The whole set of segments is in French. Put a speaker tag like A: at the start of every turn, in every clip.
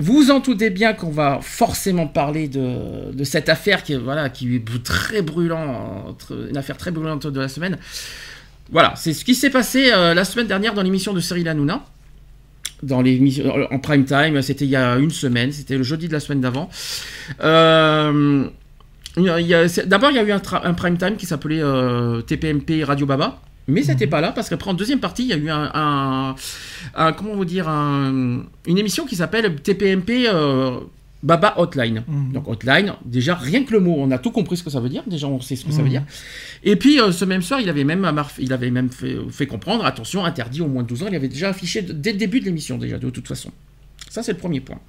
A: Vous en doutez bien qu'on va forcément parler de, cette affaire qui, est- voilà, qui est très brûlante, une affaire très brûlante de la semaine. Voilà, c'est ce qui s'est passé euh, la semaine dernière dans l'émission de Cyril Hanouna. Dans en prime time, c'était il y a une semaine, c'était le jeudi de la semaine d'avant. Euh, D'abord, il y a eu un prime time qui s'appelait euh, TPMP Radio Baba, mais c'était pas là parce qu'après en deuxième partie, il y a eu un, un- un- comment vous dire un- une émission qui s'appelle TPMP euh, Baba Hotline. Donc Hotline, déjà rien que le mot, on a tout compris ce que ça veut dire. Déjà, on sait ce que ça veut
B: Mhm.
A: dire. Et puis euh, ce même soir, il avait même, il avait même fait, fait comprendre, attention, interdit au moins de 12 ans. Il avait déjà affiché dès le début de l'émission déjà, de toute façon. Ça, c'est le premier point.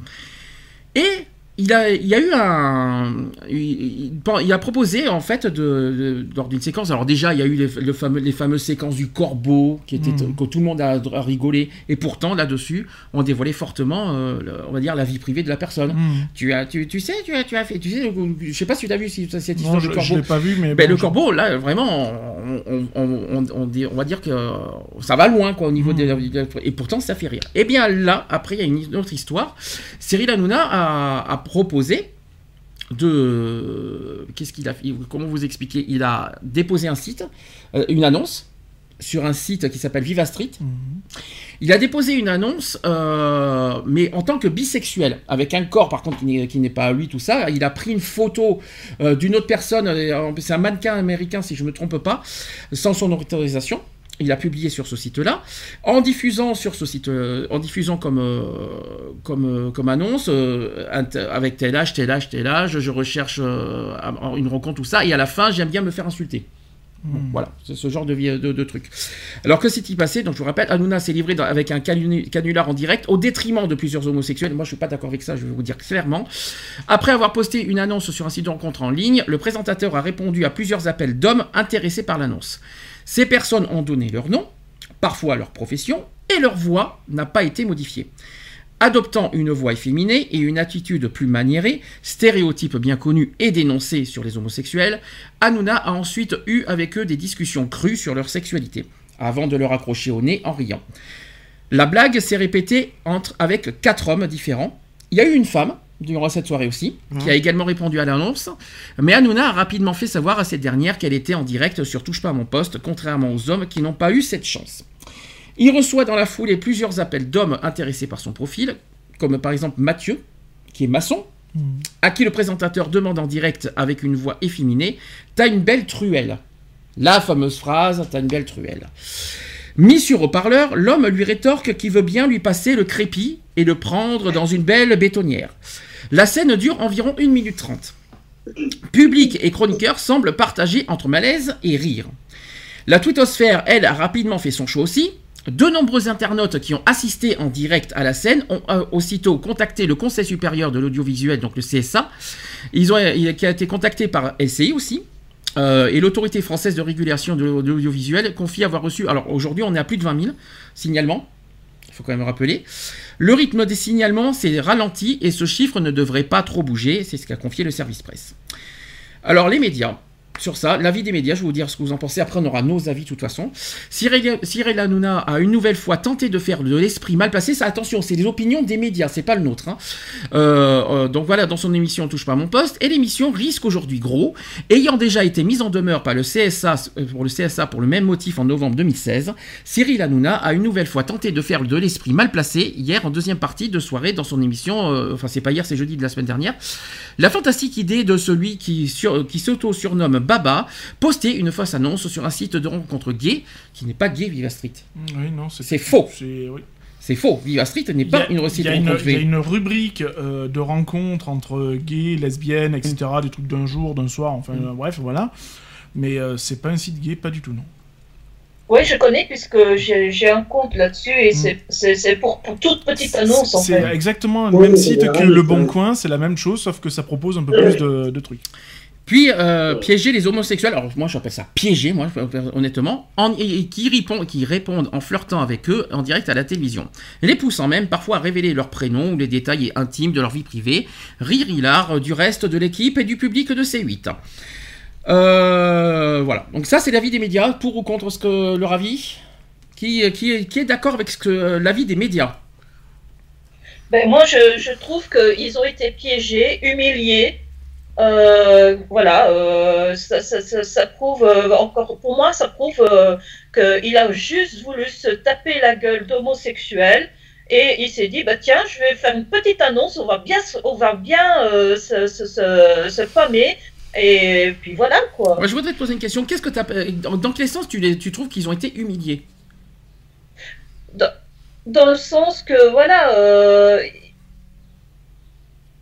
A: Et il a, il a eu un. Il, a proposé, en fait, de, de- lors d'une séquence. Alors, déjà, il y a eu les, le fameux, les fameuses séquences du corbeau, qui était,
B: Mhm.
A: que tout le monde a, a rigolé. Et pourtant, là-dessus, on dévoilait fortement, euh, on va dire, la vie privée de la personne.
B: Mhm.
A: Tu, as, tu, tu sais, tu as, tu as fait. Tu sais, je sais pas si tu as vu si- cette
B: Non,
A: histoire
B: je,
A: du
B: je
A: corbeau.
B: l'ai pas vu, mais.
A: Ben,
B: bon,
A: le
B: je-
A: corbeau, là, vraiment, on, on- on- on- on dit- on va dire que ça va loin, quoi, au niveau des... Et pourtant, ça fait rire. Et bien là, après, il y a une autre histoire. Cyril Hanouna a, a proposé de... Qu'est-ce qu'il a fait Comment vous expliquer Il a déposé un site, euh, une annonce, sur un site qui s'appelle Viva Street. Il a déposé une annonce, euh, mais en tant que bisexuel, avec un corps par contre qui n'est- pas à lui, tout ça. Il a pris une photo euh, d'une autre personne, c'est un mannequin américain si je ne me trompe pas, sans son autorisation. Il a publié sur ce site-là, en diffusant sur ce site, euh, en diffusant comme euh, comme euh, comme annonce, avec tel âge, tel âge, tel âge, je recherche une rencontre tout ça, et à la fin j'aime bien me faire insulter. Bon, voilà, c'est ce genre de, de, de truc. Alors que s'est-il passé? Donc je vous rappelle, Hanouna s'est livré dans- avec un canu- canular en direct au détriment de plusieurs homosexuels. Moi je suis pas d'accord avec ça, je vais vous dire clairement. Après avoir posté une annonce sur un site de rencontre en ligne, le présentateur a répondu à plusieurs appels d'hommes intéressés par l'annonce. Ces personnes ont donné leur nom, parfois leur profession, et leur voix n'a pas été modifiée. Adoptant une voix efféminée et une attitude plus maniérée, stéréotype bien connu et dénoncé sur les homosexuels, Hanouna a ensuite eu avec eux des discussions crues sur leur sexualité, avant de leur accrocher au nez en riant. La blague s'est répétée entre, avec quatre hommes différents. Il y a eu une femme, durant cette soirée aussi, qui a également répondu à l'annonce, mais Hanouna a rapidement fait savoir à cette dernière qu'elle était en direct sur Touche pas à mon poste, contrairement aux hommes qui n'ont pas eu cette chance. Il reçoit dans la foulée plusieurs appels d'hommes intéressés par son profil, comme par exemple Mathieu, qui est maçon, à qui le présentateur demande en direct avec une voix efféminée T'as une belle truelle. La fameuse phrase T'as une belle truelle. Mis sur haut-parleur, l'homme lui rétorque qu'il veut bien lui passer le crépi et le prendre dans une belle bétonnière. La scène dure environ 1 minute 30. Public et chroniqueur semblent partager entre malaise et rire. La twittosphère, elle, a rapidement fait son show aussi. De nombreux internautes qui ont assisté en direct à la scène ont euh, aussitôt contacté le Conseil supérieur de l'audiovisuel, donc le CSA, il- qui a été contacté par LCI aussi, euh, et l'autorité française de régulation de l'audiovisuel confie avoir reçu, alors aujourd'hui on est à plus de 20 000 signalements, il faut quand même rappeler. Le rythme des signalements s'est ralenti et ce chiffre ne devrait pas trop bouger, c'est ce qu'a confié le service presse. Alors les médias, sur ça, l'avis des médias, je vais vous dire ce que vous en pensez, après on aura nos avis de toute façon. Cyril, Hanouna a une nouvelle fois tenté de faire de l'esprit mal placé, ça attention, c'est les opinions des médias, c'est pas le nôtre. hein. Euh, euh, donc voilà, dans son émission Touche pas à mon poste, et l'émission risque aujourd'hui gros, ayant déjà été mise en demeure par le CSA, euh, pour le CSA pour le même motif en novembre 2016, Cyril Hanouna a une nouvelle fois tenté de faire de l'esprit mal placé hier en deuxième partie de soirée dans son émission, euh, enfin c'est pas hier, c'est jeudi de la semaine dernière, la fantastique idée de celui qui, qui s'auto-surnomme Baba, poster une fausse annonce sur un site de rencontre gay, qui n'est pas gay Viva Street.
B: Oui, non, c'est
A: faux.
B: c'est- oui.
A: C'est faux. Viva Street n'est pas
B: a-
A: une
B: il
A: recette
B: y a
A: de rencontre
B: Il y a une rubrique euh, de rencontres entre gays, lesbiennes, etc.,
A: Mm.
B: des trucs d'un jour, d'un soir, enfin euh, bref, voilà. Mais euh, c'est pas un site gay, pas du tout, non.
C: Oui, je connais puisque j'ai un compte là-dessus et c'est- c'est c'est pour, pour toute petite annonce en
B: Mm. C'est
C: fait.
B: exactement le
D: Oui,
B: même site que Le Bon. Coin, c'est la même chose, sauf que ça propose un peu plus de, de trucs.
A: Puis euh, piéger les homosexuels, alors moi j'appelle ça piéger, moi honnêtement, en, et- et qui, répond- qui répondent en flirtant avec eux en direct à la télévision. Les poussant même parfois à révéler leur prénom ou les détails intimes de leur vie privée. Rire hilar du reste de l'équipe et du public de C8. Euh, voilà, donc ça c'est l'avis des médias, pour ou contre ce que leur avis? Qui, qui, est- qui est d'accord avec ce que l'avis des médias?
C: Ben, moi, je, je trouve qu'ils ont été piégés, humiliés. Euh, voilà, euh, ça, ça, ça, ça prouve, euh, encore pour moi, ça prouve qu'il a juste voulu se taper la gueule d'homosexuel et il s'est dit, bah, tiens, je vais faire une petite annonce, on va bien, se- on va bien se, se, se, se famer. Et puis voilà, quoi.
A: Moi, Je voudrais te poser une question, qu'est-ce que t'as- dans, dans quel sens tu, les, tu trouves qu'ils ont été humiliés?
C: Dans le sens que voilà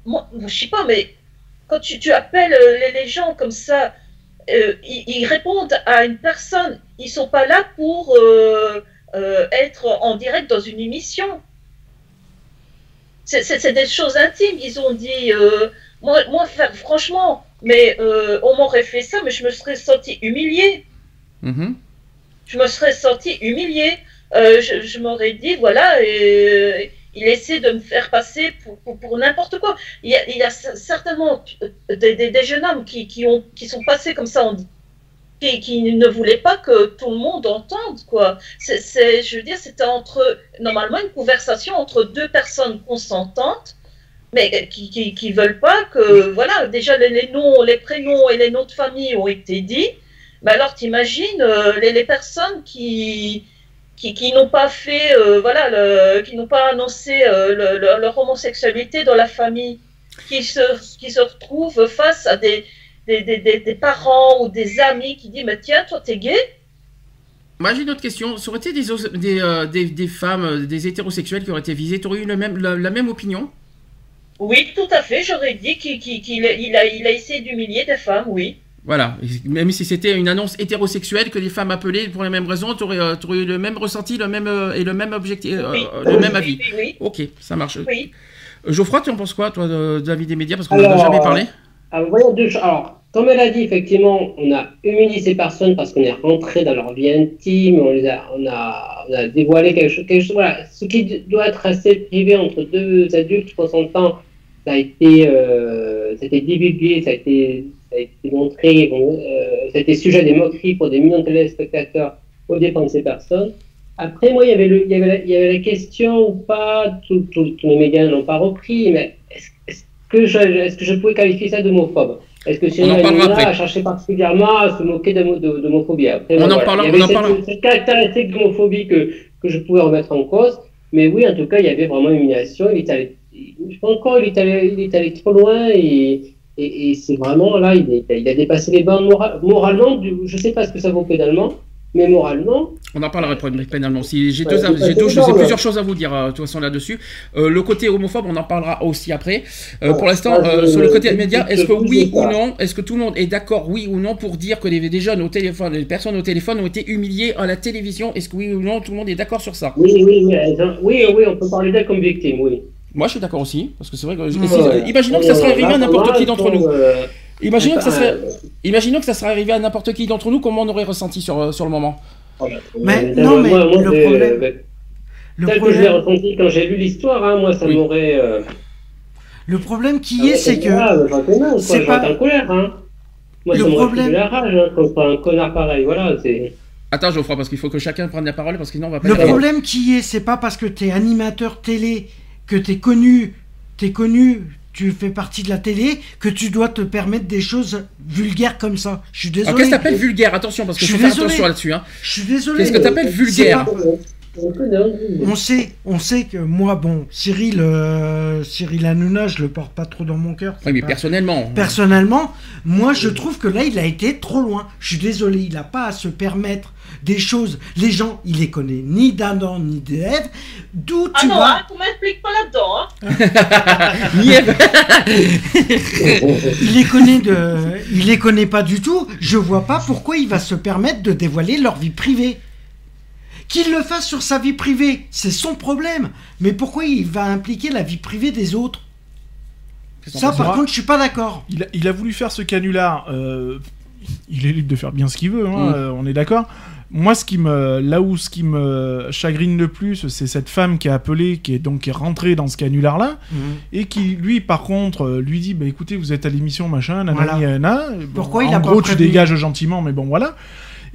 C: moi je sais pas mais quand tu, tu appelles euh, les, les gens comme ça euh, ils, ils répondent à une personne ils sont pas là pour euh, euh, être en direct dans une émission c'est des choses intimes ils ont dit moi, franchement mais on m'aurait fait ça mais je me serais senti humiliée
A: Mhm.
C: je me serais sentie humiliée. Je je m'aurais dit, voilà, euh, il essaie de me faire passer pour, pour, n'importe quoi. Il y a, certainement euh, des, des, jeunes hommes qui, qui, ont, qui sont passés comme ça, en, qui, qui ne voulaient pas que tout le monde entende, quoi. C'est, je veux dire, c'était entre, normalement, une conversation entre deux personnes consentantes, mais qui, qui, veulent pas que, voilà, déjà les, les noms, les prénoms et les noms de famille ont été dits. Mais alors, t'imagines euh, les, les personnes qui, qui, qui n'ont pas fait, euh, voilà, le, qui n'ont pas annoncé euh, le- le- leur homosexualité dans la famille, qui se, qui se retrouvent face à des, des, des, des- des parents ou des amis qui disent, mais tiens, toi, t'es gay?
A: Moi j'ai une autre question. Ça aurait été des, des, euh, des, des femmes, euh, des hétérosexuels qui auraient été visés, tu aurais eu le même, la, la même opinion?
C: Oui, tout à fait, j'aurais dit qu'il qu'il- qu'il a, il a, il a essayé d'humilier des femmes, oui.
A: Voilà. Même si c'était une annonce hétérosexuelle que les femmes appelaient pour les mêmes raisons, tu aurais, eu le même ressenti le même, euh, et le même objectif, euh,
C: Oui.
A: euh, le même avis.
C: Oui, oui,
A: Ok, ça marche.
C: oui.
A: Euh, Geoffroy, tu en penses quoi, toi, de, de l'avis des médias Parce qu'on n'en a jamais parlé?
D: Alors, voyons deux choses. Alors, comme elle a dit, effectivement, on a humilié ces personnes parce qu'on est rentré dans leur vie intime, on, les a, on, a, on a dévoilé quelque chose, quelque chose. Voilà, ce qui doit être assez privé entre deux adultes consentants, ça a été, euh, ça a été divulgué, ça a été, ça a été montré, bon, euh, ça a été sujet à des moqueries pour des millions de téléspectateurs aux dépens de ces personnes. Après, moi, il y avait, le, il y avait, la, il y avait la question ou pas, tous les médias ne l'ont pas repris, mais est-ce que, je, est-ce que je pouvais qualifier ça d'homophobe? Est-ce que Cyril Hanouna a cherché particulièrement à se moquer d'homophobie Après,
A: On en
D: voilà. avait
A: on en
D: cette,
A: parlera.
D: cette caractéristique d'homophobie que, que je pouvais remettre en cause, mais oui, en tout cas, il y avait vraiment une humiliation. Il est allé, je pense encore, il est allé, il est allé trop loin et, et, et c'est vraiment là, il, est- il a dépassé les mora- moralement. Du, je sais pas ce que ça vaut pénalement, mais moralement,
A: On en parlera pénalement. Si, j'ai
D: Ouais,
A: deux, deux- plusieurs choses à vous dire, euh, de toute façon, là-dessus. Euh, le côté homophobe, on en parlera aussi après. Euh,
D: Ouais.
A: pour l'instant, euh, sur le côté média, est-ce que oui ou non, est-ce que tout le monde est d'accord, oui ou non, pour dire que les, des jeunes au téléphone, les personnes au téléphone ont été humiliées à la télévision? Est-ce que oui ou non, tout le monde est d'accord sur ça?
D: Oui, oui, oui, oui, oui, on peut parler d'elle comme victime, oui.
A: Moi, je suis d'accord aussi, parce que c'est vrai que. si-
D: Ouais.
A: imaginons que ça serait arrivé à n'importe qui d'entre nous.
D: euh,
A: Imaginons que ça serait,
D: euh,
A: imaginons que ça serait arrivé à n'importe qui d'entre nous, comment on aurait ressenti sur, euh, sur le moment?
B: Mais non, mais
D: moi, moi,
B: le problème- Le
D: tel que je l'ai
B: problème,
D: ressenti quand j'ai lu l'histoire, hein, moi, ça
A: Oui.
D: m'aurait. euh,
B: le problème qui
D: ah
B: est, c'est que
D: ah,
B: c'est pas-
D: en colère. Hein. Moi,
B: Le
D: ça
B: problème-
D: de la rage hein, contre un connard pareil. Voilà, c'est.
A: Attends, Geoffroy, parce qu'il faut que chacun prenne la parole, parce que sinon on va pas
B: le problème qui est, c'est pas parce que t'es animateur télé, que t'es connu, t'es connu, tu fais partie de la télé, que tu dois te permettre des choses vulgaires comme ça. Je suis désolé.
A: Alors, qu'est-ce que t'appelles vulgaire? Attention, parce que
B: Je
A: faire
B: désolé.
A: attention là-dessus. Hein.
B: Je suis désolé.
A: Qu'est-ce que t'appelles vulgaire?
B: pas- On sait, on sait que moi, bon, Cyril, euh, Cyril Hanouna, je le porte pas trop dans mon cœur.
A: Oui, mais
B: pas-
A: personnellement.
B: Personnellement, moi je trouve que là il a été trop loin. Je suis désolé, il n'a pas à se permettre des choses. Les gens, il les connaît ni d'Adam ni d'Ève. D'où
C: Ah
B: tu
C: non,
B: vas
C: hein, qu'on m'implique pas là-dedans. Hein.
B: Il les connaît de, il les connaît pas du tout. Je vois pas pourquoi il va se permettre de dévoiler leur vie privée. Qu'il le fasse sur sa vie privée, c'est son problème. Mais pourquoi il va impliquer la vie privée des autres? Ça, par contre, je suis pas d'accord.
E: Il a, il a voulu faire ce canular. euh, il est libre de faire bien ce qu'il veut, hein,
A: Mm.
E: euh, on est d'accord. Moi, ce qui me, là où ce qui me chagrine le plus, c'est cette femme qui a appelé, qui est donc qui est rentrée dans ce canular-là, et qui, lui, par contre, euh, lui dit, bah écoutez, vous êtes à l'émission, machin, nanani,
B: Voilà.
E: nanana. Bon,
B: Pourquoi il
E: en
B: a pas
E: gros, tu
B: prévenu?
E: dégages gentiment, mais bon, voilà.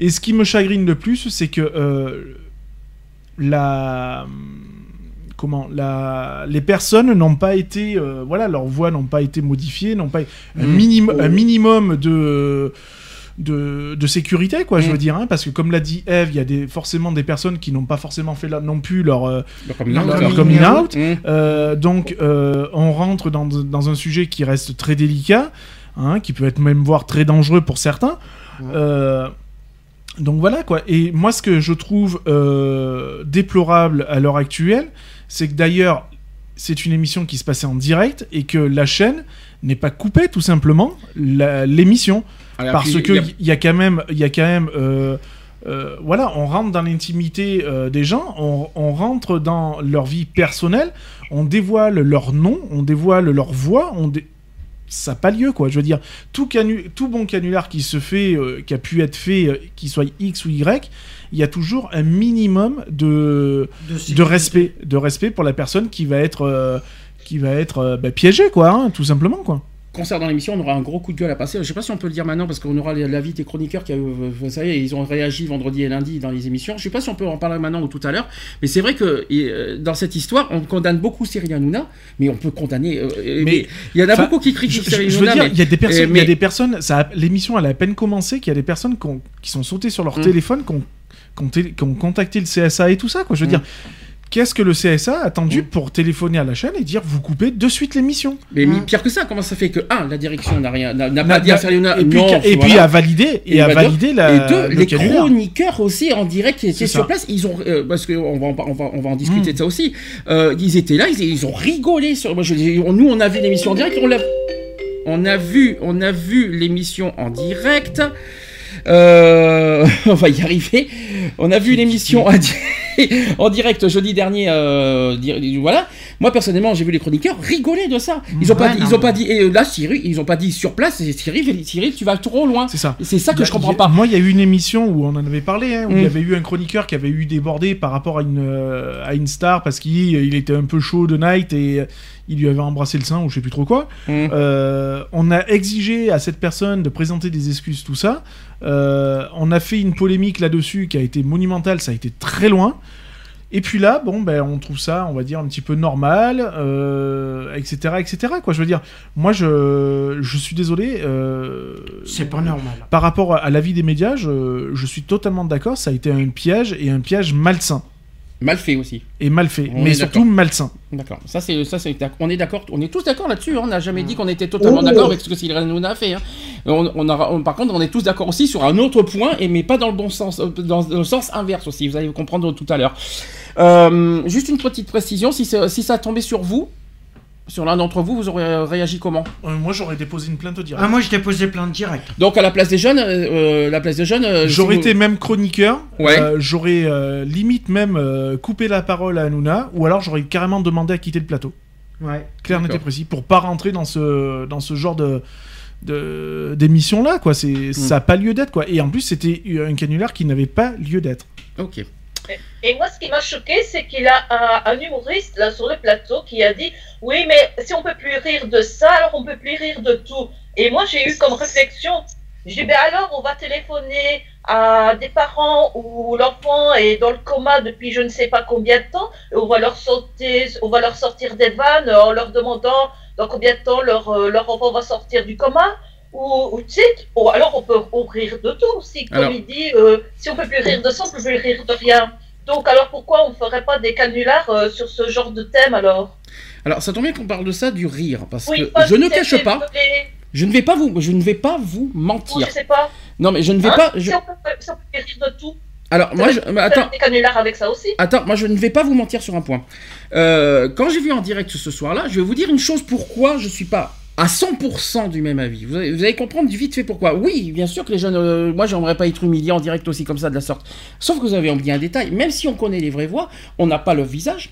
E: Et ce qui me chagrine le plus, c'est que euh, la comment la les personnes n'ont pas été euh, voilà leurs voix n'ont pas été modifiées n'ont pas un,
A: Mm.
E: minim- un minimum de de, de sécurité quoi je
A: Mm.
E: veux dire hein, parce que comme l'a dit Eve il y a des forcément des personnes qui n'ont pas forcément fait là non plus leur euh,
A: coming
E: leur,
A: out,
E: leur
A: quoi.
E: coming out
A: Mmh.
E: Euh, donc euh, on rentre dans, dans un sujet qui reste très délicat hein, qui peut être même voire très dangereux pour certains Euh, donc voilà quoi. Et moi, ce que je trouve euh, déplorable à l'heure actuelle, c'est que d'ailleurs, c'est une émission qui se passait en direct et que la chaîne n'est pas coupée tout simplement l'émission
A: Alors,
E: parce
A: puis,
E: que
A: il y a-
E: il y, a quand même, il y a quand même. euh, euh, voilà, on rentre dans l'intimité des gens, on, on rentre dans leur vie personnelle, on dévoile leur nom, on dévoile leur voix, on dé- ça n'a pas lieu quoi. Je veux dire, tout, canu- tout bon canular qui se fait, euh, qui a pu être fait, euh, qu'il soit X ou Y, il y a toujours un minimum de, de respect, de respect pour la personne qui va être, euh, qui va être euh, bah, piégée quoi, hein, tout simplement quoi.
A: Concernant l'émission, on aura un gros coup de gueule à passer. Je sais pas si on peut le dire maintenant parce qu'on aura l'avis des chroniqueurs qui, euh, vous savez, ils ont réagi vendredi et lundi dans les émissions. Je sais pas si on peut en parler maintenant ou tout à l'heure, mais c'est vrai que euh, dans cette histoire, on condamne beaucoup Cyril Hanouna, mais on peut condamner. euh, mais il y en a beaucoup qui critiquent
E: je-
A: Cyril
E: je veux
A: Hanouna.
E: dire, il y a des personnes, il y a
A: mais-
E: des personnes, ça l'émission elle a à peine commencé, qu'il y a des personnes qui, ont- qui sont sautées sur leur
A: Mm.
E: téléphone, qui ont, qui ont télé- qui ont contacté le CSA et tout ça, quoi. Je veux
A: Mm.
E: dire, qu'est-ce que le CSA a attendu
A: Mm.
E: pour téléphoner à la chaîne et dire vous coupez de suite l'émission
A: Mais
B: Mm.
A: pire que ça, comment ça fait que un, la direction n'a rien, n'a pas dit à
E: et puis,
A: non,
E: et puis
A: voilà.
E: à valider et,
A: Et
E: à
A: bah,
E: valider la
A: et deux,
E: le
A: les
E: canular.
A: chroniqueurs aussi en direct qui étaient
E: C'est
A: sur
E: ça.
A: place, ils ont euh, parce que on va, on va on va en discuter
E: Mm.
A: de ça aussi. Euh, ils étaient là, ils, ils ont rigolé sur. Moi, je, nous, on a vu l'émission en direct, on l'a. On a vu, on a vu l'émission en direct. Euh, on va y arriver. On a vu l'émission en, di- en direct jeudi dernier. euh, voilà. Moi personnellement, j'ai vu les chroniqueurs rigoler de ça. Ils ont pas, dit, ils ont pas dit. Et là, Cyril, ils ont pas dit sur place. Cyril, Cyril, tu vas trop loin.
E: C'est ça.
A: C'est ça que
E: a-
A: je comprends
E: a-
A: pas.
E: Moi, il y a eu une émission où on en avait parlé, hein, où il y
A: Mm.
E: avait eu un chroniqueur qui avait eu débordé par rapport à une, euh, à une star parce qu'il il était un peu chaud de night et il lui avait embrassé le sein ou je sais plus trop quoi.
A: Mm.
E: On a exigé à cette personne de présenter des excuses, tout ça. Euh, on a fait une polémique là-dessus qui a été monumentale, ça a été très loin. Et puis là, bon, ben, on trouve ça, on va dire, un petit peu normal, euh, etc., etc., quoi. Je veux dire, moi, je, je suis désolé. euh,
B: C'est pas normal.
E: par rapport à l'avis des médias, je, je suis totalement d'accord, ça a été un piège et un piège malsain
A: Mal fait aussi.
E: et mal fait,
A: On
E: mais surtout malsain.
A: D'accord. Ça c'est ça c'est on est d'accord, on est tous d'accord là-dessus. hein. On n'a jamais dit qu'on était totalement
D: Oh.
A: d'accord avec ce que Cyril Hanouna a fait. hein. On, on- par contre, on est tous d'accord aussi sur un autre point, et mais pas dans le bon sens, euh, dans le sens inverse aussi. Vous allez comprendre tout à l'heure. Euh, juste une petite précision, si, si ça tombait sur vous, sur l'un d'entre vous, vous auriez euh, réagi comment
E: Euh, moi, j'aurais déposé une plainte directe.
B: Ah, moi, je posé plainte direct.
A: Donc à la place des jeunes, euh, la place des jeunes. euh, si
E: J'aurais
A: vous-
E: été même chroniqueur,
A: Ouais.
E: euh, j'aurais euh, limite même euh, coupé la parole à Hanouna, ou alors j'aurais carrément demandé à quitter le plateau.
B: Ouais.
E: Clair,
A: D'accord.
E: précis, pour pas rentrer dans ce, dans ce genre de de- d'émission là quoi c'est ça a pas lieu d'être quoi et en plus c'était un canular qui n'avait pas lieu d'être
A: Ok.
C: Et moi, ce qui m'a choqué, c'est qu'il a un, humoriste là sur le plateau qui a dit Oui, mais si on peut plus rire de ça, alors on peut plus rire de tout. Et moi, j'ai eu comme réflexion Je dis Ben alors, on va téléphoner à des parents où l'enfant est dans le coma depuis je ne sais pas combien de temps, on va leur sortir, on va leur sortir des vannes en leur demandant dans combien de temps leur, euh, leur enfant va sortir du coma. Ou, ou, tu sais, ou alors on peut on rire de tout aussi, comme
A: Alors-
C: il dit, euh, si on peut plus rire de ça, on peut plus rire de rien. Donc alors pourquoi on ne ferait pas des canulars euh, sur ce genre de thème alors?
A: Alors ça tombe bien qu'on parle de ça du rire parce
C: Oui,
A: que
C: pas
A: je ne cache pas, je ne vais pas vous, je ne vais pas vous
C: ou
A: mentir.
C: je sais pas.
A: Non mais je ne vais
C: Hein
A: pas. je-
C: si, on peut, si on peut plus rire de tout,
A: Alors moi, je... attends.
C: faire des canulars avec ça aussi.
A: Attends, moi je ne vais pas vous mentir sur un point. Euh, quand j'ai vu en direct ce soir-là, je vais vous dire une chose pourquoi je suis pas à 100% du même avis. Vous allez, vous allez comprendre du vite fait pourquoi. Oui, bien sûr que les jeunes, euh, moi j'aimerais pas être humilié en direct aussi comme ça de la sorte. Sauf que vous avez oublié un détail, même si on connaît les vraies voix, on n'a pas le visage.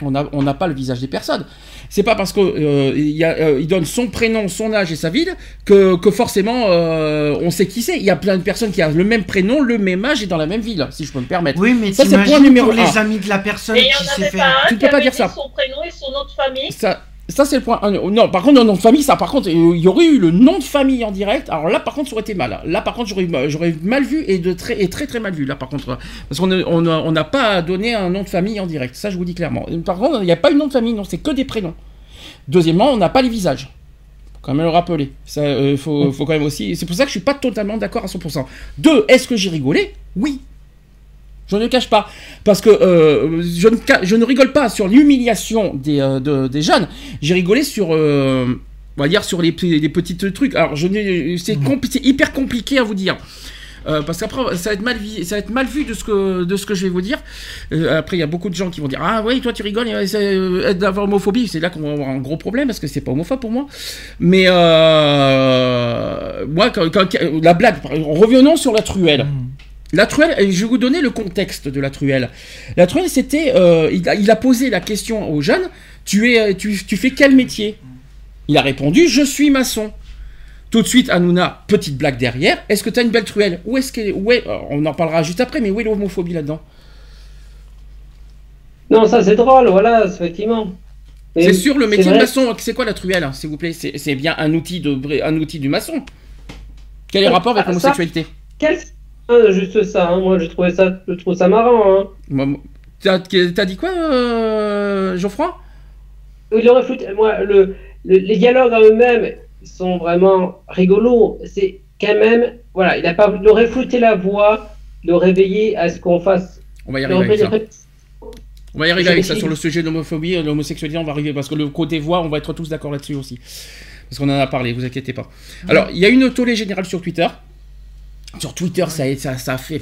A: On n'a on pas le visage des personnes. C'est pas parce que euh, euh, donne son prénom, son âge et sa ville que, que forcément euh, on sait qui c'est. Il y a plein de personnes qui ont le même prénom, le même âge et dans la même ville, si je peux me permettre.
B: Oui, mais
A: Ça, c'est point numéro
B: pour les amis de la personne
C: Et il n'y
B: qui
C: en
B: s'est
C: avait
B: fait.
C: pas un
A: Tu
C: qui
A: peux pas dire ça.
C: son prénom et son nom de famille.
A: Ça, ça c'est le point. Non, par contre, le nom de famille, ça, par contre, il y aurait eu le nom de famille en direct. Alors là, par contre, ça aurait été mal. Là, par contre, j'aurais, mal vu et de très, très, mal vu. Là, par contre, parce qu'on n'a pas donné un nom de famille en direct. Ça, je vous dis clairement. Par contre, il n'y a pas eu nom de famille. Non, c'est que des prénoms. Deuxièmement, on n'a pas les visages. Quand même le rappeler. Euh. C'est pour ça que je suis pas totalement d'accord à 100%. Deux, est-ce que j'ai rigolé? Oui. Je ne cache pas. Parce que euh, je, ne, ca- je ne rigole pas sur l'humiliation des, euh, de- des jeunes. J'ai rigolé sur. euh, on va dire sur les, petits- les petits trucs. Alors, je n'ai- c'est compli- hyper compliqué à vous dire. Parce qu'après, ça va être mal, ça va être mal vu de ce que, de ce que je vais vous dire. Après, il y a beaucoup de gens qui vont dire Ah, oui, toi, tu rigoles, c'est, d'avoir homophobie. C'est là qu'on va avoir un gros problème parce que c'est pas homophobe pour moi. Mais, moi, quand, quand- la blague, revenons sur la truelle. La truelle, je vais vous donner le contexte de la truelle. La truelle, c'était, euh, il, a, il a posé la question aux jeunes, tu, es, tu, tu fais quel métier? Il a répondu, je suis maçon. Tout de suite, Hanouna, petite blague derrière, est-ce que tu as une belle truelle? Où est-ce que, où est, euh, on en parlera juste après, mais où est l'homophobie là-dedans?
D: Non, ça c'est drôle, voilà, effectivement.
A: C'est sur le métier de maçon, c'est quoi la truelle, hein, s'il vous plaît? C'est c'est bien un outil, de, un outil du maçon. Quel est le
D: Ah,
A: rapport avec
D: ça-
A: l'homosexualité?
D: Quel... Ah, juste ça, hein, moi je trouvais ça, je trouve ça marrant. Hein.
A: Moi, T'as t'as dit quoi, euh, Geoffroy?
D: Aurait foutu- moi, le, le- les dialogues en eux-mêmes sont vraiment rigolos. C'est quand même, voilà, il, a pas, aurait flouté la voix, le réveiller à ce qu'on fasse.
A: On va y
D: le
A: arriver avec ça. On va y arriver avec ça sur le sujet de l'homophobie et de l'homosexualité. On va arriver parce que le côté voix, on va être tous d'accord là-dessus aussi. Parce qu'on en a parlé, vous inquiétez pas. Alors, il y a une tollée générale sur Twitter. Sur Twitter, ça, a- ça, fait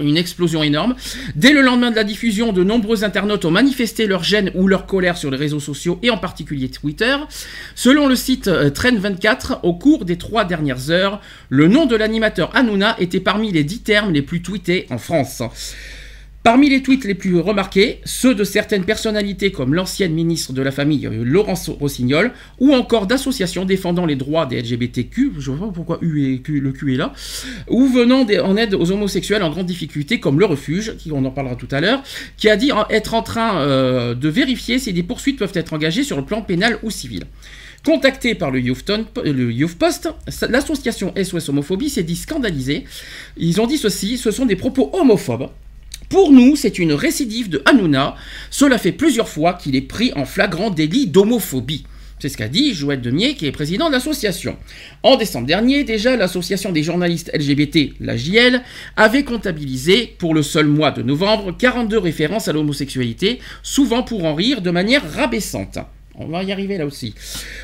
A: une explosion énorme. Dès le lendemain de la diffusion, de nombreux internautes ont manifesté leur gêne ou leur colère sur les réseaux sociaux et en particulier Twitter. Selon le site euh, Trend24, au cours des trois dernières heures, le nom de l'animateur Hanouna était parmi les dix termes les plus tweetés en France. Parmi les tweets les plus remarqués, ceux de certaines personnalités comme l'ancienne ministre de la Famille euh, Laurence Rossignol, ou encore d'associations défendant les droits des LGBTQ, je vois pas pourquoi U et le Q est là, ou venant en aide aux homosexuels en grande difficulté comme le Refuge, qui on en parlera tout à l'heure, qui a dit être en train euh, de vérifier si des poursuites peuvent être engagées sur le plan pénal ou civil. Contacté par le Youth, Post, l'association SOS Homophobie s'est dit scandalisée. Ils ont dit ceci, ce sont des propos homophobes. Pour nous, c'est une récidive de Hanouna. Cela fait plusieurs fois qu'il est pris en flagrant délit d'homophobie. C'est ce qu'a dit Joël Demier, qui est président de l'association. En décembre dernier, déjà, l'association des journalistes LGBT, la JL, avait comptabilisé, pour le seul mois de novembre, 42 références à l'homosexualité, souvent pour en rire de manière rabaissante. On va y arriver là aussi.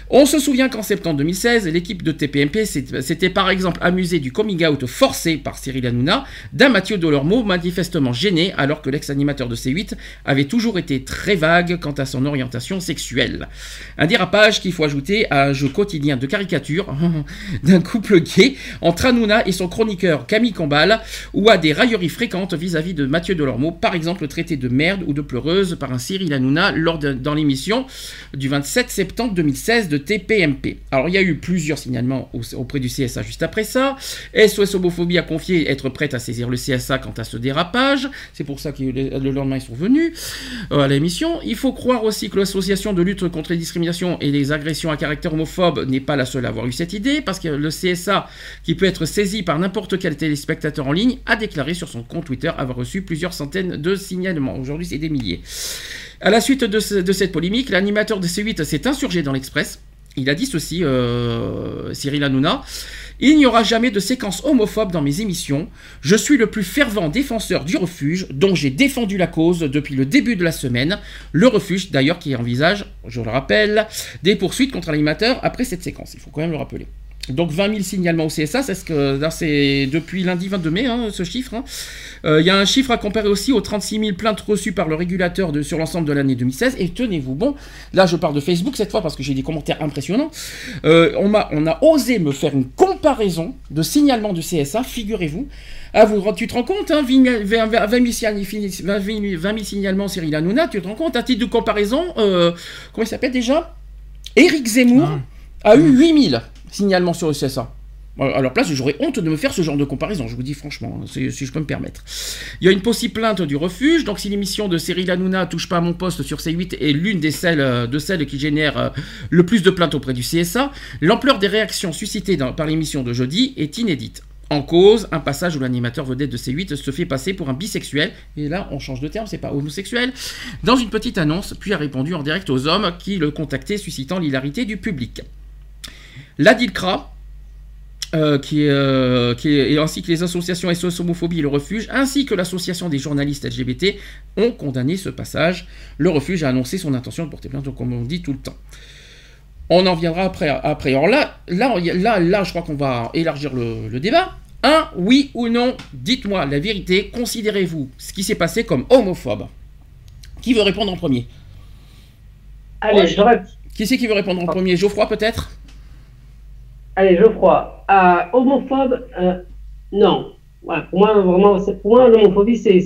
A: On se souvient qu'en septembre 2016, l'équipe de TPMP s'était par exemple amusée du coming out forcé par Cyril Hanouna d'un Mathieu Delormeau manifestement gêné alors que l'ex-animateur de C8 avait toujours été très vague quant à son orientation sexuelle. Un dérapage qu'il faut ajouter à un jeu quotidien de caricature d'un couple gay entre Hanouna et son chroniqueur Camille Combal ou à des railleries fréquentes vis-à-vis de Mathieu Delormeau, par exemple traité de merde ou de pleureuse par un Cyril Hanouna lors dans l'émission du 27 septembre 2016 de TPMP. Alors il y a eu plusieurs signalements au- auprès du CSA juste après ça. SOS Homophobie a confié être prête à saisir le CSA quant à ce dérapage. C'est pour ça que le le lendemain ils sont venus euh, à l'émission. Il faut croire aussi que l'association de lutte contre les discriminations et les agressions à caractère homophobe n'est pas la seule à avoir eu cette idée, parce que le CSA, qui peut être saisi par n'importe quel téléspectateur en ligne, a déclaré sur son compte Twitter avoir reçu plusieurs centaines de signalements. Aujourd'hui, c'est des milliers. À la suite de, ce- de cette polémique, l'animateur de C8 s'est insurgé dans l'Express. Il a dit ceci, euh, Cyril Hanouna. Il n'y aura jamais de séquence homophobe dans mes émissions. Je suis le plus fervent défenseur du refuge, dont j'ai défendu la cause depuis le début de la semaine. Le refuge, d'ailleurs, qui envisage, je le rappelle, des poursuites contre l'animateur après cette séquence. Il faut quand même le rappeler. Donc 20 000 signalements au CSA, c'est ce que là c'est depuis lundi 22 mai hein, ce chiffre. hein. Euh, Il y a un chiffre à comparer aussi aux 36 000 plaintes reçues par le régulateur de- sur l'ensemble de l'année 2016. Et tenez-vous bon, là je parle de Facebook cette fois parce que j'ai des commentaires impressionnants. Euh, on, m'a, on a osé me faire une comparaison de signalements du CSA, figurez-vous. Ah, vous, tu te rends compte, hein, 20 000 20 000 sign- 20 000 20 000 signalements Cyril Hanouna, tu te rends compte, à titre de comparaison, euh, comment il s'appelle déjà? Éric Zemmour
E: Ah.
A: a eu 8000 signalements sur le CSA. À leur place, j'aurais honte de me faire ce genre de comparaison, je vous dis franchement, si, si je peux me permettre. Il y a une possible plainte du refuge, donc si l'émission de Cyril Hanouna touche pas à mon poste sur C8 est l'une des celles, euh, de celles qui génèrent euh, le plus de plaintes auprès du CSA, l'ampleur des réactions suscitées par l'émission de jeudi est inédite. En cause, un passage où l'animateur vedette de C8 se fait passer pour un bisexuel, et là on change de terme, c'est pas homosexuel, dans une petite annonce, puis a répondu en direct aux hommes qui le contactaient, suscitant l'hilarité du public. La DILCRA, euh, qui est, euh, qui est- et ainsi que les associations SOS Homophobie et le Refuge, ainsi que l'association des journalistes LGBT, ont condamné ce passage. Le Refuge a annoncé son intention de porter plainte, comme on dit tout le temps. On en viendra après. après. Alors là, là, là, là, je crois qu'on va élargir le, le débat. Un, oui ou non, dites-moi la vérité, considérez-vous ce qui s'est passé comme homophobe? Qui veut répondre en premier?
D: Allez, je
A: Qui c'est qui veut répondre en premier? Geoffroy peut-être?
D: Allez, Geoffroy. Euh, homophobe, euh, non. Voilà, pour moi, vraiment, pour moi, l'homophobie, c'est,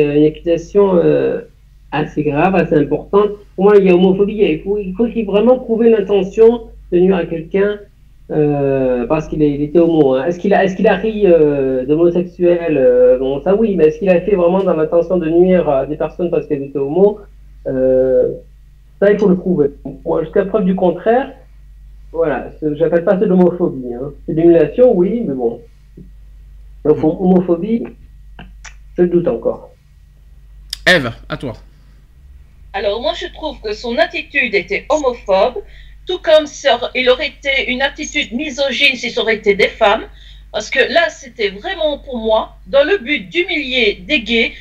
D: euh, une accusation euh, assez grave, assez importante. Pour moi, il y a homophobie, il faut, il faut vraiment prouver l'intention de nuire à quelqu'un euh, parce qu'il était homo. hein. Est-ce qu'il a, est-ce qu'il a ri euh, d'homosexuel Bon, ça oui, mais est-ce qu'il a fait vraiment dans l'intention de nuire à des personnes parce qu'elles étaient homo Ça, il faut le prouver. Jusqu'à preuve du contraire, voilà, j'appelle pas ça de l'homophobie. Hein. C'est de l'émulation, oui, mais bon. Donc, homophobie, je doute encore.
A: Eve, à toi.
C: Alors moi je trouve que son attitude était homophobe, tout comme il aurait été une attitude misogyne si ça aurait été des femmes, parce que là c'était vraiment pour moi dans le but d'humilier des gays.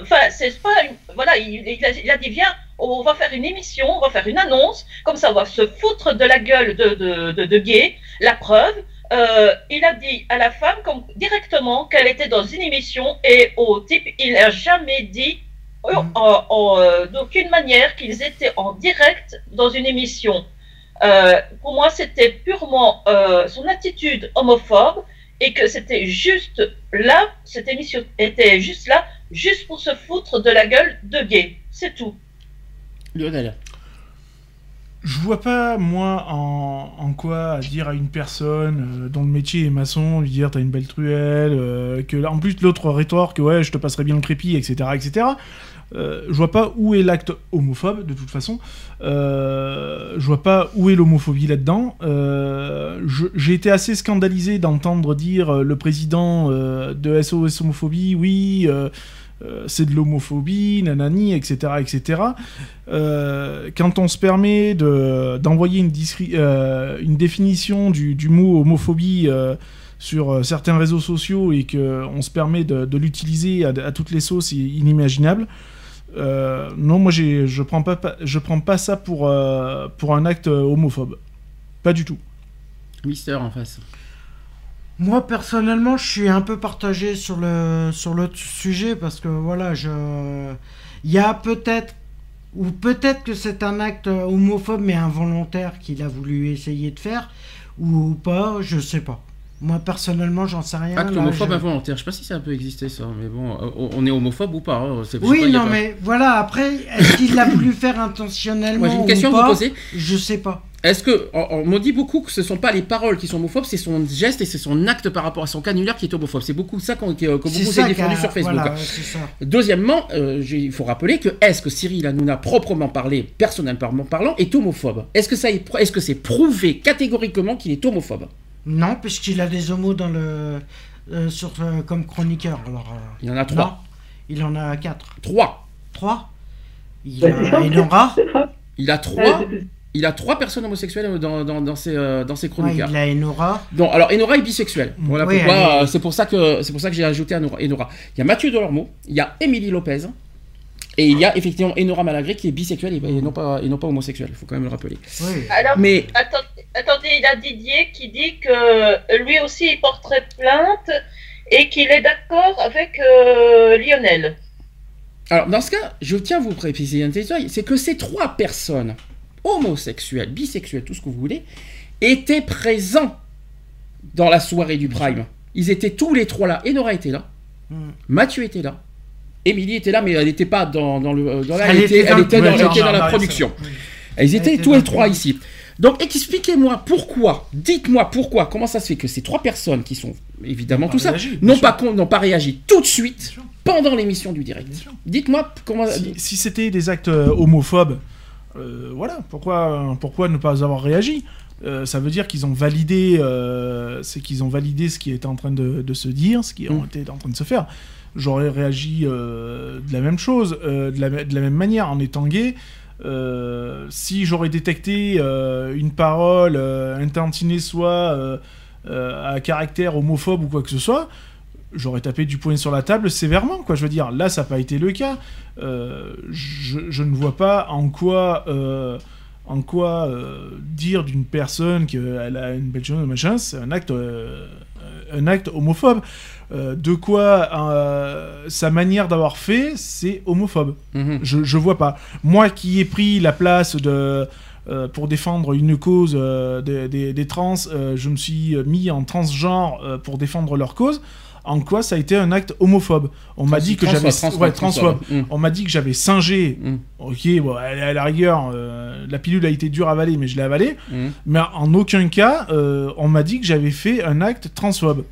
C: Enfin c'est pas une- voilà il, il a, il a dit viens on va faire une émission, on va faire une annonce, comme ça on va se foutre de la gueule de, de, de, de gays. La preuve, euh, il a dit à la femme comme, directement qu'elle était dans une émission et au type il n'a jamais dit euh, en- en, euh, d'aucune manière qu'ils étaient en direct dans une émission. Euh, pour moi, c'était purement son attitude homophobe et que c'était juste là, cette émission était juste là, juste pour se foutre de la gueule de gay. C'est tout.
A: Lionel.
E: Je vois pas, moi, en, quoi dire à une personne euh, dont le métier est maçon, lui dire t'as une belle truelle, euh, que en plus l'autre rétorque, ouais, je te passerai bien le crépi, etc., etc. Euh, je vois pas où est l'acte homophobe, de toute façon. Je vois pas où est l'homophobie là-dedans. J'ai été assez scandalisé d'entendre dire le président de SOS Homophobie, oui, euh, c'est de l'homophobie, nanani, etc., etc. Euh, quand on se permet de- d'envoyer une, discri- euh, une définition du, mot homophobie sur certains réseaux sociaux et qu'on se permet de, de l'utiliser à, toutes les sauces inimaginables, euh, non, moi je prends pas, je prends pas ça pour, pour un acte homophobe. Pas du tout.
A: Mister en face.
B: Moi personnellement, je suis un peu partagé sur le sur le sujet parce que voilà, je il y a peut-être ou peut-être que c'est un acte homophobe mais involontaire qu'il a voulu essayer de faire ou pas, je sais pas. Moi personnellement, j'en sais rien.
A: Acte
B: là,
A: homophobe
B: je-
A: involontaire. Je sais pas si ça peut exister ça, mais bon, euh, on est homophobe ou pas. hein, c'est-
B: Oui,
A: pas,
B: non
A: pas-
B: mais voilà, après est-ce qu'il l'a voulu faire intentionnellement
A: Moi j'ai une
B: ou
A: question à vous poser.
B: Je sais pas.
A: Est-ce que on, on me dit beaucoup que ce sont pas les paroles qui sont homophobes, c'est son geste et c'est son acte par rapport à son canulaire qui est homophobe. C'est beaucoup ça qu'on- que, que
B: C'est
A: beaucoup s'est défendu sur Facebook.
B: voilà, ça.
A: Deuxièmement, euh, il faut rappeler que est-ce que Cyril Hanouna, proprement parlé, personnellement parlant, est homophobe? Est-ce que ça est, est-ce que c'est prouvé catégoriquement qu'il est homophobe?
B: Non, puisqu'il a des homos dans le euh, sur euh, comme chroniqueur. Alors, euh,
A: Il y en a
B: non,
A: trois.
B: il en a quatre.
A: Trois.
B: Trois? Il
D: Bah,
B: a
D: ça.
B: Enora.
A: Il a
D: Ouais,
A: trois. Il a trois personnes homosexuelles dans, dans, dans ses, euh, dans ses
B: Ouais,
A: chroniques.
B: il a Enora.
A: Donc, alors Enora est bisexuelle. Voilà
B: Oui,
A: pourquoi. euh, C'est pour ça que c'est pour ça que j'ai ajouté Enora. Il y a Mathieu Delormeau, il y a Émilie Lopez, et il y a effectivement Enora Malagré qui est bisexuelle et, et non pas et non pas homosexuelle. Il faut quand même le rappeler.
B: Oui.
C: Alors,
A: Mais
C: attendez, attendez, il y a Didier qui dit que lui aussi il porterait plainte et qu'il est d'accord avec euh, Lionel.
A: Alors, dans ce cas, je tiens à vous préciser un détail, c'est que ces trois personnes, homosexuelles, bisexuelles, tout ce que vous voulez, étaient présents dans la soirée du Prime. Ils étaient tous les trois là. Enora était là.
B: Hmm.
A: Mathieu était là. Émilie était là, mais elle n'était pas dans, dans le. Dans la,
B: Elle
A: elle, était,
B: était dans
A: elle était
E: genre,
A: la production.
E: oui.
A: Ils étaient
B: était
A: tous les
B: le
A: trois ici. Donc expliquez-moi pourquoi, dites-moi pourquoi, comment ça se fait que ces trois personnes qui sont évidemment tout ça, n'ont pas, n'ont pas réagi tout de suite pendant l'émission du direct. Dites-moi comment.
E: Si, si c'était des actes euh, homophobes, voilà, pourquoi, pourquoi ne pas avoir réagi? Euh, Ça veut dire qu'ils ont validé, euh, c'est qu'ils ont validé ce qui était en train de, de se dire, ce qui
A: Mm.
E: était en train de se faire. J'aurais réagi euh, de la même chose, euh, de, la, de la même manière, en étant gay. Euh, si j'aurais détecté euh, une parole, euh, un tantinet soit euh, euh, à caractère homophobe ou quoi que ce soit, j'aurais tapé du poing sur la table sévèrement, quoi. Je veux dire, là, ça n'a pas été le cas. Euh, je, je ne vois pas en quoi, euh, en quoi euh, dire d'une personne qu'elle a une belle chose, machin, c'est un acte, un acte homophobe. De quoi sa manière d'avoir fait, c'est homophobe.
A: Mhm.
E: Je, je vois pas. Moi qui ai pris la place de euh, pour défendre une cause euh, des, des- des trans, euh, je me suis mis en transgenre pour défendre leur cause. En quoi ça a été un acte homophobe On m'a dit que j'avais ouais. On m'a dit que j'avais singé.
A: Mm.
E: Ok, bon, à, à la rigueur, euh, la pilule a été dure à avaler, mais je l'ai avalée.
A: Mm.
E: Mais en aucun cas, euh, on m'a dit que j'avais fait un acte transphobe.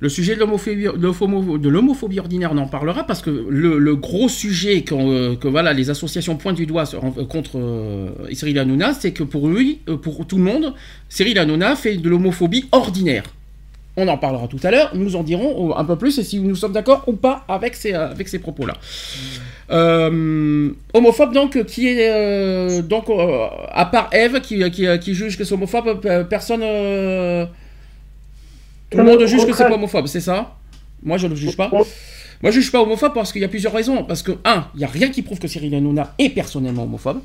A: Le sujet de l'homophobie, ordinaire, on en parlera parce que le, le gros sujet euh, que voilà, les associations pointent du doigt contre euh, Cyril Hanouna, c'est que pour lui, pour tout le monde, Cyril Hanouna fait de l'homophobie ordinaire. On en parlera tout à l'heure, nous en dirons euh, un peu plus et si nous sommes d'accord ou pas avec ces, euh, avec ces propos-là. Euh, homophobe donc qui est euh, donc euh, à part Eve qui, qui, qui juge que c'est homophobe, personne tout le monde juge que c'est pas homophobe, c'est ça? Moi je ne le juge pas. Moi je juge pas homophobe parce qu'il y a plusieurs raisons. Parce que un, il y a rien qui prouve que Cyril Hanouna est personnellement homophobe.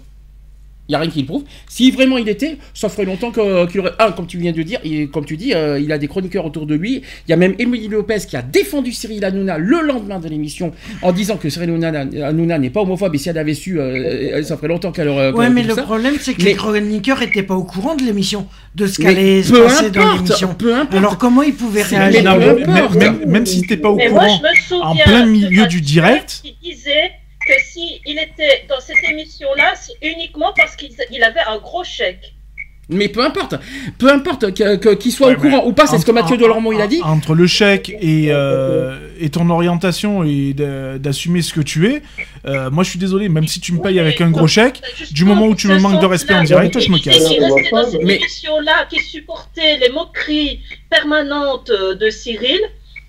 A: Il y a rien qui le prouve. Si vraiment il était, ça ferait longtemps qu'il aurait. Un, comme tu viens de dire, comme tu dis, euh, il a des chroniqueurs autour de lui. Il y a même Émilie Lopez qui a défendu Cyril Hanouna le lendemain de l'émission en disant que Cyril Hanouna, n'est pas homophobe et si elle avait su, euh, ça ferait longtemps qu'elle aurait.
B: Ouais, mais le
A: ça.
B: problème, c'est que
A: Mais-
B: les chroniqueurs étaient pas au courant de l'émission, de ce qu'allait se passer dans l'émission.
A: peu importe.
B: Alors comment ils pouvaient réagir
A: mais
E: Non,
A: peu
E: mais- même, même si t'es pas au
C: Mais moi,
E: courant,
C: je me souviens
E: en plein milieu du direct.
C: qui disait que si il était dans cette émission-là, c'est uniquement parce qu'il il avait un gros chèque.
A: Mais peu importe, peu importe qu'il soit
E: Ouais,
A: au courant ou pas, c'est ce que Mathieu Delormeau il a dit.
E: Entre le chèque et, euh, et ton orientation et d'assumer ce que tu es, euh, moi je suis désolé, même si tu me payes avec un gros chèque, du moment où tu me manques de respect en direct, je me casse.
C: Il restait dans cette émission-là qui supportait les moqueries permanentes de Cyril.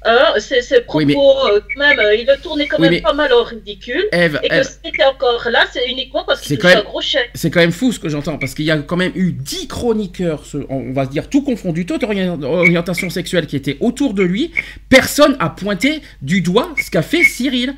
C: Hein, ses, ses propos,
A: Oui, mais-
C: euh, quand même, euh, il le tournait quand
A: Oui,
C: même
A: mais-
C: pas mal au ridicule. Et que c'était encore là, c'est uniquement parce qu'il touchait
A: même-
C: un gros chèque.
A: c'est quand même fou ce que j'entends, parce qu'il y a quand même eu 10 chroniqueurs, on va se dire tout confondu, toute orient- orientation sexuelle qui était autour de lui. Personne a pointé du doigt ce qu'a fait Cyril.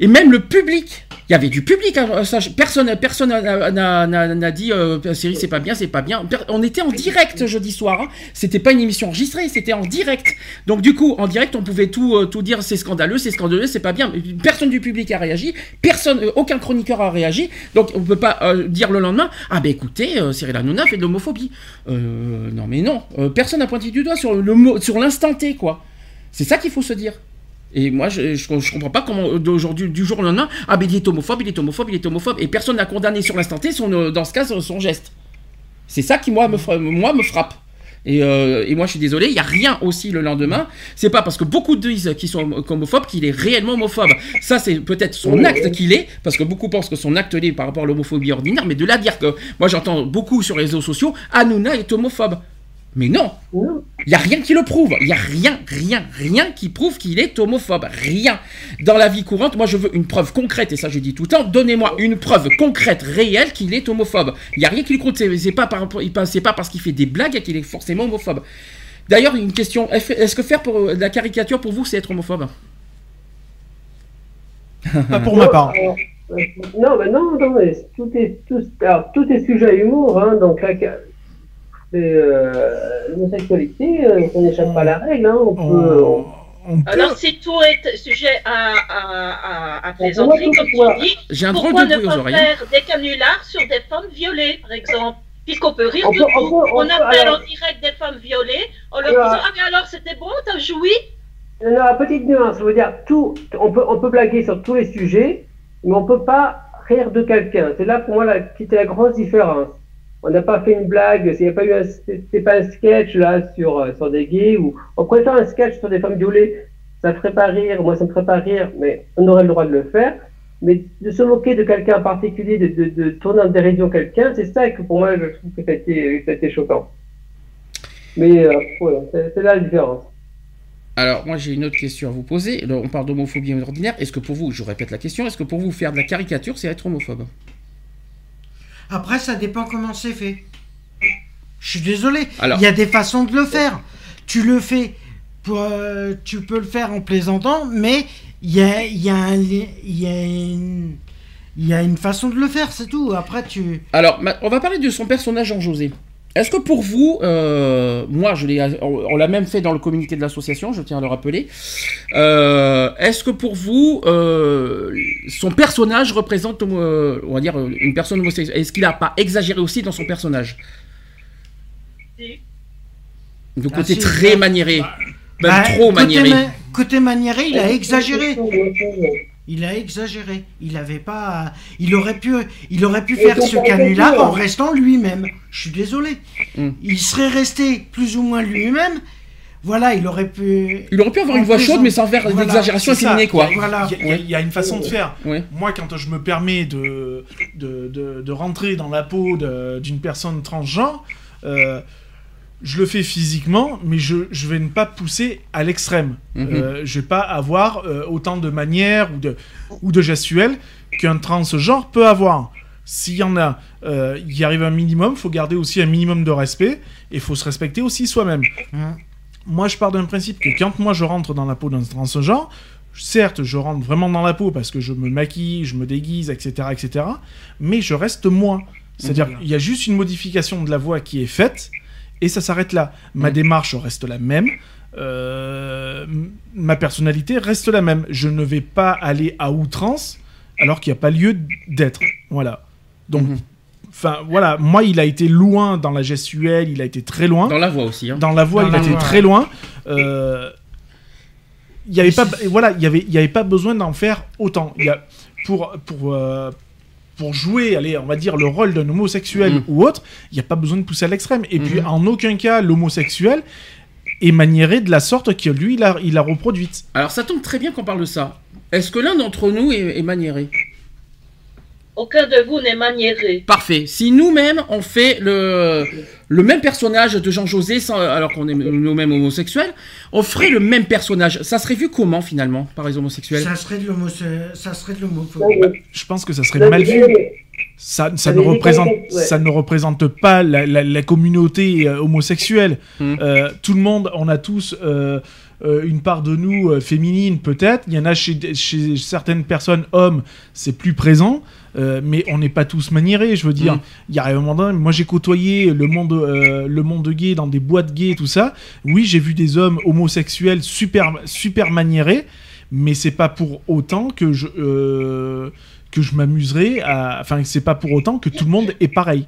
A: Et même le public, il y avait du public, hein, ça, personne personne n'a- n'a dit euh, Cyril c'est pas bien, c'est pas bien. On était en direct jeudi soir, hein. c'était pas une émission enregistrée, c'était en direct. Donc du coup, en direct, on pouvait tout, euh, tout dire, c'est scandaleux, c'est scandaleux, c'est pas bien. Personne du public a réagi, personne, euh, aucun chroniqueur a réagi. Donc on peut pas euh, dire le lendemain, ah ben écoutez, Cyril Hanouna fait de l'homophobie. Non mais non, personne n'a pointé du doigt sur le sur l'instant T quoi. C'est ça qu'il faut se dire. Et moi, je, je, je comprends pas comment d'aujourd'hui, du jour au lendemain, ah ben il est homophobe, il est homophobe, il est homophobe, et personne n'a condamné sur l'instant T son, dans ce cas son- geste. C'est ça qui moi, me frappe. Et, euh, et moi je suis désolé, il n'y a rien aussi le lendemain. C'est pas parce que beaucoup disent qu'ils sont homo- homophobes qu'il est réellement homophobe. Ça c'est peut-être son acte qu'il est, parce que beaucoup pensent que son acte l'est par rapport à l'homophobie ordinaire, mais de là à dire que moi j'entends beaucoup sur les réseaux sociaux, Hanouna est homophobe. Mais non, il n'y a rien qui le prouve. Il n'y a rien, rien, rien qui prouve qu'il est homophobe. Rien. Dans la vie courante, moi je veux une preuve concrète, et ça je dis tout le temps, donnez-moi une preuve concrète, réelle, qu'il est homophobe. Il n'y a rien qui le prouve. C'est pas, par, rapport- il passe- c'est pas parce qu'il fait des blagues qu'il est forcément homophobe. D'ailleurs, une question, est-ce que faire pour, de la caricature pour vous, c'est être homophobe?
E: Pas pour ma part.
D: Euh, non, mais non, non, mais tout est, tout, alors, tout est sujet à humour, hein, donc là, que- Mais euh, l'homosexualité, euh, ça n'échappe pas à la règle. Hein. On peut,
E: On- on peut-
C: Alors, si tout est sujet à, à, plaisanterie, comme tu dis,
A: J'ai un
C: pourquoi ne pas
A: oreilles.
C: faire des canulars sur des femmes violées, par exemple? Puisqu'on peut rire
D: On
C: de
D: peut-
C: tout.
D: on peut- on
C: On, appelle
D: alors-
C: en direct des femmes violées en leur
D: Alors-
C: disant Ah, mais alors c'était bon, t'as joui?
D: Non, non, petite nuance, je veux dire, tout, on peut, on peut blaguer sur tous les sujets, mais on peut pas rire de quelqu'un. C'est là pour moi la, qui était la grosse différence. On n'a pas fait une blague, s'il n'y pas eu un, pas un sketch là sur, euh, des gays ou on préfère un sketch sur des femmes violées, ça ferait pas rire, moi ça me ferait pas rire, mais on aurait le droit de le faire. Mais de se moquer de quelqu'un en particulier, de, de, de tourner en dérision quelqu'un, c'est ça que pour moi je trouve que ça a été, choquant. Mais euh, ouais, c'est là la différence.
A: Alors, moi, j'ai une autre question à vous poser. On parle d'homophobie ordinaire. Est-ce que pour vous, je répète la question, est-ce que pour vous, faire de la caricature, c'est être homophobe?
B: Après, ça dépend comment c'est fait. Je suis désolé.
A: Alors-
B: Il y a des façons de le faire. Tu le fais, pour, euh, tu peux le faire en plaisantant, mais il y a, y a y une, il y a une façon de le faire, c'est tout. Après, tu.
A: Alors, on va parler de son personnage en José. Est-ce que pour vous, euh, moi, je l'ai, on, on l'a même fait dans le communiqué de l'association, je tiens à le rappeler. euh, est-ce que pour vous, euh, son personnage représente, euh, on va dire, une personne homosexuelle? Est-ce qu'il n'a pas exagéré aussi dans son personnage?
C: Si.
A: De
B: Ah,
A: côté
B: si,
A: très
B: bah,
A: maniéré, même
B: Bah,
A: trop
B: côté
A: maniéré.
B: ma- Côté maniéré, il a exagéré. Il a exagéré. Il avait pas. Il aurait pu. Il aurait pu
D: Et
B: faire ce canular en restant lui-même. Je suis désolé.
A: Hmm.
B: Il serait resté plus ou moins lui-même. Voilà, il aurait pu.
A: Il aurait pu avoir une voix chaude, mais sans faire
B: Voilà,
A: d'exagération efféminée, quoi.
B: Voilà.
E: Il y, a- il y a une façon de faire.
A: Ouais.
E: Moi, quand je me permets de, de, de- de rentrer dans la peau d'une personne transgenre, euh, je le fais physiquement, mais je, je vais ne pas pousser à l'extrême.
A: Mhm.
E: Euh, je vais pas avoir euh, autant de manières ou de, ou de gestuels qu'un transgenre peut avoir. S'il y en a, euh, il y arrive un minimum, il faut garder aussi un minimum de respect et il faut se respecter aussi soi-même.
B: Hein.
E: Moi, je pars d'un principe que quand moi je rentre dans la peau d'un transgenre, certes, je rentre vraiment dans la peau parce que je me maquille, je me déguise, etc., etc., mais je reste moi. C'est-à-dire
B: Mhm.
E: qu'il y a juste une modification de la voix qui est faite et ça s'arrête là. Ma
A: Mhm.
E: démarche reste la même. euh, ma personnalité reste la même. Je ne vais pas aller à outrance alors qu'il n'y a pas lieu d'être. Voilà. Donc,
A: Mhm.
E: enfin, voilà. Moi, il a été loin dans la gestuelle, il a été très loin.
A: Dans la voix aussi. Hein.
E: Dans la voix,
B: Dans
E: il
B: la
E: était
B: voix,
E: très
B: ouais.
E: loin. Euh, Il y avait pas, voilà, il y avait, il y avait pas besoin d'en faire autant. Il y a, pour, pour, euh, pour jouer, allez, on va dire le rôle d'un homosexuel
A: Mhm.
E: ou autre, il n'y a pas besoin de pousser à l'extrême. Et puis,
A: Mhm.
E: en aucun cas, l'homosexuel est maniéré de la sorte que lui, il a, il a reproduite.
A: Alors, ça tombe très bien qu'on parle de ça. Est-ce que l'un d'entre nous est, est maniéré?
C: Aucun de vous n'est maniéré.
A: Parfait. Si nous-mêmes, on fait le, le même personnage de Jean-José, alors qu'on est nous-mêmes homosexuels, on ferait le même personnage. Ça serait vu comment, finalement, par les homosexuels
B: Ça serait de l'homo- ça serait de l'homophobie.
E: Je pense que ça serait mal vu. Ça, ça,
D: Ça
E: ne représente,
D: ouais.
E: ça ne représente pas la, la- la communauté euh, homosexuelle.
A: Mhm.
E: Euh, tout le monde, on a tous euh, euh, une part de nous euh, féminine peut-être. Il y en a chez, chez certaines personnes, hommes, c'est plus présent. Euh, mais on n'est pas tous maniérés, je veux dire.
A: Mhm.
E: Il y a un moment donné, moi j'ai côtoyé le monde, euh, le monde gay dans des boîtes gays, tout ça. Oui, j'ai vu des hommes homosexuels super, super maniérés, mais c'est pas pour autant que je, euh, que je m'amuserai à. Enfin, c'est pas pour autant que tout le monde est pareil.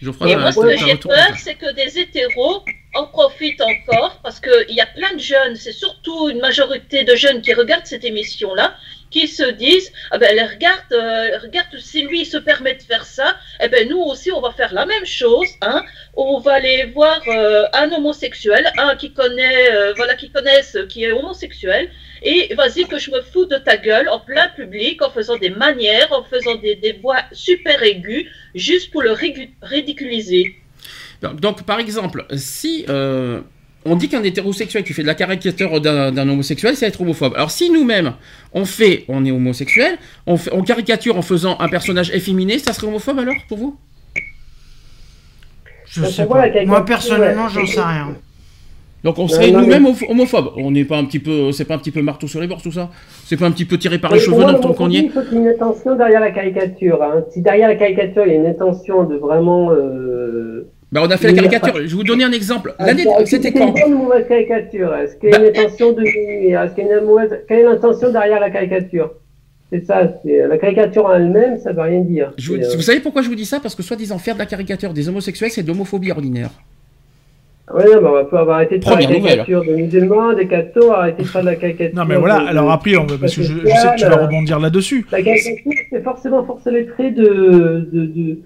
A: Geoffroy,
C: Et moi, ce que j'ai peur, c'est que des hétéros en profitent encore parce qu'il y a plein de jeunes, c'est surtout une majorité de jeunes qui regardent cette émission-là, qui se disent ah ben regarde, euh, regarde si lui se permet de faire ça, eh ben nous aussi on va faire la même chose, hein. On va aller voir euh, un homosexuel, un qui connaît, euh, voilà, qui connaissent, qui est homosexuel, et vas-y que je me fous de ta gueule en plein public, en faisant des manières, en faisant des, voix super aiguës, juste pour le ridiculiser.
A: Donc, donc, par exemple, si euh, on dit qu'un hétérosexuel qui fait de la caricature d'un homosexuel, c'est être homophobe. Alors, si nous-mêmes, on fait, on est homosexuel, on, fait, on caricature en faisant un personnage efféminé, ça serait homophobe alors, pour vous?
B: Je sais pas. Moi, personnellement, j'en sais rien.
A: Donc, on serait nous-mêmes homo- homophobes. On n'est pas un petit peu, c'est pas un petit peu marteau sur les bords, tout ça? C'est pas un petit peu tiré par les cheveux
D: moi,
A: dans le temps qu'on y
D: l'homophobie,
A: est
D: Il faut qu'il y ait une intention derrière la caricature. hein. Si derrière la caricature, il y a une intention de vraiment euh,
A: Bah, on a fait la caricature. Je vais vous donner un exemple. L'année,
D: Alors,
A: c'était quand
D: mauvaise caricature Est-ce qu'il y a
A: Bah,
D: une intention de Est-ce qu'il y a une mauvaise... Quelle est l'intention derrière la caricature? C'est ça, c'est la caricature en elle-même, ça veut rien dire.
A: je vous,
D: C'est, euh,
A: vous savez pourquoi je vous dis ça? Parce que soi-disant faire de la caricature des homosexuels, c'est de l'homophobie ordinaire.
D: Ouais, non, mais on va pas avoir arrêté de faire
A: Première
D: la
A: nouvelle.
D: caricature de musulmans, des cathos, arrêter de faire de la caricature.
E: Non, mais voilà,
D: de-
E: alors après, on parce que je, je sais que tu vas rebondir là-dessus.
D: La caricature, c'est forcément forcer les traits de, de, de,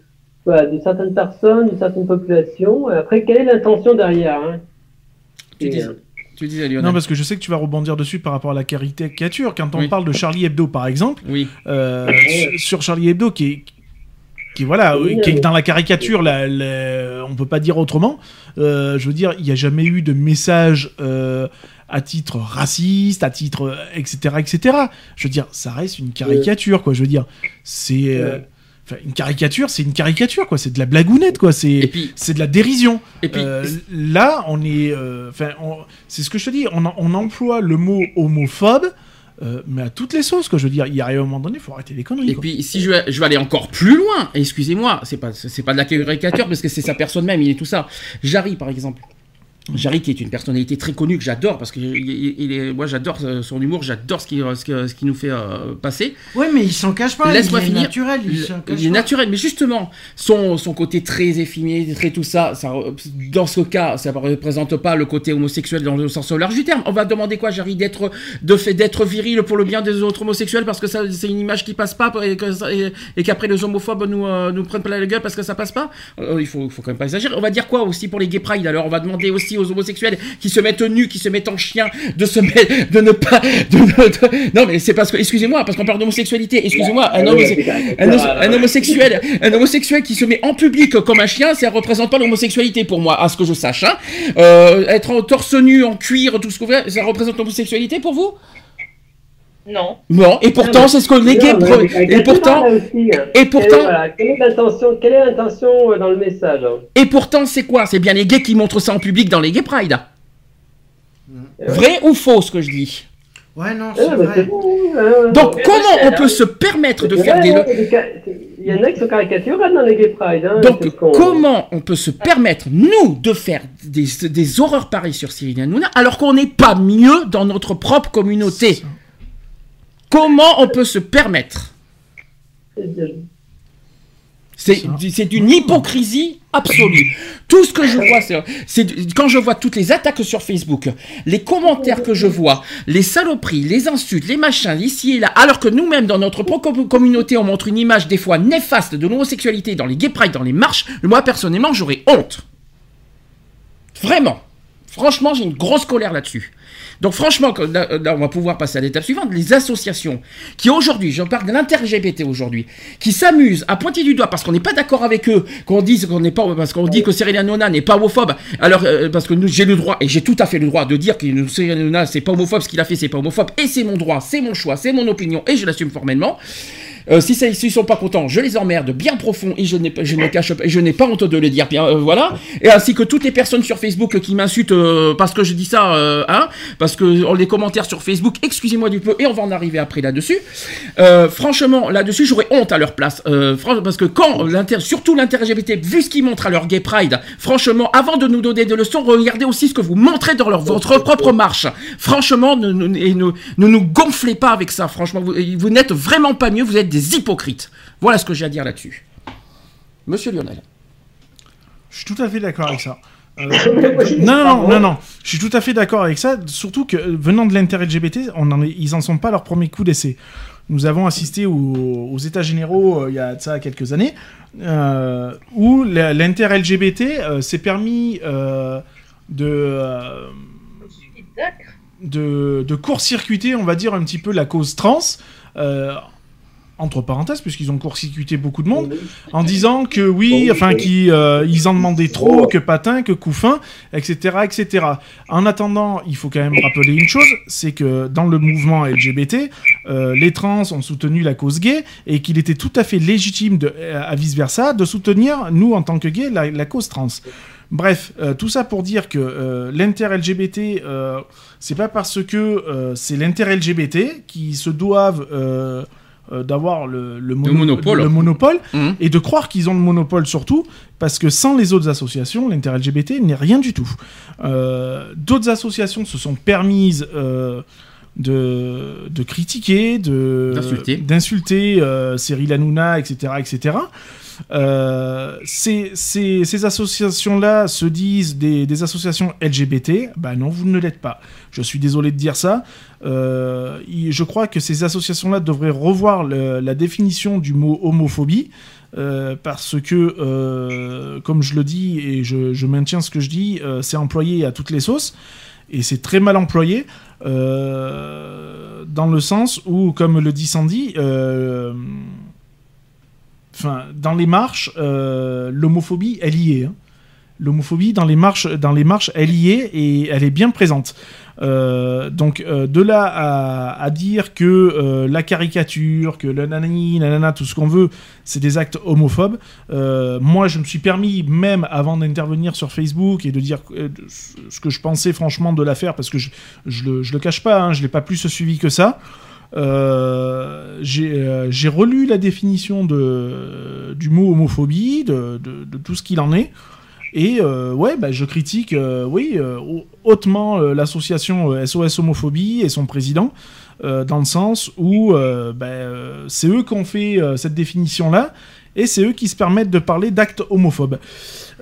D: voilà, de certaines personnes, de certaines populations. Et après, quelle est l'intention derrière hein?
A: Tu dis-
D: euh,
A: Tu disais, Lionel.
E: Non, parce que je sais que tu vas rebondir dessus par rapport à la caricature. Quand on
A: Oui.
E: parle de Charlie Hebdo, par exemple,
A: Oui.
E: euh, sur- sur Charlie Hebdo, qui est, qui, voilà, euh, qui est dans la caricature, la, la- on peut pas dire autrement. Euh, je veux dire, il n'y a jamais eu de message euh, à titre raciste, à titre euh, etc., etc. Je veux dire, ça reste une caricature, quoi. Je veux dire, c'est euh, une caricature, c'est une caricature, quoi. C'est de la blagounette, quoi. C'est c'est de la dérision.
A: et puis,
E: Euh, là, on est. euh, Enfin, c'est ce que je te dis. On, emploie le mot homophobe, euh, mais à toutes les sauces, quoi. Je veux dire, il arrive un moment donné, il faut arrêter les conneries.
A: Et
E: quoi.
A: puis, si je vais, je vais aller encore plus loin, excusez-moi, c'est pas, c'est pas de la caricature parce que c'est sa personne même, il est tout ça. Jarry, par exemple. Jarry, qui est une personnalité très connue que j'adore parce que il- il- il est, moi j'adore son humour, j'adore ce qu'il ce ce nous fait euh, passer.
B: Oui, mais il s'en cache pas.
A: Laisse-moi
B: il est
A: finir.
B: naturel. Il,
A: est naturel, mais justement, son, son côté très efféminé, très tout ça, ça, dans ce cas, ça ne représente pas le côté homosexuel dans le sens large du terme. On va demander quoi, Jarry, d'être, de fait, d'être viril pour le bien des autres homosexuels parce que ça, c'est une image qui passe pas et, qu'après les homophobes nous, euh, nous prennent pas la gueule parce que ça passe pas. Euh, il faut, faut quand même pas exagérer. On va dire quoi aussi pour les gay pride Alors, on va demander aussi aux homosexuels qui se mettent nus, qui se mettent en chien, de se mettre, de ne pas, de, de- non mais c'est parce que, excusez-moi, parce qu'on parle d'homosexualité. Excusez-moi, un homosexuel, un homosexuel qui se met en public comme un chien, ça représente pas l'homosexualité pour moi, à ce que je sache. Hein. Euh, être en torse nu, en cuir, tout ce vous voulez, ça représente l'homosexualité pour vous?
C: Non.
A: Bon, et pourtant, c'est ce que les gays.
D: Non,
A: Et pourtant,
D: hein.
A: et
D: Quelle est,
A: pourtant,
D: voilà, quelle est l'intention Quelle est l'intention euh, dans le message hein?
A: Et pourtant, c'est quoi? C'est bien les gays qui montrent ça en public dans les gay pride. Vrai ou faux ce que je dis?
B: Ouais, non,
D: Ah,
B: c'est vrai.
D: bon, hein,
A: Donc,
D: ouais.
A: comment on peut se permettre de faire des.
D: il y en a qui sont caricaturales dans les gay pride. Hein,
A: Donc, comment on peut se permettre, nous, de faire des, des horreurs pareilles sur Cyril Hanouna, alors qu'on n'est pas mieux dans notre propre communauté? Comment on peut se permettre C'est une hypocrisie absolue. Tout ce que je vois, c'est- c'est quand je vois toutes les attaques sur Facebook, les commentaires que je vois, les saloperies, les insultes, les machins, ici et là, alors que nous-mêmes, dans notre propre communauté, on montre une image des fois néfaste de l'homosexualité dans les gay pride, dans les marches, moi, personnellement, j'aurais honte. Vraiment. Franchement, j'ai une grosse colère là-dessus. Donc franchement, là, on va pouvoir passer à l'étape suivante. Les associations qui aujourd'hui, je parle de l'inter-LGBT aujourd'hui, qui s'amusent à pointer du doigt parce qu'on n'est pas d'accord avec eux, qu'on dise qu'on n'est pas, parce qu'on dit que Cyril Hanouna n'est pas homophobe. Alors euh, parce que j'ai le droit et j'ai tout à fait le droit de dire que Cyril Hanouna c'est pas homophobe, ce qu'il a fait c'est pas homophobe et c'est mon droit, c'est mon choix, c'est mon opinion et je l'assume formellement. Euh, si ça- s'ils sont pas contents, je les emmerde bien profond et je n'ai je ne cache pas, je n'ai pas honte de le dire euh, voilà. Et ainsi que toutes les personnes sur Facebook qui m'insultent euh, parce que je dis ça, euh, hein, parce que on les commentaires sur Facebook, excusez-moi du peu, et on va en arriver après là-dessus. Franchement, là-dessus, j'aurais honte à leur place, parce que quand surtout l'inter-LGBT, vu ce qu'ils montrent à leur gay pride, franchement, avant de nous donner des leçons, regardez aussi ce que vous montrez dans votre propre marche. Franchement, ne, ne, ne, ne nous gonflez pas avec ça. Franchement, vous, vous n'êtes vraiment pas mieux. Vous êtes des hypocrites. Voilà ce que j'ai à dire là-dessus. Monsieur Lionel.
E: Je suis tout à fait d'accord avec ça. Euh, non, non, non, non, je suis tout à fait d'accord avec ça, surtout que euh, venant de l'inter-LGBT, on en est- ils en sont pas leur premier coup d'essai. Nous avons assisté aux, aux États généraux euh, il y a de ça quelques années, euh, où l'inter-LGBT euh, s'est permis euh, de, euh, de, de court-circuiter, on va dire, un petit peu la cause trans, euh, entre parenthèses, puisqu'ils ont court-circuité beaucoup de monde, en disant que oui, enfin qu'ils euh, ils en demandaient trop, que patin, que couffin, etc., etc. En attendant, il faut quand même rappeler une chose, c'est que dans le mouvement LGBT, euh, les trans ont soutenu la cause gay et qu'il était tout à fait légitime, de, à vice versa, de soutenir nous en tant que gays la, la cause trans. Bref, euh, tout ça pour dire que euh, l'inter-LGBT, euh, c'est pas parce que euh, c'est l'inter-LGBT qui se doivent euh, d'avoir le, le,
A: Le monopole.
E: le monopole
A: Mhm.
E: et de croire qu'ils ont le monopole surtout, parce que sans les autres associations, l'inter-LGBT n'est rien du tout. Euh, D'autres associations se sont permises euh, de, de critiquer, de-
A: D'insulter.
E: d'insulter euh, Cyril Hanouna, etc. etc. Euh, ces, associations-là se disent des, associations LGBT. Ben non, vous ne l'êtes pas. Je suis désolé de dire ça. Euh, je crois que ces associations-là devraient revoir la définition du mot homophobie. euh, parce que, comme je le dis et je, maintiens ce que je dis, c'est employé à toutes les sauces et c'est très mal employé dans le sens où, comme le dit Sandy, enfin, dans les marches, euh, l'homophobie, elle y est. hein. L'homophobie dans les marches, dans les marches, elle y est et elle est bien présente. Euh, donc euh, de là à, dire que la caricature, que le nanani, nanana, tout ce qu'on veut, c'est des actes homophobes. moi, je me suis permis même avant d'intervenir sur Facebook et de dire ce que je pensais franchement de l'affaire, parce que je, je le cache pas, hein, je l'ai pas plus suivi que ça. Euh, j'ai euh, j'ai relu la définition du mot homophobie, de, tout ce qu'il en est. Et euh, ouais, bah, je critique, hautement l'association SOS Homophobie et son président, dans le sens où bah, c'est eux qui ont fait cette définition-là, et c'est eux qui se permettent de parler d'actes homophobes.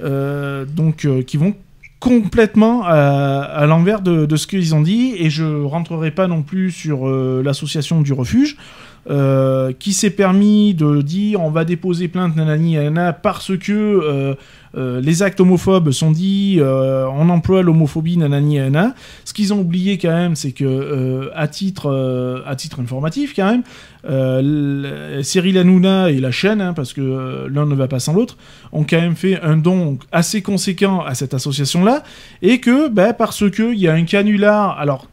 E: Donc, qui vont complètement à, à l'envers de, de ce qu'ils ont dit, et je rentrerai pas non plus sur euh, l'association du refuge. Euh, qui s'est permis de dire on va déposer plainte nanani nanana parce que euh, euh, les actes homophobes sont dits, euh, on emploie l'homophobie nanani nanana. Ce qu'ils ont oublié quand même, c'est que à titre à titre informatif quand même, Cyril Hanouna et la chaîne, hein, parce que l'un ne va pas sans l'autre, ont quand même fait un don assez conséquent à cette association-là, et que bah, parce que il y a un canular, alors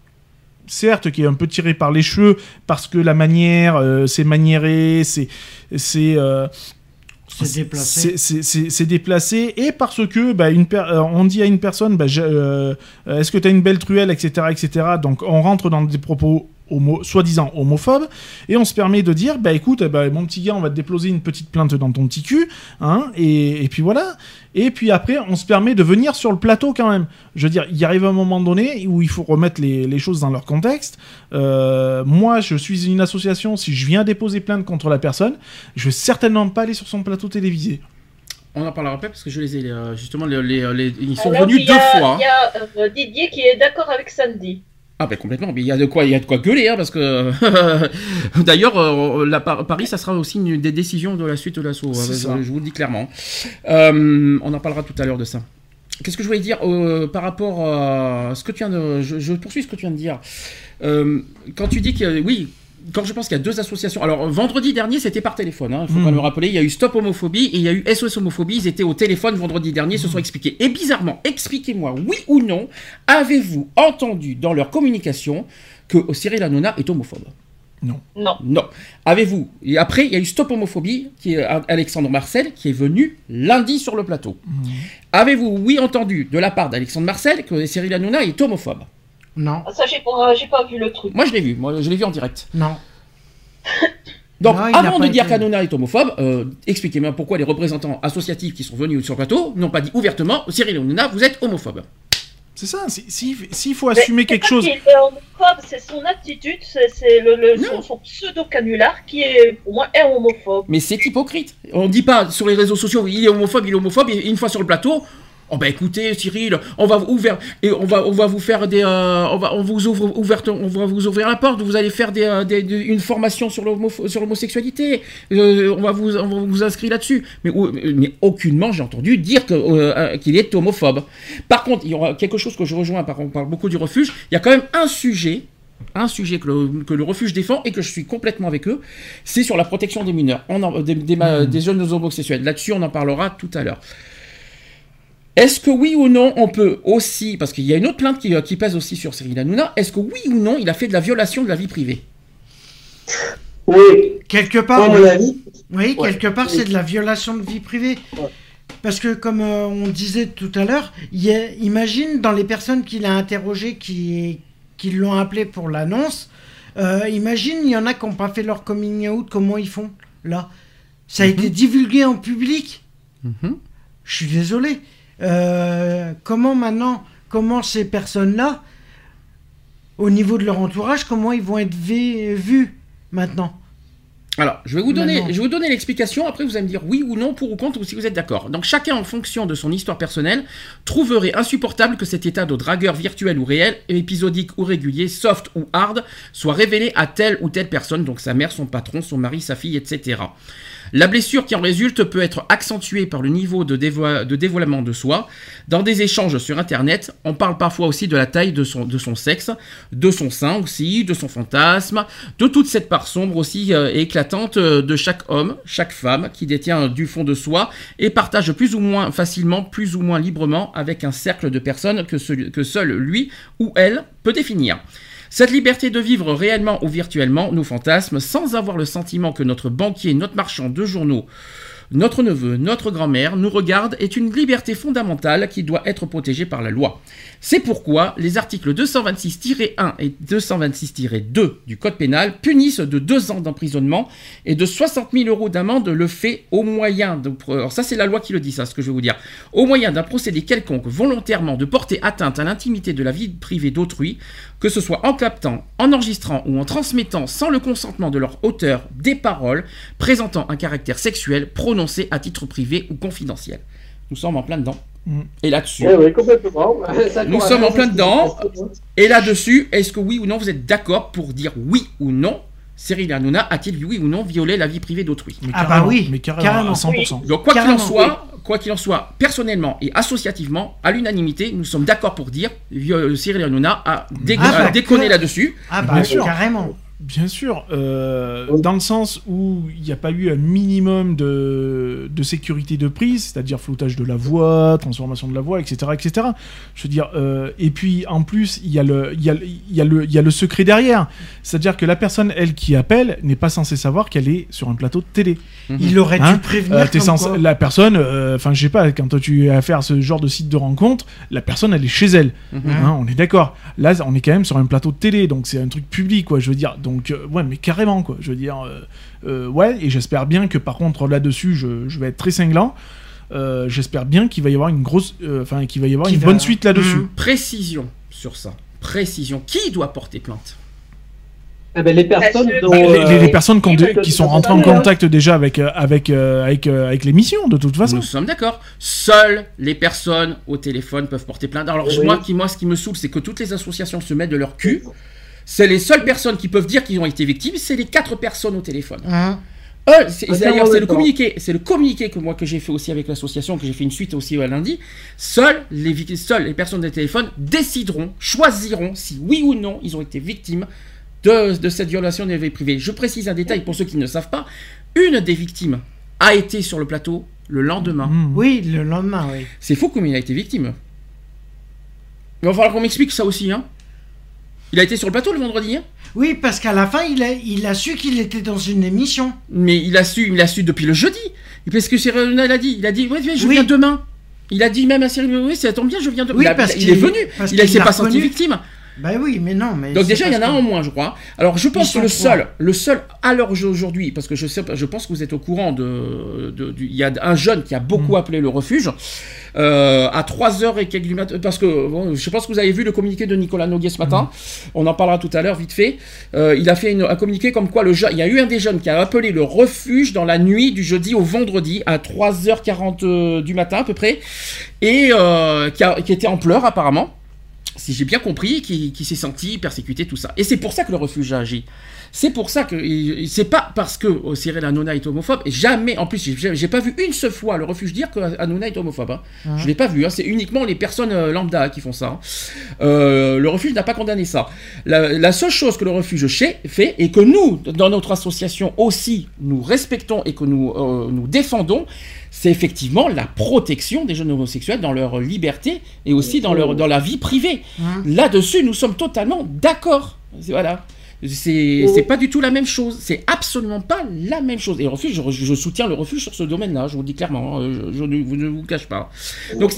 E: certes qui est un peu tiré par les cheveux parce que la manière euh, c'est maniéré c'est c'est euh,
B: déplacé.
E: c'est- déplacé et parce que bah, une per- euh, on dit à une personne bah, euh, est-ce que tu as une belle truelle etc etc donc on rentre dans des propos homo, soi-disant homophobes et on se permet de dire bah écoute eh ben, mon petit gars on va te déposer une petite plainte dans ton petit cul hein, et, et puis voilà et puis après on se permet de venir sur le plateau quand même je veux dire il arrive un moment donné où il faut remettre les, les choses dans leur contexte Euh, moi je suis une association si je viens déposer plainte contre la personne je vais certainement pas aller sur son plateau télévisé
A: On en parlera après parce que je les ai euh, justement les, les- les- ils sont
C: Alors,
A: venus
C: il y
A: deux fois. hein.
C: Il y a euh, Didier qui est d'accord avec Sandy.
A: Ah ben complètement, mais il y a de quoi, il y a de quoi gueuler, hein, parce que d'ailleurs euh, Par- Paris, ça sera aussi une des décisions de la suite de l'assaut. Hein, je vous le dis clairement. Euh, on en parlera tout à l'heure de ça. Qu'est-ce que je voulais dire euh, par rapport à ce que tu viens de, je, je poursuis ce que tu viens de dire. Quand tu dis que oui. Quand je pense qu'il y a deux associations. Alors, vendredi dernier, c'était par téléphone. Il faut
E: Mhm.
A: quand même le rappeler. Il y a eu Stop Homophobie et il y a eu SOS Homophobie. Ils étaient au téléphone vendredi dernier, ils se sont expliqués. Et bizarrement, expliquez-moi, oui ou non, avez-vous entendu dans leur communication que Cyril Hanouna est homophobe?
C: Non.
A: Non. Avez-vous Et après, il y a eu Stop Homophobie, qui est Alexandre Marcel, qui est venu lundi sur le plateau. Avez-vous, oui, entendu de la part d'Alexandre Marcel que Cyril Hanouna est homophobe?
B: Non,
C: Ça, j'ai pas, j'ai pas vu le truc.
A: Moi, je l'ai vu. Moi, je l'ai vu en direct.
B: non.
A: Donc,
B: Non,
A: avant de dire
B: été.
A: qu'Hanouna est homophobe, euh, expliquez-moi pourquoi les représentants associatifs qui sont venus sur le plateau n'ont pas dit ouvertement Cyril Hanouna, vous êtes homophobe.
E: c'est ça si- si- s'il faut
C: Mais
E: assumer
C: c'est
E: quelque chose
C: qu'il est homophobe, c'est son attitude, c'est le, le- son, son pseudo-canular qui est, pour moi, est homophobe.
A: Mais c'est hypocrite. On dit pas sur les réseaux sociaux, il est homophobe, il est homophobe, et une fois sur le plateau, oh bah écoutez Cyril, on va vous ouvrir on va vous faire des, euh, on va vous ouvrir la porte, vous allez faire des, euh, une formation sur l'homo- sur l'homosexualité, Euh, on va vous on inscrire là-dessus. Mais aucunement j'ai entendu dire qu'il est homophobe. Par contre, il y aura quelque chose que je rejoins, par on parle beaucoup du refuge, il y a quand même un sujet un sujet que le, refuge défend et que je suis complètement avec eux, c'est sur la protection des mineurs, des jeunes homosexuels. Là-dessus, on en parlera tout à l'heure. Est-ce que oui ou non, on peut aussi, parce qu'il y a une autre plainte qui, euh, qui pèse aussi sur Cyril Hanouna, est-ce que oui ou non, il a fait de la violation de la vie privée?
D: Oui,
B: Quelque part,
D: avis,
B: oui,
D: Ouais.
B: quelque part, c'est de la violation de vie privée.
D: Ouais.
B: Parce que, comme euh, on disait tout à l'heure, il y a- imagine dans les personnes qu'il a interrogées qui, qui l'ont appelé pour l'annonce, Euh, imagine, il y en a qui n'ont pas fait leur coming out, comment ils font là? Ça a
A: Mhm.
B: été divulgué en public?
A: Mhm.
B: Je suis désolé. Euh, comment maintenant, comment ces personnes-là, au niveau de leur entourage, comment ils vont être vus maintenant?
A: Alors, je vais vous donner,
B: Maintenant.
A: je vais vous donner l'explication. Après, vous allez me dire oui ou non, pour ou contre, ou si vous êtes d'accord. Donc, chacun, en fonction de son histoire personnelle, trouverait insupportable que cet état de dragueur virtuel ou réel, épisodique ou régulier, soft ou hard, soit révélé à telle ou telle personne, donc sa mère, son patron, son mari, sa fille, etc. La blessure qui en résulte peut être accentuée par le niveau de, de dévoilement de soi. Dans des échanges sur Internet, on parle parfois aussi de la taille de son, de son sexe, de son sein aussi, de son fantasme, de toute cette part sombre aussi euh, éclatante euh, de chaque homme, chaque femme qui détient du fond de soi et partage plus ou moins facilement, plus ou moins librement avec un cercle de personnes que, que seul lui ou elle peut définir. Cette liberté de vivre réellement ou virtuellement nos fantasmes sans avoir le sentiment que notre banquier, notre marchand de journaux, notre neveu, notre grand-mère nous regarde est une liberté fondamentale qui doit être protégée par la loi. C'est pourquoi les articles 226-1 et 226-2 du Code pénal punissent de 2 ans d'emprisonnement et de 60 000 euros d'amende le fait au moyen. Alors ça c'est la loi qui le dit ça, ce que je vais vous dire. Au moyen d'un procédé quelconque volontairement de porter atteinte à l'intimité de la vie privée d'autrui, que ce soit en captant, en enregistrant ou en transmettant sans le consentement de leur auteur des paroles présentant un caractère sexuel prononcé à titre privé ou confidentiel. Nous sommes en plein dedans.
E: Mm.
A: Et là-dessus,
D: Oui, oui, complètement.
A: Nous sommes en plein dedans. et là-dessus, est-ce que oui ou non vous êtes d'accord pour dire oui ou non? Cyril Hanouna a-t-il oui ou non violé la vie privée d'autrui?
E: Mais
B: Ah bah
E: carrément,
B: oui,
E: mais carrément,
B: carrément.
E: à 100%.
A: Donc quoi qu'il en soit, quoi qu'il en soit, personnellement et associativement, à l'unanimité, nous sommes d'accord pour dire que Cyril Hanouna a, dé-
B: Ah bah,
A: a déconné là-dessus.
B: Ah bah
E: Bien sûr.
B: carrément.
E: Bien sûr, euh,
D: Oui.
E: dans le sens où il n'y a pas eu un minimum de, de sécurité de prise, c'est-à-dire floutage de la voix, transformation de la voix, etc. etc. Je veux dire, euh, et puis en plus, il y, a le- il y, a, le- il y, a le- il y a le secret derrière. C'est-à-dire que la personne, elle, qui appelle, n'est pas censée savoir qu'elle est sur un plateau de télé.
B: Il aurait
E: Hein
B: dû prévenir.
E: Euh, la personne, euh, enfin je sais pas, quand tu as affaire à ce genre de site de rencontre, la personne elle est chez elle.
A: Mhm.
E: Hein, on est d'accord. Là, on est quand même sur un plateau de télé, donc c'est un truc public, quoi. Je veux dire, donc euh, ouais, mais carrément, quoi. Je veux dire, euh, euh, ouais, et j'espère bien que par contre là-dessus, je, je vais être très cinglant. Euh, j'espère bien qu'il va y avoir une grosse, euh, enfin qu'il va y avoir
B: Qui
E: une
B: va-
E: bonne suite là-dessus.
A: Précision sur ça. Précision. Qui doit porter plainte?
D: Ben, les personnes
C: Parce que-
D: dont,
E: Les, les- les personnes qui, de- sont rentrées en contact déjà avec avec avec avec l'émission, de toute façon.
A: Nous sommes d'accord. Seules les personnes au téléphone peuvent porter plainte. Alors
D: Oui.
A: moi, qui, moi, ce qui me saoule, c'est que toutes les associations se mettent de leur cul. C'est les seules personnes qui peuvent dire qu'ils ont été victimes, c'est les quatre personnes au téléphone.
B: Hein
A: Euh, c'est-
D: Ah,
A: c'est le communiqué, c'est le communiqué que moi que j'ai fait aussi avec l'association, que j'ai fait une suite aussi à lundi. Seules les, seules les personnes des téléphones décideront, choisiront si oui ou non ils ont été victimes de, de cette violation des vies privées. Je précise un détail pour ceux qui ne savent pas. Une des victimes a été sur le plateau le lendemain.
E: Mhm.
B: Oui, le lendemain, oui.
A: C'est fou comme il a été victime. Il va falloir qu'on m'explique ça aussi, hein. Il a été sur le plateau le vendredi, hein
B: Oui, parce qu'à la fin, il a, il a su qu'il était dans une émission.
A: Mais il a su, il l'a su depuis le jeudi. Parce que Cyril l'a dit. Il a dit, ouais, je
B: Oui.
A: viens demain. Il a dit même à Cyril, oui, ça tombe bien, je viens demain.
B: Oui,
A: il, a-
B: parce
A: il
B: qu'il-
A: est venu.
B: parce
A: Il ne
B: qu'il
A: s'est pas senti victime.
B: Bah oui, mais non, mais.
A: Donc déjà, il y en a un en moins, je crois. Alors je pense que le seul, le seul, à l'heure aujourd'hui, parce que je sais, je pense que vous êtes au courant de, il y a un jeune qui a beaucoup
B: Mm.
A: appelé le refuge euh, à 3h et quelques du matin, parce que bon, je pense que vous avez vu le communiqué de Nicolas Noguet ce matin.
B: Mm.
A: On en parlera tout à l'heure, vite fait. Euh, il a fait une- un communiqué comme quoi le jeune, il y a eu un des jeunes qui a appelé le refuge dans la nuit du jeudi au vendredi à 3h40 euh, du matin à peu près, et euh, qui, a- qui était en pleurs apparemment si j'ai bien compris, qui, qui s'est senti persécuté, tout ça. Et c'est pour ça que le refuge a agi. C'est pour ça que c'est pas parce que euh, Cyril Hanouna est homophobe. Et jamais, en plus, j'ai- pas vu une seule fois le refuge dire que Hanouna est homophobe. hein.
B: Mhm.
A: Je l'ai pas vu. hein. C'est uniquement les personnes euh, lambda qui font ça. hein. Euh, le refuge n'a pas condamné ça. La, la seule chose que le refuge fait et que nous, dans notre association aussi, nous respectons et que nous euh, nous défendons, c'est effectivement la protection des jeunes homosexuels dans leur liberté et aussi dans leur dans la vie privée.
B: Hein
A: Là-dessus, nous sommes totalement d'accord. Voilà. C'est c'est pas du tout la même chose. C'est absolument pas la même chose. Et le refuge, je, je soutiens le refuge sur ce domaine-là. Je vous le dis clairement. hein. Je, je ne, vous- ne vous cache pas. Donc,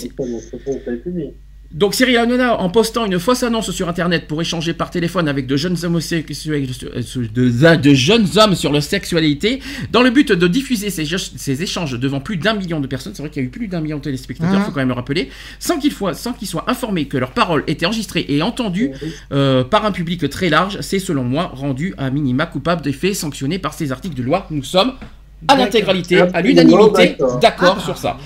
A: Donc Cyril Hanouna, en postant une fausse annonce sur Internet pour échanger par téléphone avec de jeunes homosexuels, de, de jeunes hommes sur leur sexualité, dans le but de diffuser ces, ces échanges devant plus d'un million de personnes, c'est vrai qu'il y a eu plus d'un million de téléspectateurs, il
B: Mhm.
A: faut quand même le rappeler, sans qu'ils soient, sans qu'ils soient informés que leurs paroles étaient enregistrées et entendues euh, par un public très large, c'est selon moi rendu à minima coupable des faits sanctionnés par ces articles de loi. Nous sommes à l'intégralité, à
D: Absolument
A: l'unanimité,
D: d'accord.
A: d'accord
B: Ah.
A: sur ça.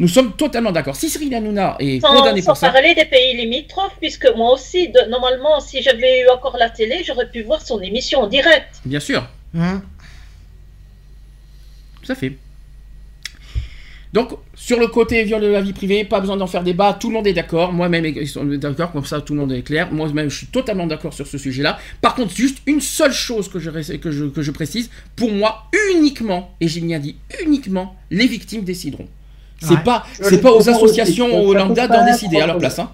A: Nous sommes totalement d'accord. Si Cyril Hanouna est
C: Sans,
A: condamné
C: sans
A: pour ça,
C: parler des pays limitrophes, puisque moi aussi, de- normalement, si j'avais eu encore la télé, j'aurais pu voir son émission en direct.
A: bien sûr,
B: Hein
A: tout à fait. Donc, sur le côté viol de la vie privée, pas besoin d'en faire débat, tout le monde est d'accord, moi-même, ils sont d'accord, comme ça tout le monde est clair, moi-même je suis totalement d'accord sur ce sujet-là. Par contre, juste une seule chose que je, ré- que je, que je précise, pour moi, uniquement, et j'ai bien dit uniquement, les victimes décideront. C'est
B: Ouais.
A: pas, c'est pas aux associations,
D: aussi.
A: aux lambda d'en décider à leur
D: trop.
A: place. Hein.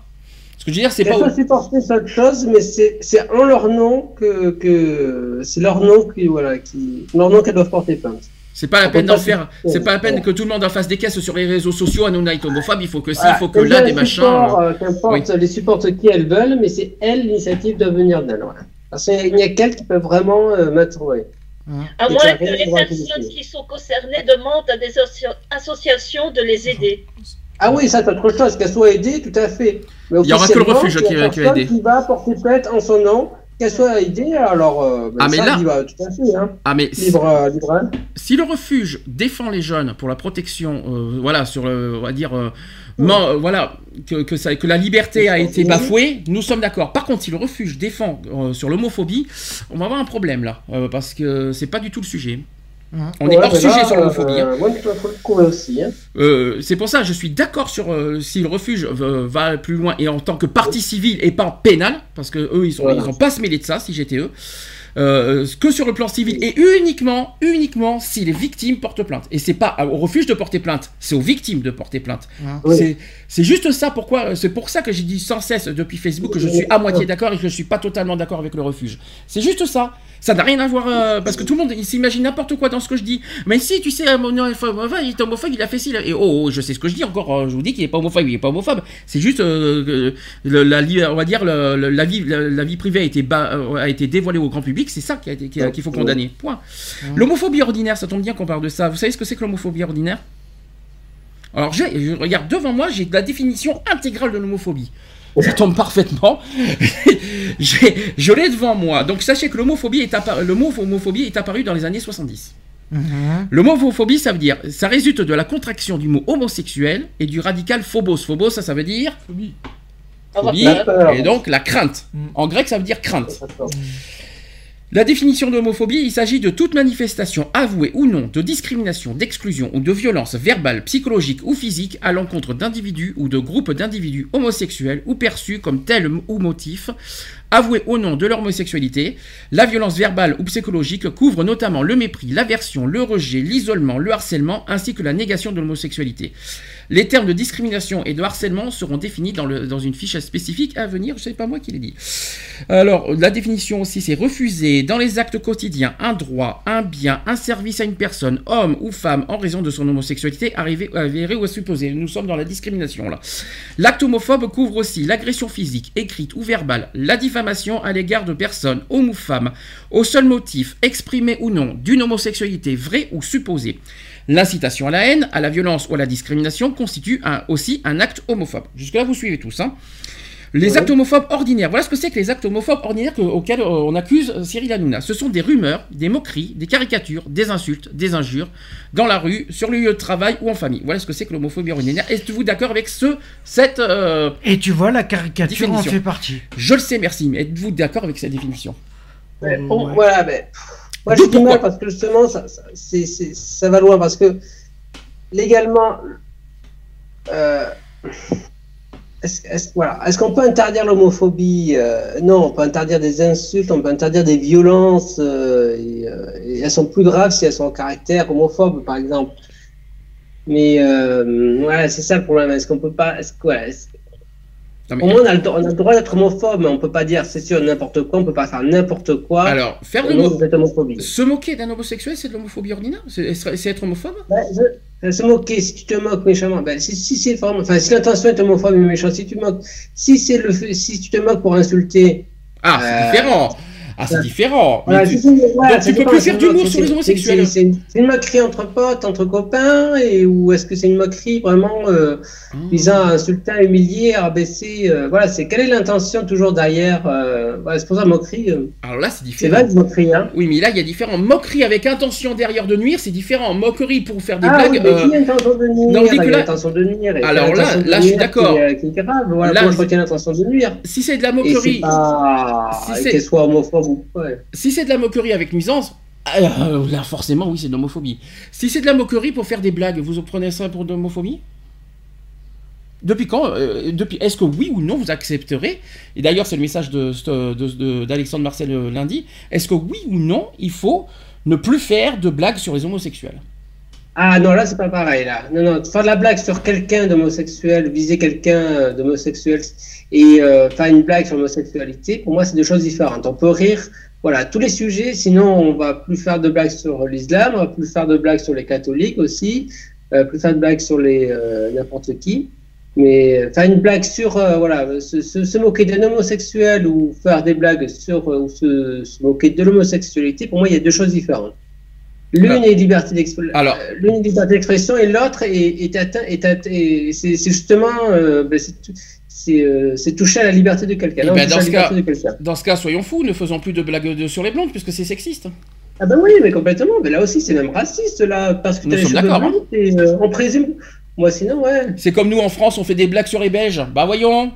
A: Ce que je veux dire, c'est pas... aux-
D: supporter c'est autre chose, mais c'est c'est en leur nom que, que c'est leur nom qui voilà qui leur nom qu'elles doivent porter plainte.
A: C'est pas la
D: On
A: peine d'en
D: pas
A: faire. C'est pas la peine que tout le monde en fasse des caisses sur les réseaux sociaux. Hanouna est homophobe. Il faut que si, il
D: Voilà.
A: faut que
D: Qu'elles
A: là des machins.
D: support,
A: euh,
D: euh, qu'importe, les supportent qui elles veulent, mais c'est elles l'initiative doit venir d'elles. Parce qu'il n'y a qu'elles qui peuvent vraiment euh, mettre. Ouais.
C: À
D: Et
C: moins que les personnes qui sont concernées demandent à des associ- associations de les aider.
D: Ah oui, ça c'est autre chose, qu'elle soit aidée, tout à fait. Mais
A: Il y aura que le refuge qui va- aider.
D: Qui va porter plainte en son nom, qu'elle soit aidée, alors. euh, ben
A: Ah, mais
D: ça,
A: là-
D: libre, tout à fait, hein.
A: Ah mais si,
D: Libre, euh, libre, hein.
A: si le refuge défend les jeunes pour la protection, euh, voilà, sur le, on va dire, man- voilà, que, que, ça, que la liberté a été bafouée, nous sommes d'accord. Par contre, si le refuge défend sur l'homophobie, on va avoir un problème là, parce que c'est pas du tout le sujet. On est hors sujet
D: là,
A: sur l'homophobie. hein.
D: euh, aussi. Hein.
A: Euh, c'est pour ça je suis d'accord sur euh, si le refuge euh, va plus loin et en tant que partie civile et pas pénale, parce que eux ils sont
D: Voilà.
A: ils ont pas se mêler de ça si j'étais eux. Euh, que sur le plan civil et uniquement uniquement si les victimes portent plainte. Et c'est pas au refuge de porter plainte c'est aux victimes de porter plainte.
D: Oui.
A: c'est c'est juste ça pourquoi c'est pour ça que j'ai dit sans cesse depuis Facebook que je suis à moitié d'accord et que je suis pas totalement d'accord avec le refuge. C'est juste ça. Ça n'a rien à voir euh, parce que tout le monde il s'imagine n'importe quoi dans ce que je dis. Mais si tu sais mon homophobe, il est homophobe il a fait ci il a- et oh, oh, je sais ce que je dis encore euh, je vous dis qu'il est pas homophobe il est pas homophobe. C'est juste euh, le- la on va dire le- le- la vie la, la vie privée a été ba- a été dévoilée au grand public c'est ça qui a été- qui a- qu'il faut condamner point l'homophobie ordinaire ça tombe bien qu'on parle de ça vous savez ce que c'est que l'homophobie ordinaire? Alors, je, je regarde devant moi, j'ai la définition intégrale de l'homophobie. Ça tombe parfaitement. J'ai- je l'ai devant moi. Donc, sachez que l'homophobie est apparu, le mot homophobie est apparu dans les années 70.
B: Mhm.
A: Le mot homophobie, ça veut dire, ça résulte de la contraction du mot homosexuel et du radical phobos. Phobos, ça, ça veut dire phobie,
D: peur.
A: et donc la crainte.
E: Mm.
A: En grec, ça veut dire crainte. La définition de l'homophobie, il s'agit de toute manifestation avouée ou non de discrimination, d'exclusion ou de violence verbale, psychologique ou physique à l'encontre d'individus ou de groupes d'individus homosexuels ou perçus comme tels ou motifs, avoués au nom de leur homosexualité. La violence verbale ou psychologique couvre notamment le mépris, l'aversion, le rejet, l'isolement, le harcèlement ainsi que la négation de l'homosexualité. Les termes de discrimination et de harcèlement seront définis dans, une fiche spécifique à venir, je sais pas moi qui l'ai dit. Alors, la définition aussi, c'est refuser dans les actes quotidiens un droit, un bien, un service à une personne, homme ou femme, en raison de son homosexualité arrivée, avérée ou supposée. Nous sommes dans la discrimination là. L'acte homophobe couvre aussi l'agression physique, écrite ou verbale, la diffamation à l'égard de personnes, hommes ou femmes, au seul motif, exprimé ou non, d'une homosexualité vraie ou supposée. L'incitation à la haine, à la violence ou à la discrimination constitue un- aussi un acte homophobe. Jusque-là, vous suivez tous. Hein les
D: Ouais.
A: actes homophobes ordinaires. Voilà ce que c'est que les actes homophobes ordinaires que- auxquels euh, on accuse euh, Cyril Hanouna. Ce sont des rumeurs, des moqueries, des caricatures, des insultes, des injures, dans la rue, sur le lieu de travail ou en famille. Voilà ce que c'est que l'homophobie ordinaire. Êtes-vous d'accord avec ce, cette... euh,
B: Et tu vois, la caricature en
A: Définition?
B: fait partie.
A: je le sais, merci, mais êtes-vous d'accord avec cette définition?
D: Mais bon,
B: ouais.
D: Voilà, mais. Moi, je dis mal parce que justement, ça, ça, ça va loin. Parce que légalement, euh, est-ce est voilà. est qu'on peut interdire l'homophobie Euh, Non, on peut interdire des insultes, on peut interdire des violences. euh, et, euh, et elles sont plus graves si elles sont en caractère homophobe, par exemple. Mais euh, voilà, c'est ça le problème. Est-ce qu'on peut pas. Voilà,
A: Non, mais-
D: Au moins, on a, le, on a le droit d'être homophobe, mais on peut pas dire c'est sûr n'importe quoi, on peut pas faire n'importe quoi.
A: Alors, faire de
D: nom
A: mo-
D: de cette homophobie.
A: se moquer d'un homosexuel, c'est de l'homophobie ordinaire? C'est être homophobe?
D: Ouais, je- se moquer, si tu te moques méchamment, ben, si, si c'est vraiment, enfin, si l'intention est homophobe et méchant, si tu te moques, si c'est le, si tu te moques pour insulter,
A: Ah, c'est
D: Euh,
A: différent. Ah, c'est différent. Mais
D: voilà,
A: tu-
D: c'est- voilà,
A: tu peux plus
D: c'est
A: faire
D: une
A: d'humour sur les
D: c'est-
A: homosexuels.
D: c'est- C'est une, c'est une moquerie entre potes, entre copains, et ou est-ce que c'est une moquerie vraiment euh,
A: Ah.
D: visant à insulter, à humilier, à rabaisser, euh, voilà, c'est quelle est l'intention toujours derrière, euh, voilà, c'est pour ça moquerie,
A: Alors là, c'est
D: c'est
A: différent.
D: vague moquerie, hein.
A: Oui, mais là, il y a différents. Moquerie avec intention derrière de nuire, c'est différent. Moquerie pour faire des
D: Ah, oui,
A: blagues.
D: mais qui a l'intention de nuire?
A: non, là-
D: l'intention de nuire. et
A: Alors là-
D: intention
A: là, je suis d'accord.
D: Qui, est- qui est grave. Voilà,
A: Là,
D: je retiens l'intention de nuire?
A: Si c'est de la
D: c'est
A: moquerie, c'est-
D: qu'elle soit homophobe ouais.
A: si c'est de la moquerie avec nuisance, euh, là forcément oui c'est de l'homophobie. Si c'est de la moquerie pour faire des blagues, vous prenez ça pour de l'homophobie? Depuis quand euh, Depuis Est-ce que oui ou non vous accepterez? Et d'ailleurs c'est le message de, de- de- d'Alexandre Marcel euh, lundi. Est-ce que oui ou non il faut ne plus faire de blagues sur les homosexuels?
D: Ah non, là, c'est pas pareil. Là. Non, non, faire de la blague sur quelqu'un d'homosexuel, viser quelqu'un d'homosexuel et euh, faire une blague sur l'homosexualité, pour moi, c'est deux choses différentes. On peut rire, voilà, tous les sujets, sinon, on va plus faire de blagues sur l'islam, on va plus faire de blagues sur les catholiques aussi, euh, plus faire de blagues sur les euh, n'importe qui. Mais faire une blague sur, voilà, se, se- se moquer d'un homosexuel ou faire des blagues sur, ou se, se moquer de l'homosexualité, pour moi, il y a deux choses différentes. L'une est liberté d'expression, et l'autre est, est atteint, est atteint- et c'est justement, euh, ben, c'est euh, c'est toucher à la liberté de quelqu'un.
A: Eh ben, dans
D: liberté
A: cas-
D: de quelqu'un.
A: Dans ce cas, soyons fous, ne faisons plus de blagues de- sur les blondes puisque c'est sexiste.
D: Ah ben oui, mais complètement. Mais là aussi, c'est même raciste là, parce que
A: Nous
D: t'as les cheveux
A: hein.
D: et euh, on présume. Moi, sinon, ouais.
A: C'est comme nous en France, on fait des blagues sur les Belges. Bah voyons,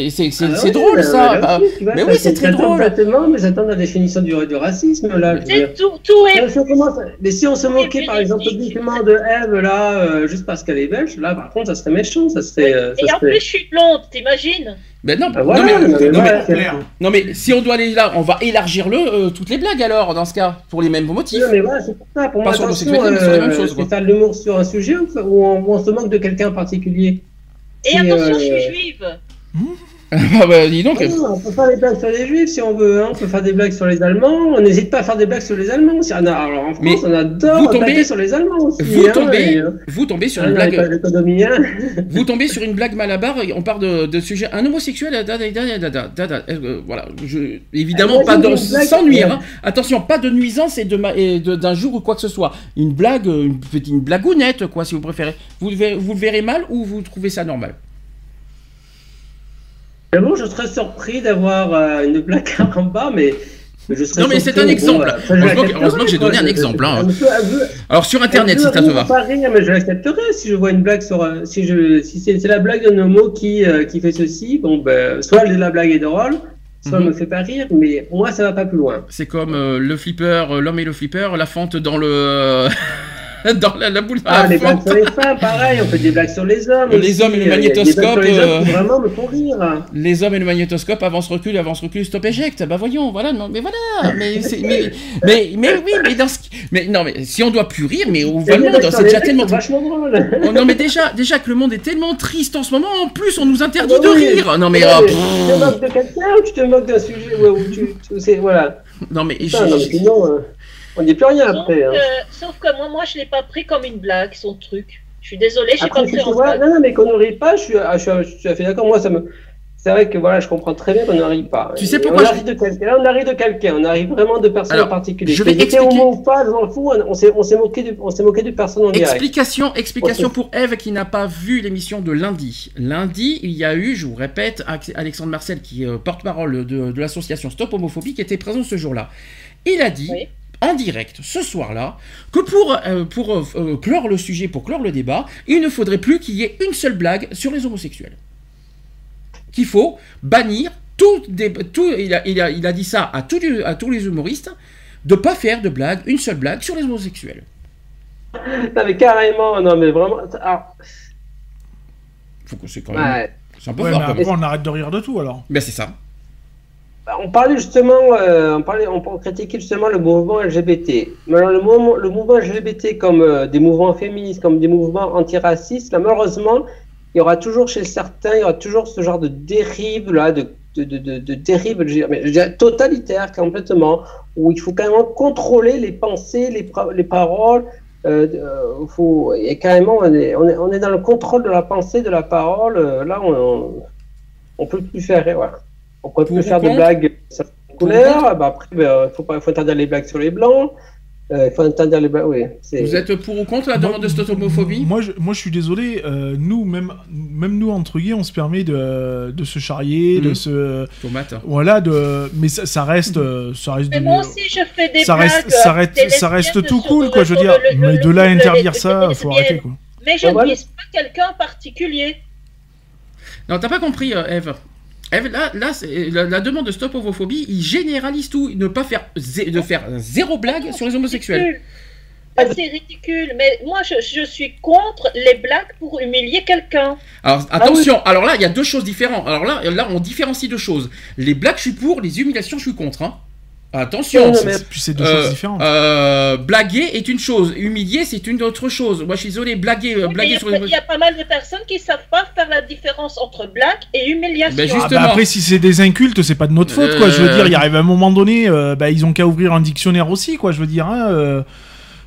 A: c'est
D: Ah ouais,
A: drôle
D: mais
A: ça.
D: là
A: Bah,
D: aussi, tu vois,
A: mais
D: ça,
A: oui, c'est très drôle.
D: Exactement, mais j'attends la définition du, du racisme là.
C: tout, tout est
D: si commence Mais si on se moquait par exemple publiquement de Eve là, euh, juste parce qu'elle est belge, là par contre ça serait méchant, ça serait. euh, ça
C: Et en
D: serait-
C: plus, je suis blonde, t'imagines
A: Ben non,
D: Ah, voilà,
A: non, mais,
D: non, mais
A: non, mais-
D: voilà, c'est-
E: clair.
A: non, mais si on doit aller là, on va élargir le euh, toutes les blagues alors dans ce cas pour les mêmes motifs.
D: Non, mais voilà, c'est pour ça. Pour
A: Pas
D: moi,
A: sur
D: attention,
A: l'homosexualité, mais sur la même chose, quoi.
D: C'est l'humour sur un sujet ou, on, se moque de quelqu'un en particulier
C: Et attention,
D: euh,
C: je suis juive.
A: ah bah dis donc.
D: Ah non, On peut faire des blagues sur les juifs si on veut, hein. on peut faire des blagues sur les Allemands. On n'hésite pas à faire des blagues sur les Allemands. Ah alors en France,
A: Mais
D: on
A: vous
D: adore
A: tombez-
D: taper sur les Allemands aussi.
A: Vous
D: hein,
A: tombez,
D: et, euh,
A: vous tombez sur
D: hein,
A: une blague,
D: hein.
A: vous tombez sur une blague malabar. On parle de, de sujet un homosexuel. da, da, da, euh, voilà, je, évidemment
D: Ah,
A: pas de, sans nuire. hein. Attention, pas de nuisance et de ma- de- d'un jour ou quoi que ce soit. Une blague, euh, une une blagounette quoi, si vous préférez. Vous vous le verrez mal ou vous trouvez ça normal?
D: D'abord, je serais surpris d'avoir euh, une blague en bas, mais. je serais
A: Non, mais c'est un exemple.
D: bah, ça,
A: Heureusement que-
D: l'accepterai,
A: heureusement que j'ai donné un exemple, hein. Alors sur internet, si ça te va.
D: Pas rire, mais je l'accepterai si je vois une blague sur. euh, Si, je, si c'est la blague d'un homo qui, euh, qui fait ceci, bon, ben, soit la blague est drôle, soit elle
A: Mhm.
D: me fait pas rire, mais pour moi, ça va pas plus loin.
A: C'est comme euh, le flipper, euh, l'homme et le flipper, la fente dans le dans la, la boule.
D: Ah, les blagues sur les femmes, pareil, on fait des blagues sur les hommes.
A: Les
D: aussi,
A: hommes et le
D: euh,
A: magnétoscope,
D: les hommes
A: euh,
D: vraiment me font rire.
A: Les hommes et le magnétoscope, avance recul, avance recul, stop éjecte. Bah voyons, voilà, non, mais voilà, mais mais, mais, mais oui, mais dans ce, mais non, mais si on doit plus rire, mais où va C'est déjà tellement.
D: vachement drôles.
A: Oh, non mais déjà, déjà que le monde est tellement triste en ce moment. En plus, on nous interdit
D: Ah bah
A: de rire. Non mais,
D: Ouais,
A: oh,
D: Tu te moques de quelqu'un ou tu te moques d'un sujet où tu, voilà.
A: non mais,
D: Putain, non, sinon, euh, on dit plus rien
C: Sauf
D: après. hein.
C: que, sauf que moi, moi, je l'ai pas pris comme une blague, son truc. Je suis désolée, je
D: Après,
C: pas pris
D: tu
C: en
D: vois,
C: blague.
D: non, non, mais qu'on ne rit pas, je suis, ah, je suis, je suis tout à fait d'accord. Moi, ça me, c'est vrai que voilà, je comprends très bien qu'on ne rit pas.
A: Tu sais pourquoi
D: on
A: je-
D: arrive de quelqu'un, là, on arrive de quelqu'un, on arrive vraiment de personnes
A: Alors,
D: en particulier.
A: je vais expliquer-
D: homo ou pas, je m'en fous, on, on s'est, on s'est moqué de, on s'est moqué de personne en direct.
A: Explication, explication pour Eve qui n'a pas vu l'émission de lundi. Lundi, il y a eu, je vous répète, Alexandre Marcel, qui est euh, porte-parole de, de l'association Stop Homophobie, qui était présent ce jour-là. Il a dit,
C: Oui.
A: En direct, ce soir-là, que pour, euh, pour euh, euh, clore le sujet, pour clore le débat, il ne faudrait plus qu'il y ait une seule blague sur les homosexuels. Qu'il faut bannir tout, des, tout il, a, il, a, il a dit ça à tous les, à tous les humoristes, de pas faire de blague, une seule blague sur les homosexuels.
D: Non, mais carrément, non, mais vraiment. Alors,
A: Faut que c'est quand même...
D: ouais.
A: C'est un peu
E: Ouais,
A: fort
E: après, on arrête de rire de tout alors.
A: Ben c'est ça.
D: Bah, On parlait justement, euh, on parlait, on critiquait justement le mouvement LGBT. Mais alors, le mouvement, le mouvement LGBT comme euh, des mouvements féministes, comme des mouvements antiracistes, là, malheureusement, il y aura toujours chez certains, il y aura toujours ce genre de dérive là, de, de, de, de, dérive, je dirais, totalitaire complètement, où il faut carrément contrôler les pensées, les, les paroles. Euh, euh, faut, et carrément, on est, on, est, dans le contrôle de la pensée, de la parole. euh, là, on, on peut plus faire. On
A: ou
D: faire de
A: contre
D: blagues sur les
A: Pour ou
D: couleurs. Bah, après, il faut, pas- faut interdire les blagues sur les blancs. Euh, Il faut interdire les blagues, oui.
A: Vous êtes pour ou contre la
E: Moi-
A: demande de cette homophobie?
E: Moi, je, moi, je suis désolé. euh, nous, même, même nous entre guillemets, on se permet de, de se charrier, de
A: Mhm.
E: se,
A: Tomate.
E: voilà, de. Mais ça, ça reste, euh, ça reste.
C: Mais moi aussi, je fais des
E: ça
C: blagues.
E: reste, ça reste,
C: des
E: ça reste tout
C: sur-
E: cool, quoi. Je veux dire.
C: le- le-
E: Mais de là à
C: le-
E: interdire ça, faut arrêter, quoi.
C: Mais je
D: Ah,
C: ne vise pas quelqu'un en particulier.
A: Non, t'as pas compris, euh, Eve. Eve, là, là la, la demande de stop homophobie, il généralise tout. Ne pas faire, de faire zéro blague sur les homosexuels.
C: Ah, C'est ridicule, mais moi je, je suis contre les blagues pour humilier quelqu'un.
A: Alors attention, alors là, il y a deux choses différentes. Alors là, là, on différencie deux choses. Les blagues, je suis pour, les humiliations, je suis contre. hein. Attention.
E: C'est- deux
A: Euh,
E: choses différentes.
A: euh, blaguer est une chose, humilier c'est une autre chose. Moi je suis désolé, blaguer, euh,
C: Oui,
A: blaguer sur les
C: il y, a pas mal de personnes qui savent pas faire la différence entre blague et humiliation.
A: Ben,
E: Ah
A: justement.
E: bah après, si c'est des incultes, c'est pas de notre faute, quoi. Je veux dire, il arrive un moment donné, euh, bah, ils ont qu'à ouvrir un dictionnaire aussi, quoi. Je veux dire, hein, euh,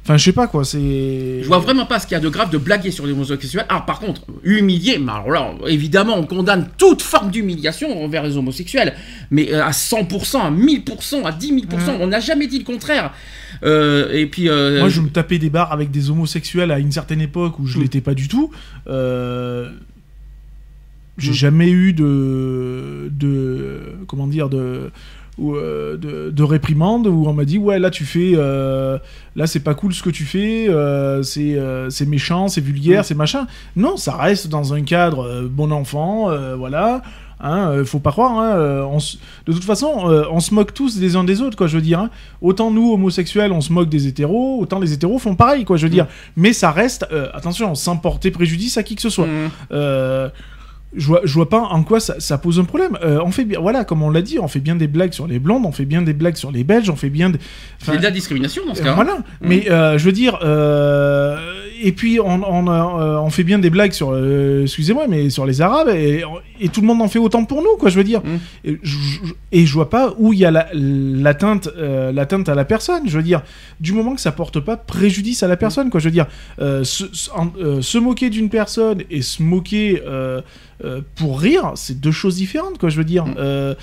E: Enfin, je sais pas, quoi. C'est.
A: Je vois vraiment pas ce qu'il y a de grave de blaguer sur les homosexuels. Ah, par contre, humilier, mais alors là, évidemment, on condamne toute forme d'humiliation envers les homosexuels. Mais euh, à 100%, à 1000%, à 10 000%, on n'a jamais dit le contraire. Euh, et puis. euh,
E: Moi, je me tapais des bars avec des homosexuels à une certaine époque où je
A: Mm.
E: l'étais pas du tout. Euh, J'ai
A: Mm.
E: jamais eu de, de, comment dire, de, ou, euh, de, de réprimande où on m'a dit ouais là tu fais, euh, là c'est pas cool ce que tu fais, euh, c'est, euh, c'est méchant, c'est vulgaire,
A: Mm.
E: c'est machin. Non, ça reste dans un cadre bon enfant, voilà. Hein, faut pas croire. Hein, on de toute façon, on se moque tous des uns des autres, quoi. Je veux dire. hein. Autant nous homosexuels, on se moque des hétéros, autant les hétéros font pareil, quoi. Je veux dire. Mais ça reste, attention, sans porter préjudice à qui que ce soit.
A: mm.
E: Je vois, je vois pas en quoi ça, ça pose un problème. Euh, on fait bien, voilà, comme on l'a dit, on fait bien des blagues sur les blondes, on fait bien des blagues sur les belges, on fait bien. des-
A: C'est de la discrimination dans ce
E: euh,
A: cas.
E: Voilà, mais euh, je veux dire, euh, et puis on, on, on fait bien des blagues sur, excusez-moi, mais sur les Arabes, et, et tout le monde en fait autant pour nous, quoi, je veux dire.
A: Mm.
E: Et, je, et je vois pas où il y a la- l'atteinte euh, l'atteinte à la personne, je veux dire, du moment que ça porte pas préjudice à la personne, quoi, je veux dire, se, en- se moquer d'une personne et se moquer euh, euh, pour rire, c'est deux choses différentes, quoi, je veux dire.
A: Mm.
E: Euh,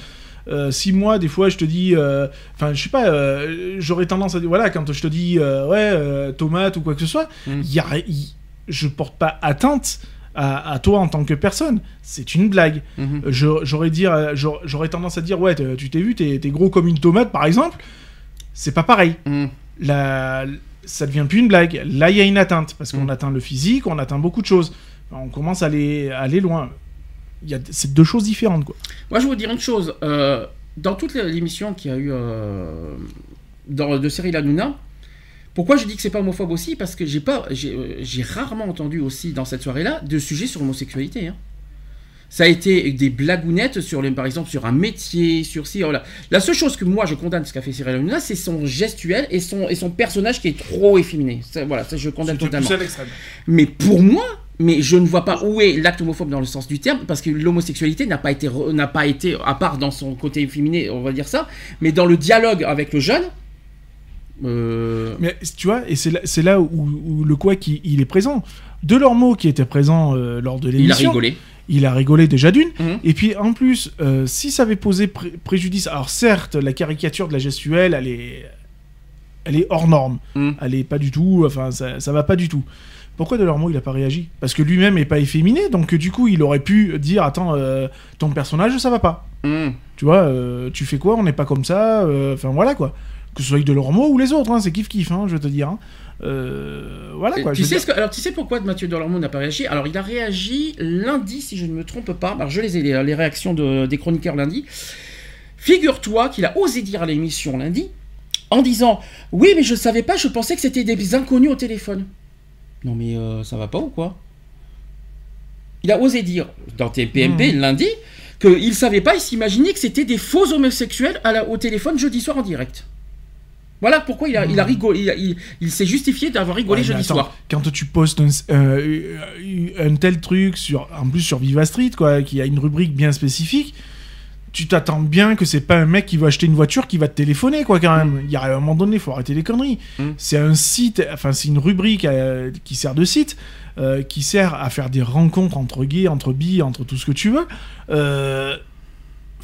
E: euh, si moi, des fois, je te dis, euh, enfin, je sais pas, euh, j'aurais tendance à dire, voilà, quand je te dis, euh, ouais, euh, tomate ou quoi que ce soit,
A: Mm.
E: y a, y- je porte pas atteinte à, à toi en tant que personne. C'est une blague.
A: Mhm.
E: Euh, je- J'aurais dire, euh, j'aurais j'aurais tendance à dire, ouais, tu t'es vu, t'es gros comme une tomate, par exemple. C'est pas pareil.
A: Mm.
E: La, ça devient plus une blague. Là, il y a une atteinte parce qu'on
A: Mm.
E: atteint le physique, on atteint beaucoup de choses. On commence à aller, à aller loin. Il y a- C'est deux choses différentes, quoi.
A: Moi, je vais vous dire une chose. euh, dans toute l'émission qu'il y a eu euh, dans, de Cyril Hanouna, pourquoi je dis que c'est pas homophobe aussi? Parce que j'ai pas, j'ai euh, j'ai rarement entendu aussi dans cette soirée-là de sujets sur l'homosexualité. hein. Ça a été des blagounettes sur les, par exemple, sur un métier, sur si, voilà. La seule chose que moi je condamne ce qu'a fait Cyril Hanouna, c'est son gestuel et son, et son personnage qui est trop efféminé. Ça, voilà, ça je condamne totalement. Mais pour moi, mais je ne vois pas où est l'acte homophobe dans le sens du terme, parce que l'homosexualité n'a pas été, n'a pas été, à part dans son côté efféminé, on va dire ça, mais dans le dialogue avec le jeune. euh,
E: Mais tu vois, et c'est là, là où, où le quoi qui il est présent. Delormeau qui était présent euh, lors de
A: il a
E: l'émission,
A: rigolé.
E: il a rigolé déjà d'une.
A: Mhm.
E: Et puis en plus, euh, si ça avait posé pré- préjudice, alors certes, la caricature de la gestuelle, elle est, elle est hors norme.
A: Mhm.
E: Elle est pas du tout, enfin ça, ça va pas du tout. Pourquoi Delormeau il a pas réagi? Parce que lui-même est pas efféminé, donc du coup il aurait pu dire attends, euh, ton personnage ça va pas.
A: Hum.
E: Tu vois, euh, tu fais quoi? On n'est pas comme ça. euh, Enfin voilà quoi. Que ce soit avec Delormeau ou les autres, hein, c'est kiff kiff, hein, je veux te dire. hein. Euh, voilà quoi.
A: tu sais
E: dire-
A: ce que- alors tu sais pourquoi Mathieu Delormeau n'a pas réagi? Alors il a réagi lundi, si je ne me trompe pas. Alors je les ai les, les réactions de- des chroniqueurs lundi. Figure-toi qu'il a osé dire à l'émission lundi en disant oui mais je savais pas, je pensais que c'était des inconnus au téléphone. Non mais euh, ça va pas ou quoi? Il a osé dire dans TPMP
E: Mhm.
A: lundi qu'il savait pas, il s'imaginait que c'était des faux homosexuels à la- au téléphone jeudi soir en direct. Voilà pourquoi il a, il a rigolé, il, il- il s'est justifié d'avoir rigolé
E: Ouais,
A: jeudi
E: attends,
A: soir.
E: Quand tu postes un, euh, un tel truc sur, en plus sur Viva Street, quoi, qui a une rubrique bien spécifique, tu t'attends bien que c'est pas un mec qui va acheter une voiture qui va te téléphoner, quoi, quand même. Il y a un moment donné, faut arrêter les conneries.
A: Mm.
E: C'est un site, enfin, c'est une rubrique euh, qui sert de site, euh, qui sert à faire des rencontres entre gays, entre billes, entre tout ce que tu veux. Euh,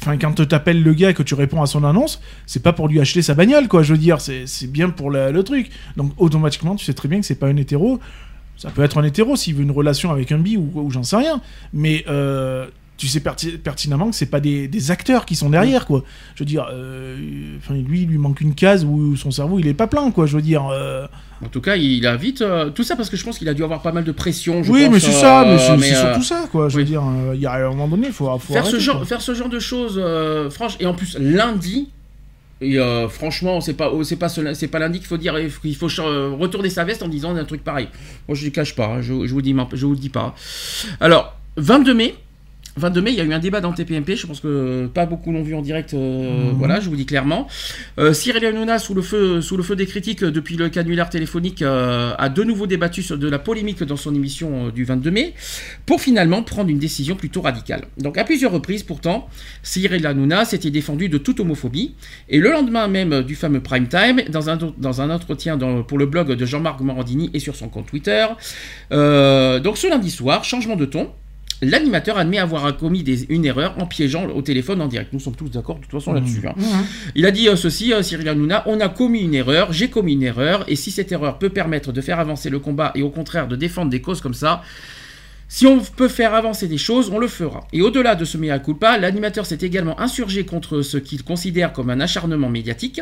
E: Enfin, quand t'appelles le gars et que tu réponds à son annonce, c'est pas pour lui acheter sa bagnole, quoi. Je veux dire, c'est c'est bien pour la- le truc. Donc, automatiquement, tu sais très bien que c'est pas un hétéro. Ça peut être un hétéro s'il veut une relation avec un bi ou, ou j'en sais rien. Mais euh, tu sais perti- pertinemment que c'est pas des, des acteurs qui sont derrière, quoi. Je veux dire, euh, lui, il lui manque une case où son cerveau, il est pas plein, quoi. Je veux dire. euh,
A: En tout cas, il a vite euh, tout ça parce que je pense qu'il a dû avoir pas mal de pression. je
E: Oui,
A: pense,
E: mais c'est ça, mais c'est surtout ça, quoi. Je
A: oui.
E: veux dire, il y a un moment donné, il faut, faut
A: faire ce genre,
E: quoi.
A: faire ce genre de choses, franche, et en plus lundi. Et euh, franchement, c'est pas, oh, c'est pas, ce- c'est pas lundi qu'il faut dire, il faut retourner sa veste en disant un truc pareil. Moi, je ne cache pas, hein, je, je vous dis, je vous le dis pas. Alors, 22 mai. 22 mai, il y a eu un débat dans TPMP, je pense que pas beaucoup l'ont vu en direct, euh,
E: Mhm.
A: voilà, je vous dis clairement. Euh, Cyril Hanouna, sous le feu, sous le feu des critiques depuis le canular téléphonique, euh, a de nouveau débattu sur de la polémique dans son émission du 22 mai, pour finalement prendre une décision plutôt radicale. Donc à plusieurs reprises, pourtant, Cyril Hanouna s'était défendu de toute homophobie, et le lendemain même du fameux prime time, dans un, dans un entretien dans- pour le blog de Jean-Marc Morandini et sur son compte Twitter, donc ce lundi soir, changement de ton. L'animateur admet avoir commis des- une erreur en piégeant au téléphone en direct. Nous sommes tous d'accord de toute façon là-dessus. hein. Il a dit euh, ceci, euh, Cyril Hanouna, on a commis une erreur, j'ai commis une erreur, et si cette erreur peut permettre de faire avancer le combat et au contraire de défendre des causes comme ça, si on peut faire avancer des choses, on le fera. Et au-delà de ce mea culpa, l'animateur s'est également insurgé contre ce qu'il considère comme un acharnement médiatique.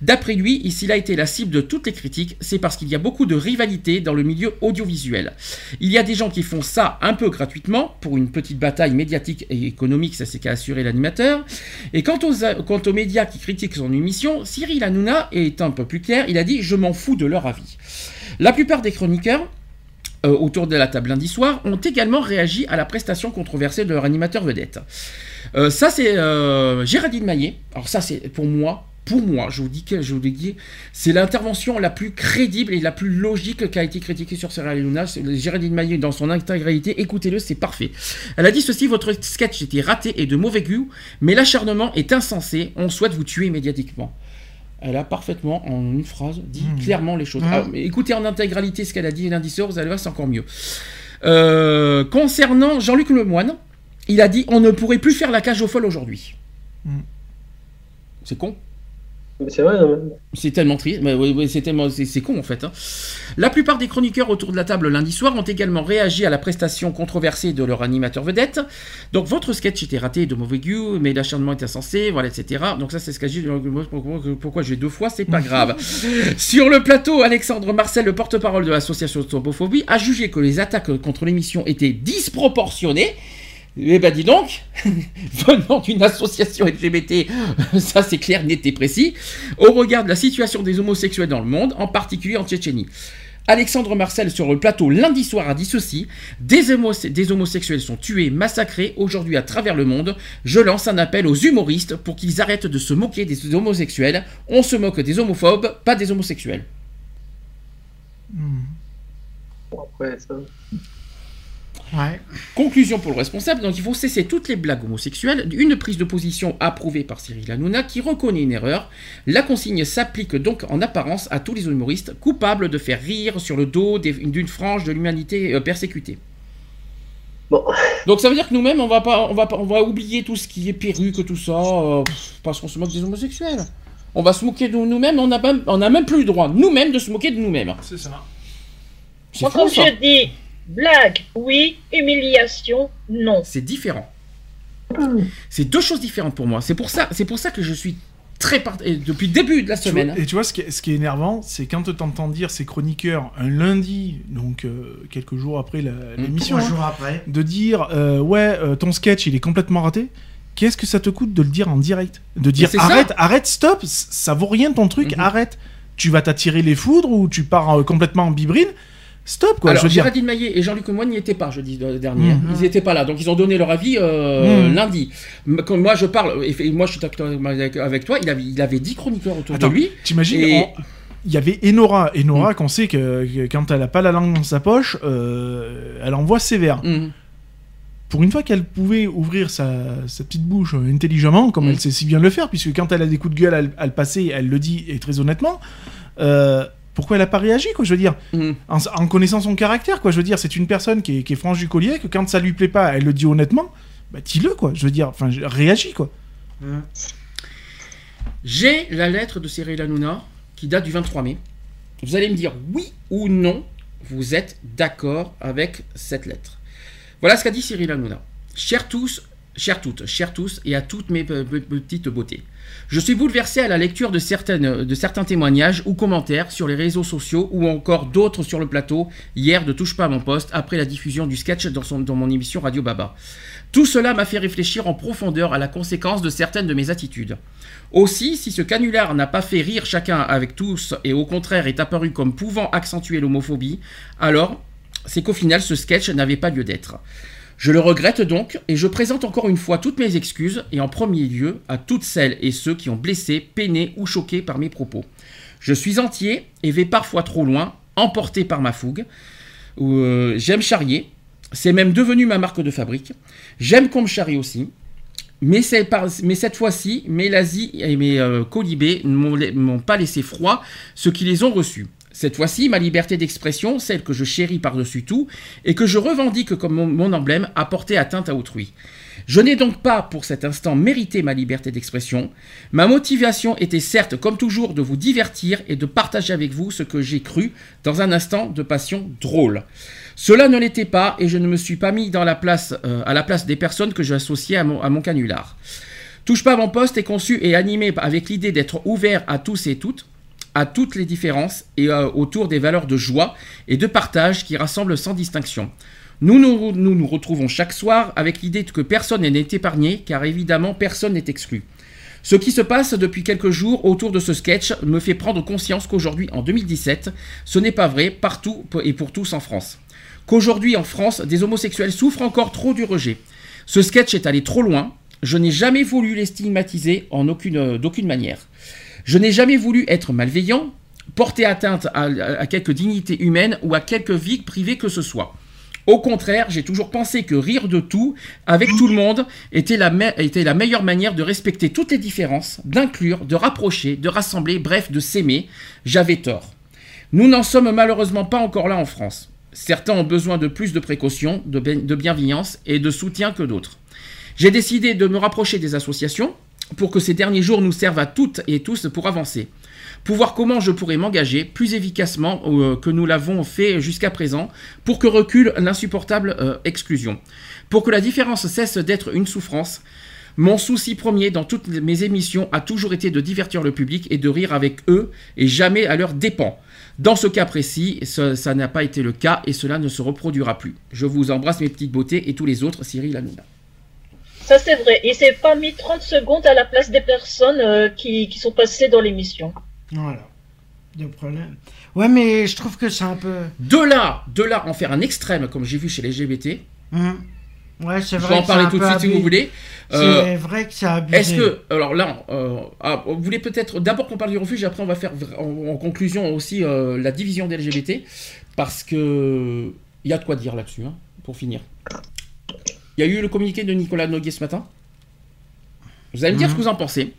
A: D'après lui, s'il a été la cible de toutes les critiques, c'est parce qu'il y a beaucoup de rivalité dans le milieu audiovisuel. Il y a des gens qui font ça un peu gratuitement, pour une petite bataille médiatique et économique, ça c'est qu'à assurer l'animateur. Et quant aux, quant aux médias qui critiquent son émission, Cyril Hanouna est un peu plus clair, il a dit « je m'en fous de leur avis ». La plupart des chroniqueurs euh, autour de la table lundi soir ont également réagi à la prestation controversée de leur animateur vedette. Euh, ça, c'est euh, Géraldine Maillet. Alors ça, c'est pour moi, pour moi, je vous dis que je vous dis, c'est l'intervention la plus crédible et la plus logique qui a été critiquée sur Hanouna. C'est Géraldine Maillet dans son intégralité. Écoutez-le, c'est parfait. Elle a dit ceci votre sketch était raté et de mauvais goût, mais l'acharnement est insensé. On souhaite vous tuer médiatiquement. Elle a parfaitement, en une phrase, dit
E: Mmh.
A: clairement les choses. Mais écoutez en intégralité ce qu'elle a dit lundi soir, vous allez voir, c'est encore mieux. Euh, concernant Jean-Luc Lemoine, il a dit on ne pourrait plus faire la cage aux folles aujourd'hui.
E: Mm.
A: C'est con.
D: C'est vrai, non, mais-
A: C'est tellement triste, mais oui, oui, c'est tellement, con en fait. hein. La plupart des chroniqueurs autour de la table lundi soir ont également réagi à la prestation controversée de leur animateur vedette. Donc votre sketch était raté de mauvais goût, mais l'acharnement est insensé, voilà, etc. Donc ça c'est ce qu'a dit. Pourquoi, pourquoi j'ai deux fois, c'est pas grave. Sur le plateau, Alexandre Marcel, le porte-parole de l'association Topophobie, a jugé que les attaques contre l'émission étaient disproportionnées. Eh ben dis donc, venant d'une association LGBT, ça c'est clair, net et précis, au regard de la situation des homosexuels dans le monde, en particulier en Tchétchénie. Alexandre Marcel sur le plateau lundi soir a dit ceci des, homos- des homosexuels sont tués, massacrés aujourd'hui à travers le monde. Je lance un appel aux humoristes pour qu'ils arrêtent de se moquer des homosexuels. On se moque des homophobes, pas des homosexuels.
D: Bon, après, ça.
B: Ouais.
A: Conclusion pour le responsable, donc il faut cesser toutes les blagues homosexuelles, une prise de position approuvée par Cyril Hanouna qui reconnaît une erreur. La consigne s'applique donc en apparence à tous les humoristes coupables de faire rire sur le dos d'une frange de l'humanité euh, persécutée.
D: Bon.
A: Donc ça veut dire que nous-mêmes on va pas, on va pas, on va oublier tout ce qui est perruque, tout ça, euh, parce qu'on se moque des homosexuels. On va se moquer de nous-mêmes, on n'a même, on a même plus le droit nous-mêmes de se moquer de nous-mêmes.
E: C'est ça.
A: C'est ça.
C: je dis blague, oui, humiliation, non.
A: C'est différent. C'est deux choses différentes pour moi. C'est pour ça, c'est pour ça que je suis très part... et depuis le début de la
E: Tu
A: semaine.
E: vois- et tu vois, ce qui est, ce qui est énervant, c'est quand tu entends dire ces chroniqueurs un lundi, donc euh, quelques jours après la- l'émission, hein,
B: après.
E: de dire euh, ouais, euh, ton sketch il est complètement raté. Qu'est-ce que ça te coûte de le dire en direct? De dire
A: ça.
E: arrête, arrête, stop, ça vaut rien ton truc,
A: Mhm.
E: arrête. Tu vas t'attirer les foudres ou tu pars euh, complètement en bibrine. Stop, quoi.
A: Alors,
E: je veux dire.
A: Géraldine Maillet et Jean-Luc Moine n'y étaient pas jeudi euh, dernier.
E: Mmh.
A: Ils n'étaient pas là, donc ils ont donné leur avis euh,
E: Mmh.
A: lundi. Quand moi je parle, et moi je suis avec, toi, il avait, il avait 10 chroniqueurs autour
E: Attends,
A: de lui.
E: T'imagines
A: Et-
E: on- Il y avait Enora.
A: Mm.
E: Enora, qu'on sait que, que quand elle a pas la langue dans sa poche, euh, elle envoie sévère.
A: Mmh.
E: Pour une fois qu'elle pouvait ouvrir sa, sa petite bouche euh, intelligemment, comme
A: Mm.
E: elle sait si bien le faire, puisque quand elle a des coups de gueule à, le- à le passer, elle le dit et très honnêtement. euh, pourquoi elle a pas réagi, quoi, je veux dire
A: Mmh.
E: en, en connaissant son caractère, quoi, je veux dire, c'est une personne qui est, qui est franche du collier, que quand ça lui plaît pas, elle le dit honnêtement, bah dis-le, quoi, je veux dire, enfin, réagis, quoi.
A: J'ai la lettre de Cyril Hanouna qui date du 23 mai. Vous allez me dire oui ou non, vous êtes d'accord avec cette lettre. Voilà ce qu'a dit Cyril Hanouna. Chers tous, chers toutes, chers tous et à toutes mes pe- pe- petites beautés. Je suis bouleversé à la lecture de, certains témoignages ou commentaires sur les réseaux sociaux ou encore d'autres sur le plateau hier de Touche pas à mon poste après la diffusion du sketch dans mon émission Radio Baba. Tout cela m'a fait réfléchir en profondeur à la conséquence de certaines de mes attitudes. Aussi, si ce canular n'a pas fait rire chacun avec tous et au contraire est apparu comme pouvant accentuer l'homophobie, alors c'est qu'au final ce sketch n'avait pas lieu d'être. Je le regrette donc et je présente encore une fois toutes mes excuses et en premier lieu à toutes celles et ceux qui ont blessé, peiné ou choqué par mes propos. Je suis entier et vais parfois trop loin, emporté par ma fougue. Ou, euh, J'aime charrier, c'est même devenu ma marque de fabrique. J'aime qu'on me charrie aussi. Mais, cette fois-ci, mes lazis et mes euh, colibés ne m'ont pas laissé froid ceux qui les ont reçus. Cette fois-ci, ma liberté d'expression, celle que je chéris par-dessus tout, et que je revendique comme mon, emblème, a porté atteinte à autrui. Je n'ai donc pas, pour cet instant, mérité ma liberté d'expression. Ma motivation était certes, comme toujours, de vous divertir et de partager avec vous ce que j'ai cru dans un instant de passion drôle. Cela ne l'était pas et je ne me suis pas mis euh, à la place des personnes que j'associais à mon, à mon canular. Touche pas à mon poste est conçu et animé avec l'idée d'être ouvert à tous et toutes, à toutes les différences et autour des valeurs de joie et de partage qui rassemblent sans distinction. Nous nous, retrouvons chaque soir avec l'idée que personne n'est épargné, car évidemment personne n'est exclu. Ce qui se passe depuis quelques jours autour de ce sketch me fait prendre conscience qu'aujourd'hui, en 2017, ce n'est pas vrai partout et pour tous en France. Qu'aujourd'hui, en France, des homosexuels souffrent encore trop du rejet. Ce sketch est allé trop loin. Je n'ai jamais voulu les stigmatiser d'aucune manière. Je n'ai jamais voulu être malveillant, porter atteinte à, quelque dignité humaine ou à quelque vie privée que ce soit. Au contraire, j'ai toujours pensé que rire de tout, avec tout le monde, était la, meilleure manière de respecter toutes les différences, d'inclure, de rapprocher, de rassembler, bref, de s'aimer. J'avais tort. Nous n'en sommes malheureusement pas encore là en France. Certains ont besoin de plus de précautions, de, de bienveillance et de soutien que d'autres. J'ai décidé de me rapprocher des associations pour que ces derniers jours nous servent à toutes et tous pour avancer. Pour voir comment je pourrais m'engager plus efficacement euh, que nous l'avons fait jusqu'à présent pour que recule l'insupportable euh, exclusion. Pour que la différence cesse d'être une souffrance, mon souci premier dans toutes mes émissions a toujours été de divertir le public et de rire avec eux et jamais à leurs dépens. Dans ce cas précis, ça n'a pas été le cas et cela ne se reproduira plus. Je vous embrasse mes petites beautés et tous les autres, Cyril Hanouna.
C: Ça, c'est vrai. Il s'est pas mis 30 secondes à la place des personnes euh, qui, qui sont passées dans l'émission.
B: Voilà. De problème. Ouais, mais je trouve que c'est un peu.
A: De là, de là en faire un extrême comme j'ai vu chez les LGBT,
B: Hum. Ouais, c'est
A: je
B: vrai.
A: vais en parler tout de suite si vous voulez.
B: C'est
A: Euh,
B: vrai que c'est abusé.
A: Est-ce que, alors là, euh, ah, vous voulez peut-être d'abord qu'on parle du refuge, et après on va faire en, en conclusion aussi euh, la division des LGBT, parce que il y a de quoi dire là-dessus, hein, pour finir. Il y a eu le communiqué de Nicolas Noguet ce matin. Vous allez me dire
B: Mhm.
A: ce que vous en pensez.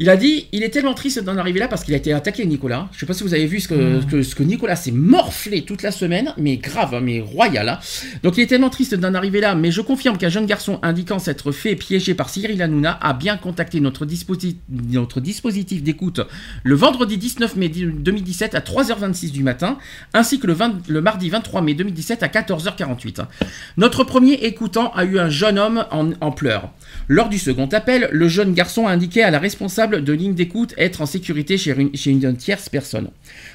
A: Il a dit, il est tellement triste d'en arriver là parce qu'il a été attaqué, Nicolas. Je sais pas si vous avez vu ce que,
B: Mhm.
A: ce que, ce que Nicolas s'est morflé toute la semaine, mais grave, hein, mais royal. hein. Donc il est tellement triste d'en arriver là, mais je confirme qu'un jeune garçon indiquant s'être fait piéger par Cyril Hanouna a bien contacté notre, disposi- notre dispositif d'écoute le vendredi 19 mai 2017 à 3h26 du matin, ainsi que le, 20 le mardi 23 mai 2017 à 14h48. Notre premier écoutant a eu un jeune homme en, en pleurs. Lors du second appel, le jeune garçon a indiqué à la responsable de ligne d'écoute être en sécurité chez une, tierce personne.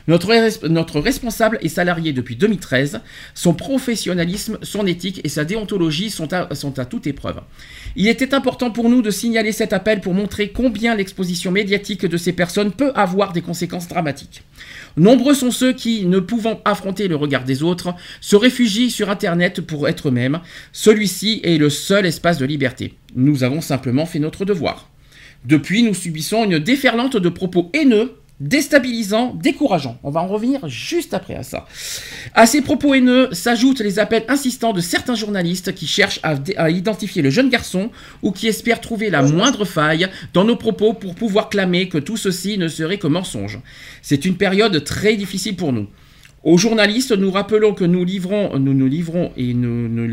A: Notre, res- notre responsable est salarié depuis 2013. Son professionnalisme, son éthique et sa déontologie sont à, sont à toute épreuve. Il était important pour nous de signaler cet appel pour montrer combien l'exposition médiatique de ces personnes peut avoir des conséquences dramatiques. Nombreux sont ceux qui, ne pouvant affronter le regard des autres, se réfugient sur Internet pour être eux-mêmes. Celui-ci est le seul espace de liberté. Nous avons simplement fait notre devoir. Depuis, nous subissons une déferlante de propos haineux, déstabilisants, décourageants. On va en revenir juste après à ça. À ces propos haineux s'ajoutent les appels insistants de certains journalistes qui cherchent à, identifier le jeune garçon ou qui espèrent trouver la moindre faille dans nos propos pour pouvoir clamer que tout ceci ne serait que mensonge. C'est une période très difficile pour nous. Aux journalistes, nous rappelons que nous livrons, nous ne livrons et nous ne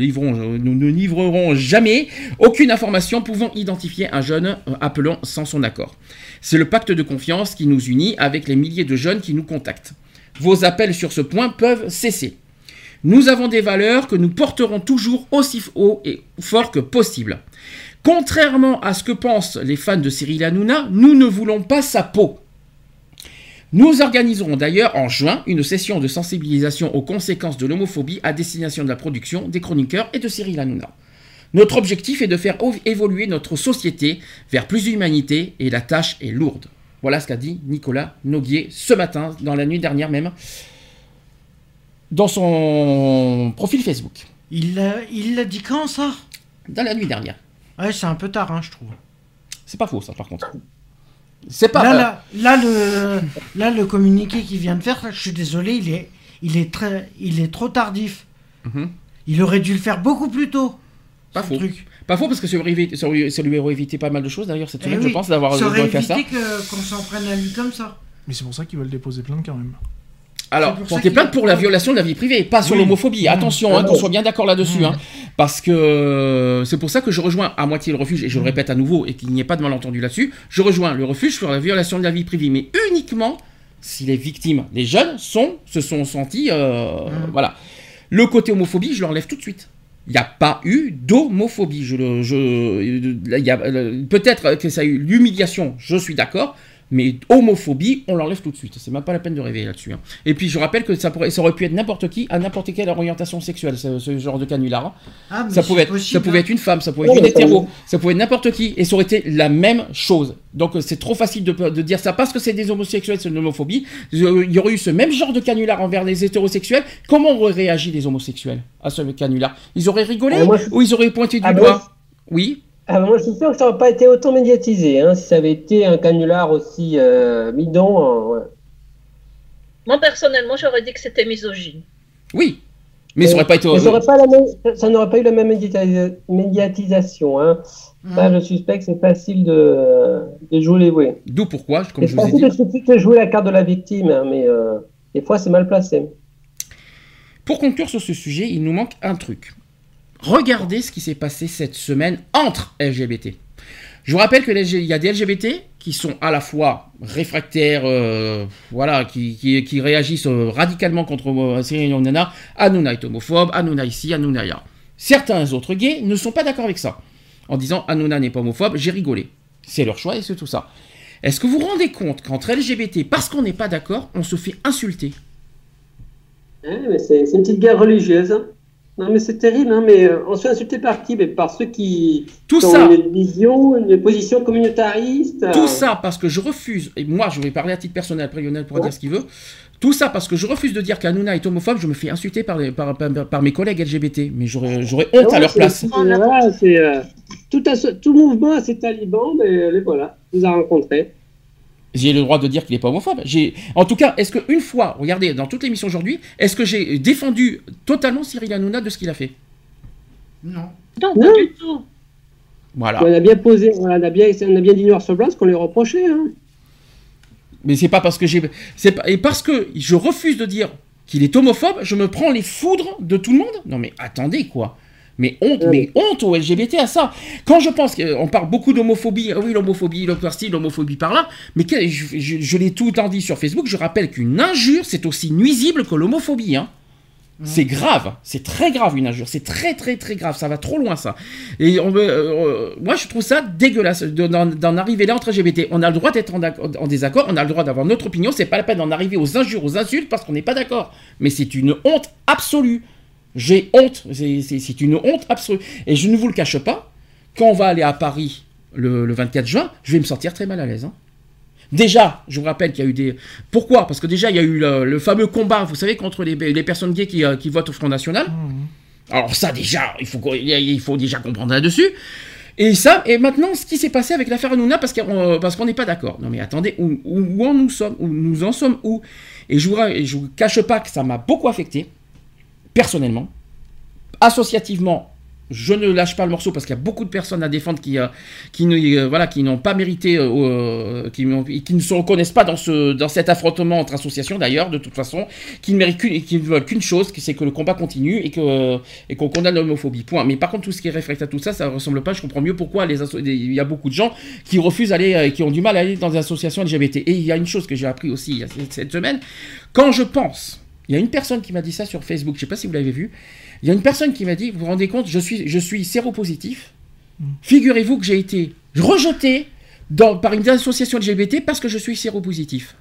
A: nous ne livrerons jamais aucune information pouvant identifier un jeune euh, appelant sans son accord. C'est le pacte de confiance qui nous unit avec les milliers de jeunes qui nous contactent. Vos appels sur ce point peuvent cesser. Nous avons des valeurs que nous porterons toujours aussi haut et fort que possible. Contrairement à ce que pensent les fans de Cyril Hanouna, nous ne voulons pas sa peau. Nous organiserons d'ailleurs en juin une session de sensibilisation aux conséquences de l'homophobie à destination de la production, des chroniqueurs et de Cyril Hanouna. Notre objectif est de faire évoluer notre société vers plus d'humanité et la tâche est lourde. Voilà ce qu'a dit Nicolas Noguier ce matin, dans la nuit dernière même, dans son profil Facebook.
B: Il l'a il dit quand ça?
A: Dans la nuit dernière.
B: Ouais, c'est un peu tard, hein, je trouve.
A: C'est pas faux ça par contre. C'est pas...
B: Là, là, là, le, là, le communiqué qu'il vient de faire, je suis désolé, il est, il est, très, il est trop tardif.
A: Mhm.
B: Il aurait dû le faire beaucoup plus tôt.
A: Pas faux.
B: truc.
A: Pas faux parce que ça lui, évite- ça lui- ça lui aurait évité pas mal de choses d'ailleurs cette
B: Eh
A: semaine
B: oui,
A: je pense d'avoir
B: Ça aurait
A: fait ça.
B: évité que- qu'on s'en prenne à lui comme ça.
E: Mais c'est pour ça qu'ils veulent déposer plainte quand même.
A: Alors,
B: pour
A: porter plainte pour la violation de la vie privée, pas sur
E: Oui.
A: l'homophobie.
B: Mmh.
A: Attention,
D: Ah
A: hein, qu'on soit bien d'accord là-dessus.
B: Mmh.
A: hein. parce que euh, c'est pour ça que je rejoins à moitié le refuge, et je le
B: Mmh.
A: répète à nouveau, et qu'il n'y ait pas de malentendu là-dessus. Je rejoins le refuge sur la violation de la vie privée, mais uniquement si les victimes, les jeunes, sont, se sont sentis. euh,
B: Mmh.
A: Voilà. Le côté homophobie, je l'enlève tout de suite. Il n'y a pas eu d'homophobie. Je, je, euh, peut-être que ça a eu l'humiliation, je suis d'accord, mais homophobie, on l'enlève tout de suite. C'est même pas la peine de rêver là-dessus. hein. Et puis je rappelle que ça, pourrait, ça aurait pu être n'importe qui, à n'importe quelle orientation sexuelle, ce, ce genre de canular. hein.
B: Ah, mais
A: Ça
B: c'est
A: pouvait, être,
B: possible,
A: ça pouvait
B: hein.
A: être une femme, ça pouvait être
D: Ouais,
A: une hétéro, ça pouvait être n'importe qui, et ça aurait été la même chose. Donc euh, c'est trop facile de, de dire ça parce que c'est des homosexuels, c'est une homophobie. Euh, Il y aurait eu ce même genre de canular envers les hétérosexuels. Comment auraient réagi les homosexuels à ce canular? Ils auraient rigolé
D: Ah, moi, je-
A: ou ils auraient pointé du
D: Ah, bah,
A: doigt Oui.
D: Ah, moi, je suis sûr que ça n'aurait pas été autant médiatisé. Hein, si ça avait été un canular aussi euh, bidon. euh, ouais.
C: Moi, personnellement, j'aurais dit que c'était misogyne.
A: Oui. Mais ça aurait pas été.
D: Ça aurait pas la même- ça- n'aurait pas eu la même médiatis- médiatisation. Hein. Ça,
B: Mmh.
D: je suspecte que c'est facile de, de jouer les jouets.
A: D'où pourquoi, comme
D: C'est
A: je vous ai
D: facile
A: dit.
D: de, de jouer la carte de la victime, hein, mais euh, des fois, c'est mal placé.
A: Pour conclure sur ce sujet, il nous manque un truc. Regardez ce qui s'est passé cette semaine entre LGBT. Je vous rappelle qu'il y a des LGBT qui sont à la fois réfractaires, euh, voilà, qui, qui- réagissent euh, radicalement contre euh, Cyril Hanouna. Hanouna est homophobe, Hanouna ici, Hanouna là. Certains autres gays ne sont pas d'accord avec ça. En disant Hanouna n'est pas homophobe, j'ai rigolé. C'est leur choix et c'est tout ça. Est-ce que vous vous rendez compte qu'entre LGBT, parce qu'on n'est pas d'accord, on se fait insulter?
D: C'est c'est une petite guerre religieuse. hein. Non, mais c'est terrible, hein, mais euh, on se fait insulter par qui? Mais Par ceux qui
A: Tout
D: ont
A: ça
D: une vision, une position communautariste. euh,
A: Tout ça parce que je refuse, et moi je vais parler à titre personnel, après Lionel pourra
D: Ouais.
A: dire ce qu'il veut, tout ça parce que je refuse de dire qu'Anouna est homophobe, je me fais insulter par, les- par, par- par mes collègues LGBT, mais j'aurais honte à leur
D: c'est-
A: place.
D: c'est- voilà, c'est, euh, tout, mouvement à ces talibans, mais les voilà, ils ont rencontrés.
A: J'ai le droit de dire qu'il n'est pas homophobe. J'ai- En tout cas, est-ce qu'une fois, regardez, dans toute l'émission aujourd'hui, est-ce que j'ai défendu totalement Cyril Hanouna de ce qu'il a fait?
B: Non.
C: Non,
D: Non.
C: pas du tout.
A: Voilà.
D: On a bien posé, on a bien, on a bien dit noir sur blanc ce qu'on lui reprochait. Hein.
A: Mais c'est pas parce que j'ai. c'est pas- Et parce que je refuse de dire qu'il est homophobe, je me prends les foudres de tout le monde? Non mais attendez quoi mais honte,
D: Ouais.
A: mais honte aux LGBT à ça. Quand je pense qu'on parle beaucoup d'homophobie, ah oui, l'homophobie, l'homophobie, l'homophobie par là, mais que- je, je- je l'ai tout le temps dit sur Facebook, je rappelle qu'une injure, c'est aussi nuisible que l'homophobie. Hein. C'est grave, c'est très grave une injure, c'est très très très grave, ça va trop loin ça. Et on veut, euh, moi je trouve ça dégueulasse de- d'en arriver là entre LGBT. On a le droit d'être en, en désaccord, on a le droit d'avoir notre opinion, c'est pas la peine d'en arriver aux injures, aux insultes parce qu'on n'est pas d'accord. Mais c'est une honte absolue. J'ai honte, c'est- une honte absolue. Et je ne vous le cache pas, quand on va aller à Paris le, le 24 juin, je vais me sentir très mal à l'aise. hein. Déjà, je vous rappelle qu'il y a eu des. Pourquoi? Parce que déjà, il y a eu le, le fameux combat, vous savez, contre les, les personnes gays qui, euh, qui votent au Front National. Alors, ça, déjà, il faut, qu'on- il faut déjà comprendre là-dessus. Et ça, et maintenant, ce qui s'est passé avec l'affaire Hanouna, parce qu'on parce qu'on n'est pas d'accord. Non, mais attendez, où, où, où en nous sommes? Où nous en sommes où? Et je vous, je vous cache pas que ça m'a beaucoup affecté, personnellement. Associativement, je ne lâche pas le morceau parce qu'il y a beaucoup de personnes à défendre qui, euh, euh, n'ont pas mérité, euh, qui, ne se reconnaissent pas dans, ce, dans cet affrontement entre associations d'ailleurs, de toute façon, qui ne méritent veulent qu'une chose, c'est que le combat continue et qu'on condamne l'homophobie. Point. Mais par contre, tout ce qui est réflecte à tout ça, ça ne ressemble pas. Je comprends mieux pourquoi il y a beaucoup de gens qui refusent d'aller, qui ont du mal à aller dans des associations LGBT. Et il y a une chose que j'ai appris aussi cette semaine. Quand je pense, il y a une personne qui m'a dit ça sur Facebook. Je sais pas si vous l'avez vu. Il y a une personne qui m'a dit, vous vous rendez compte, je suis, je suis séropositif. Figurez-vous que j'ai été rejeté dans- par une association LGBT parce que je suis séropositif.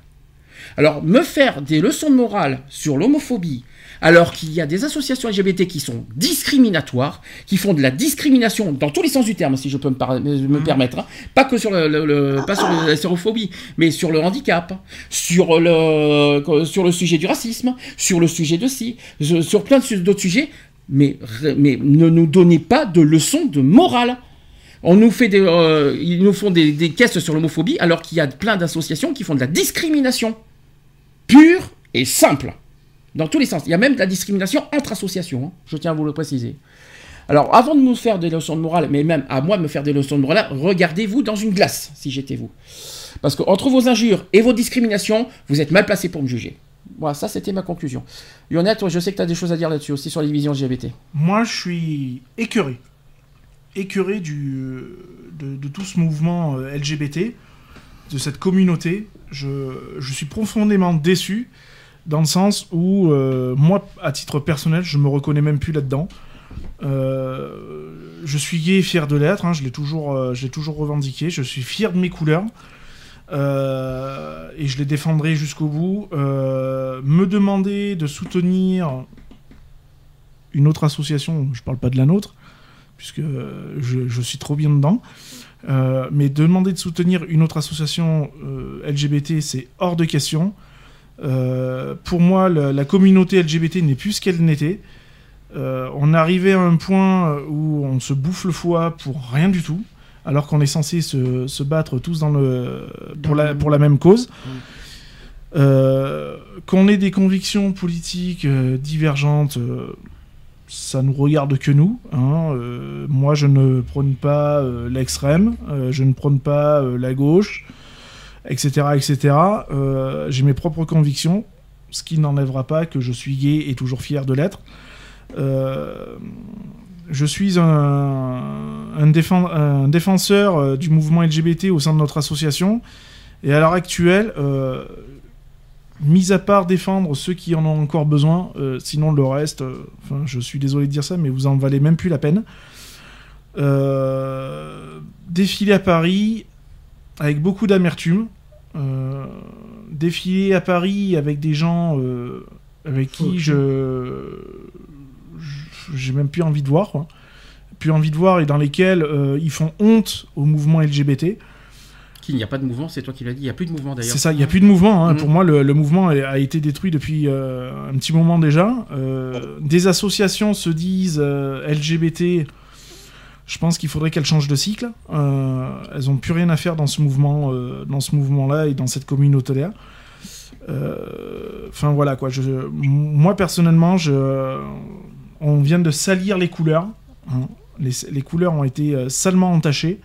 A: Alors, me faire des leçons de morale sur l'homophobie, alors qu'il y a des associations LGBT qui sont discriminatoires, qui font de la discrimination dans tous les sens du terme, si je peux me, par- me permettre, hein. pas que sur, le, le- le- pas sur la sérophobie, mais sur le handicap, sur le, sur le sujet du racisme, sur le sujet de ci, je- sur plein d'autres sujets, mais, mais ne nous donnez pas de leçons de morale. On nous fait des, euh, ils nous font des, des caisses sur l'homophobie alors qu'il y a plein d'associations qui font de la discrimination pure et simple dans tous les sens. Il y a même de la discrimination entre associations. hein. Je tiens à vous le préciser. Alors, avant de nous faire des leçons de morale, mais même à moi de me faire des leçons de morale, regardez-vous dans une glace, si j'étais vous. Parce que entre vos injures et vos discriminations, vous êtes mal placé pour me juger. Voilà, ça c'était ma conclusion. Lionel, toi, je sais que tu as des choses à dire là-dessus aussi sur les divisions LGBT.
E: Moi, je suis écœuré. Écœuré de, de tout ce mouvement euh, LGBT, de cette communauté. Je, je suis profondément déçu, dans le sens où, euh, moi, à titre personnel, je me reconnais même plus là-dedans. Euh, je suis gay et fier de l'être, hein, je l'ai toujours, euh, toujours revendiqué. Je suis fier de mes couleurs. Et je les défendrai jusqu'au bout. Me demander de soutenir une autre association, je parle pas de la nôtre, puisque je, suis trop bien dedans, mais demander de soutenir une autre association LGBT, c'est hors de question. Euh, pour moi, la, la communauté LGBT n'est plus ce qu'elle n'était. Euh, on arrivé à un point où on se bouffe le foie pour rien du tout, alors qu'on est censé se, se battre tous dans le, pour, la, pour la même cause. Euh, qu'on ait des convictions politiques euh, divergentes, euh, ça nous regarde que nous. hein. Euh, moi, je ne prône pas euh, l'extrême, euh, je ne prône pas euh, la gauche, etc. etc. Euh, J'ai mes propres convictions, ce qui n'enlèvera pas que je suis gay et toujours fier de l'être. Euh, je suis un, un, défen- un défenseur euh, du mouvement LGBT au sein de notre association. Et à l'heure actuelle, mis à part défendre ceux qui en ont encore besoin, sinon le reste, je suis désolé de dire ça, mais vous en valez même plus la peine. Défiler à Paris avec beaucoup d'amertume. Euh, défiler à Paris avec des gens euh, avec qui je je- j'ai même plus envie de voir, quoi. plus envie de voir et dans lesquels euh, ils font honte au mouvement LGBT.
A: Qu'il n'y a pas de mouvement, c'est toi qui l'as dit. Il n'y a plus de mouvement d'ailleurs.
E: C'est ça, il n'y a plus de mouvement. hein.
A: Mhm.
E: Pour moi, le, le mouvement a, été détruit depuis euh, un petit moment déjà. Euh, des associations se disent euh, LGBT. Je pense qu'il faudrait qu'elles changent de cycle. Euh, elles n'ont plus rien à faire dans ce mouvement, euh, dans ce mouvement-là et dans cette communauté-là. Euh, Enfin voilà quoi. Moi personnellement, on vient de salir les couleurs. hein. Les, couleurs ont été salement entachées.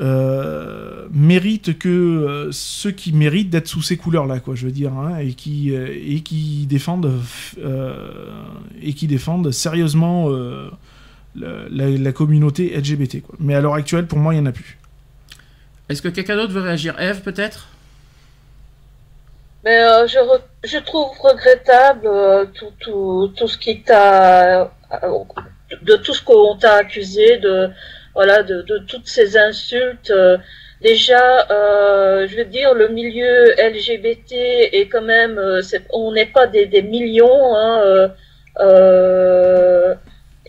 E: Euh, méritent que ceux qui méritent d'être sous ces couleurs-là, quoi, je veux dire, hein, et qui défendent et qui défendent sérieusement la, la- la communauté LGBT. Quoi. Mais à l'heure actuelle, pour moi, il y en a plus.
A: Est-ce que quelqu'un d'autre veut réagir? Eve, peut-être?
C: Mais euh, je, re- je trouve regrettable euh, tout, tout, tout ce qui t'a. euh, de tout ce qu'on t'a accusé, de, voilà, de, de toutes ces insultes. euh, déjà, euh, je veux dire, le milieu LGBT est quand même. euh, on n'est pas des, des millions. Hein, euh, euh,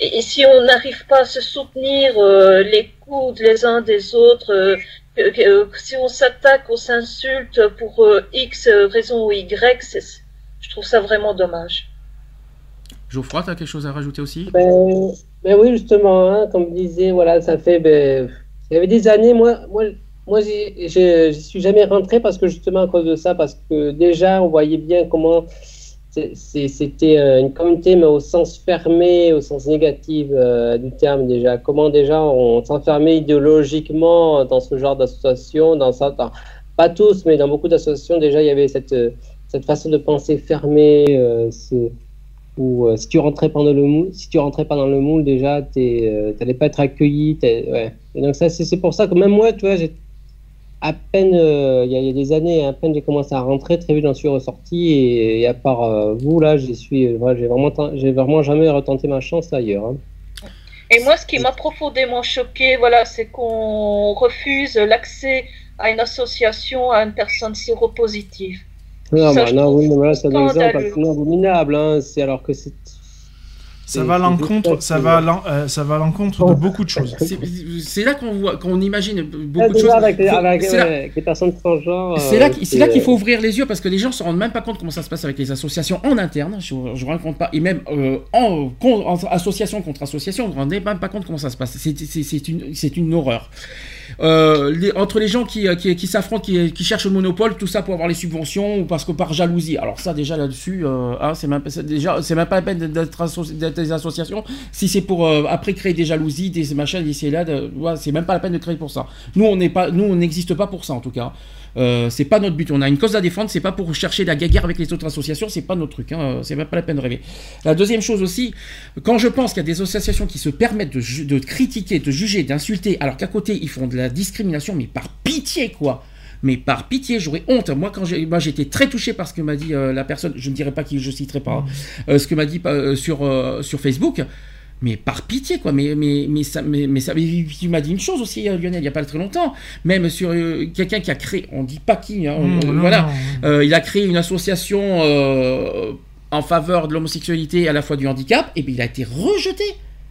C: et, et si on n'arrive pas à se soutenir euh, les coudes les uns des autres, euh, que- que- si on s'attaque, on s'insulte pour euh, X raison ou Y, je trouve ça vraiment dommage.
A: Geoffroy, tu as quelque chose à rajouter aussi?
D: Ben, ben oui, justement, hein, comme je disais, voilà, ça fait. Ben, il y avait des années, moi, moi, moi j'y suis jamais rentré parce que justement à cause de ça, parce que déjà, on voyait bien comment c'était euh, une communauté, mais au sens fermé, au sens négatif euh, du terme, déjà. Comment déjà on s'enfermait idéologiquement dans ce genre d'association, dans ça, pas tous, mais dans beaucoup d'associations, déjà, il y avait cette, cette façon de penser fermée. euh, où si tu rentrais pas dans le moule, déjà, tu n'allais pas être accueilli. Et donc ça, c'est pour ça que même moi, tu vois, j'ai à peine, euh, il y, a- il y a des années, à peine j'ai commencé à rentrer, très vite j'en suis ressorti et, et à part euh, vous là, suis, euh, voilà, j'ai vraiment, j'ai vraiment jamais retenté ma chance ailleurs. hein.
C: Et moi, ce qui m'a profondément choqué, voilà, c'est qu'on refuse l'accès à une association à une personne séropositive.
D: Non,
C: Ça,
D: bah, non, oui, mais voilà, c'est un exemple abominable. Hein, c'est alors que c'est.
E: Ça
D: c'est-
E: va à l'encontre, ça va euh, ça va à l'encontre de beaucoup de choses.
A: C'est là qu'on voit, qu'on imagine
D: Ah,
A: beaucoup de
D: déjà,
A: choses.
D: avec, les-
A: Faut-
D: avec,
A: c'est
D: ouais,
A: là-
D: avec les personnes transgenres.
A: C'est
D: euh,
A: là, c'est là qu'il
D: euh,
A: faut ouvrir les yeux parce que les gens se rendent même pas compte comment ça se passe avec les associations en interne. Je ne compte pas. Et même euh, en, con- en association contre association, vous ne vous rendez même pas compte comment ça se passe. Une, c'est une horreur. Euh, entre les gens qui, qui, qui s'affrontent, qui, qui cherchent le monopole, tout ça pour avoir les subventions ou parce que par jalousie. Alors ça déjà là-dessus, euh, hein, c'est même, même pas la peine d'être des associations. Si c'est pour euh, après créer des jalousies, des machins, ici et là, c'est même pas la peine de créer pour ça. Nous on n'est pas, nous on n'existe pas pour ça en tout cas. Euh, c'est pas notre but. On a une cause à défendre. C'est pas pour chercher la guerre avec les autres associations. C'est pas notre truc. Hein. C'est même pas la peine de rêver. La deuxième chose aussi, quand je pense qu'il y a des associations qui se permettent de, critiquer, de juger, d'insulter, alors qu'à côté ils font de la discrimination, mais par pitié quoi. Mais par pitié, j'aurais honte. Moi, quand j'ai, moi, j'étais très touché par ce que m'a dit euh, la personne. Je ne dirais pas qui, je citerai pas. hein, euh, ce que m'a dit euh, sur euh, sur Facebook. Mais par pitié, quoi. Mais, mais, mais ça, mais, mais ça, mais tu m'as dit une chose aussi, euh, Lionel, il n'y a pas très longtemps. Même sur euh, quelqu'un qui a créé, on dit pas qui, hein,
E: Mmh, non,
A: voilà.
E: non.
A: Euh, il a créé une association euh, en faveur de l'homosexualité et à la fois du handicap, et bien il a été rejeté,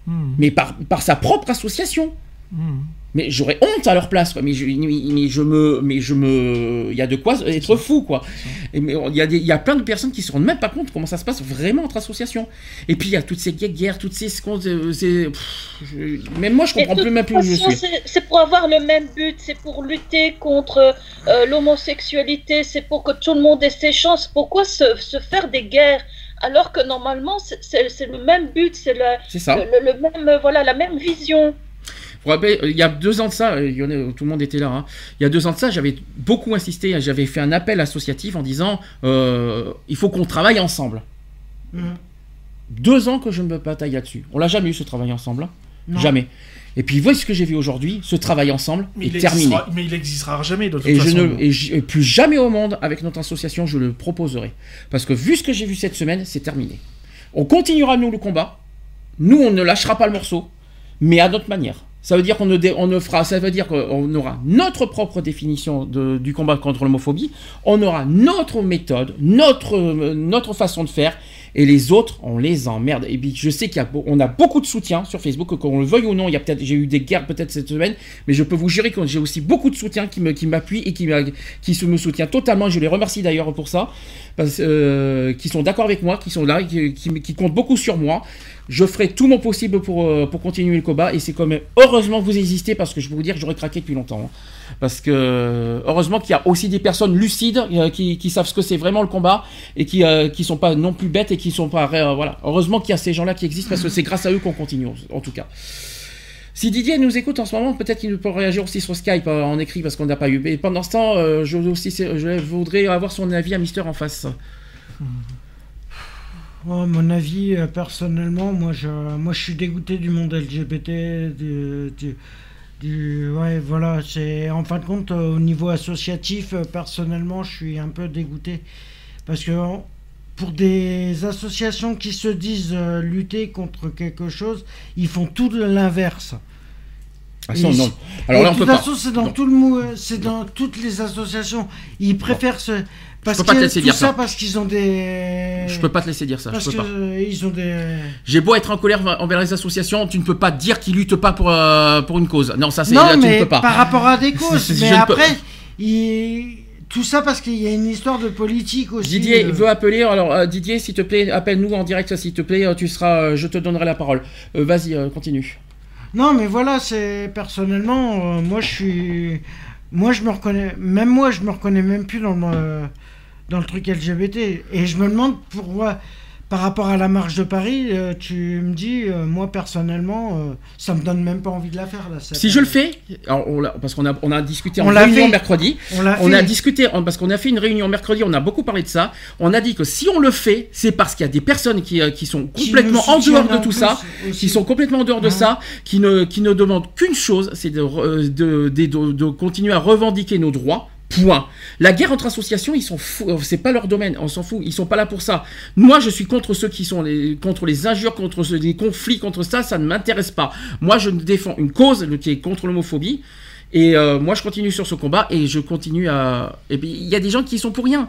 E: Hmm,
A: mais par, par sa propre association.
E: Hmm.
A: Mais j'aurais honte à leur place, quoi. Mais je, mais je me, mais je me, il y a de quoi être fou, quoi. Et mais il y a des, il y a plein de personnes qui se rendent même pas compte comment ça se passe vraiment entre associations. Et puis il y a toutes ces guerres, toutes ces, c'est, c'est- pff, je- même moi je comprends plus même plus où je suis.
C: c'est- pour avoir le même but, c'est pour lutter contre euh, l'homosexualité, c'est pour que tout le monde ait ses chances. Pourquoi se, se faire des guerres alors que normalement c'est- le même but, c'est le,
A: C'est ça.
C: le, le- le même, euh, voilà, la même vision?
A: Vous vous rappelez, il y a deux ans de ça, euh, il y en a- tout le monde était là. hein. Il y a deux ans de ça, j'avais beaucoup insisté, j'avais fait un appel associatif en disant euh, il faut qu'on travaille ensemble.
B: Mhm.
A: Deux ans que je me bataille là-dessus. On l'a jamais eu ce travail ensemble, hein. Jamais. Et puis voici ce que j'ai vu aujourd'hui, ce travail ensemble
E: Mais,
A: est terminé.
E: mais il existera jamais de toute
A: Et je
E: façon.
A: ne et j- et plus jamais au monde avec notre association je le proposerai parce que vu ce que j'ai vu cette semaine, c'est terminé. On continuera nous le combat. Nous on ne lâchera pas le morceau, mais à notre manière. Ça veut dire qu'on ne, fera, ça veut dire qu'on aura notre propre définition du combat contre l'homophobie, on aura notre méthode, notre, notre façon de faire, et les autres, on les emmerde. Et puis je sais y a, beaucoup de soutien sur Facebook, qu'on le veuille ou non, j'ai eu des guerres peut-être cette semaine, mais je peux vous jurer que j'ai aussi beaucoup de soutien qui me, qui et qui, qui me soutient totalement. Je les remercie d'ailleurs pour ça, parce, euh, qui sont d'accord avec moi, qui sont là, qui, qui comptent beaucoup sur moi. Je ferai tout mon possible pour, euh, pour continuer le combat et c'est quand même heureusement que vous existez parce que je peux vous dire que j'aurais craqué depuis longtemps. hein. Parce que heureusement qu'il y a aussi des personnes lucides euh, qui, savent ce que c'est vraiment le combat et qui euh, qui sont pas non plus bêtes et qui sont pas euh, voilà. Heureusement qu'il y a ces gens-là qui existent parce que c'est grâce à eux qu'on continue en tout cas. Si Didier nous écoute en ce moment, peut-être qu'il peut réagir aussi sur Skype euh, en écrit parce qu'on n'a pas eu. Et pendant ce temps, euh, je, aussi, je voudrais avoir son avis à Mister en face.
B: Ouais, mon avis, euh, personnellement, moi je, moi je suis dégoûté du monde LGBT, du, du- du- ouais, voilà, c'est en fin de compte euh, au niveau associatif, euh, personnellement, je suis un peu dégoûté parce que pour des associations qui se disent lutter contre quelque chose, ils font tout l'inverse.
A: Ah, non.
B: si-
A: Alors là,
B: de toute façon, c'est dans
A: Non.
B: tout le c'est dans toutes les associations. Ils préfèrent se parce
A: peux pas te laisser dire
B: ça
A: ça.
B: parce qu'ils ont des
A: Je peux pas te laisser dire ça.
B: parce
A: Je peux
B: que
A: pas.
B: euh, ils ont des
A: J'ai beau être en colère envers les associations, tu ne peux pas dire qu'ils luttent pas pour, euh, pour une cause. Non, ça c'est
B: non
A: là, tu ne
B: mais
A: peux pas.
B: par rapport à des causes.
A: Je
B: mais
A: peux-
B: après, il- tout ça parce qu'il y a une histoire de politique aussi.
A: Didier
B: euh.
A: veut appeler. Alors euh, Didier, s'il te plaît, appelle-nous en direct, s'il te plaît. Tu seras, je te donnerai la parole. Vas-y, continue.
B: Non, mais voilà, c'est personnellement, moi je suis, moi je me reconnais, même moi je me reconnais même plus dans le dans le truc LGBT, et je me demande pourquoi, par rapport à la marche de Paris, euh, tu me dis, euh, moi personnellement, euh, ça me donne même pas envie de la faire là.
A: Si je le fais, alors, on l'a- parce qu'on a, on a discuté
B: On
A: en réunion
B: fait.
A: mercredi.
B: on
A: a discuté en- parce qu'on a fait une réunion mercredi. On a beaucoup parlé de ça. On a dit que si on le fait, c'est parce qu'il y a des personnes qui, qui sont complètement en dehors de
B: en
A: tout ça.
B: aussi.
A: qui sont complètement en dehors de
B: Ouais.
A: ça, qui ne, qui ne demandent qu'une chose, c'est de, re- de, de, de- de continuer à revendiquer nos droits. Point. La guerre entre associations, ils sont fous. euh, C'est pas leur domaine. On s'en fout. Ils sont pas là pour ça. Moi, je suis contre ceux qui sont les, contre les injures, contre ceux- les conflits, contre ça. Ça ne m'intéresse pas. Moi, je défends une cause qui est contre l'homophobie. Et euh, moi, je continue sur ce combat et je continue à. Et puis, il y a des gens qui sont pour rien.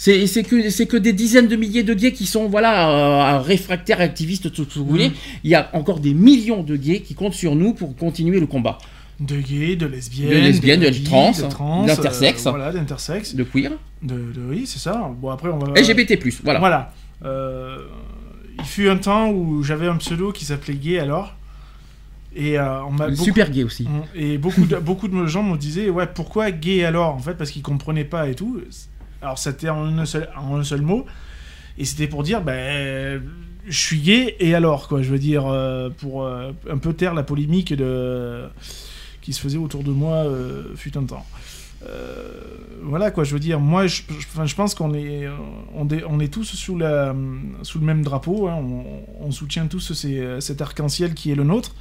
A: C'est c'est que, c'est que des dizaines de milliers de gays qui sont voilà, euh, réfractaires, activistes, tout ce que vous voulez. Il y a encore des millions de gays qui comptent sur nous pour continuer le combat.
E: De gays, de lesbiennes,
A: De trans,
E: trans,
A: d'intersexe.
E: euh, voilà, d'intersexe.
A: De queer.
E: De, de- oui, c'est ça. Bon, après, on va.
A: LGBT, voilà.
E: Voilà. Euh, il fut un temps où j'avais un pseudo qui s'appelait Gay alors. Et euh, on m'a
A: Super gay aussi.
E: Mm. Et beaucoup de, beaucoup de gens me disaient, ouais, pourquoi gay alors En fait, parce qu'ils comprenaient pas et tout. Alors, c'était en un seul, en un seul mot. Et c'était pour dire, ben, je suis gay et alors, quoi. Je veux dire, euh, pour euh, un peu taire la polémique de... qui se faisait autour de moi, euh, fut un temps. Euh, voilà, quoi. Je veux dire, moi, je, je- pense qu'on est, euh, on est, tous sous, la, sous le même drapeau. hein. On, soutient tous cet arc-en-ciel qui est le nôtre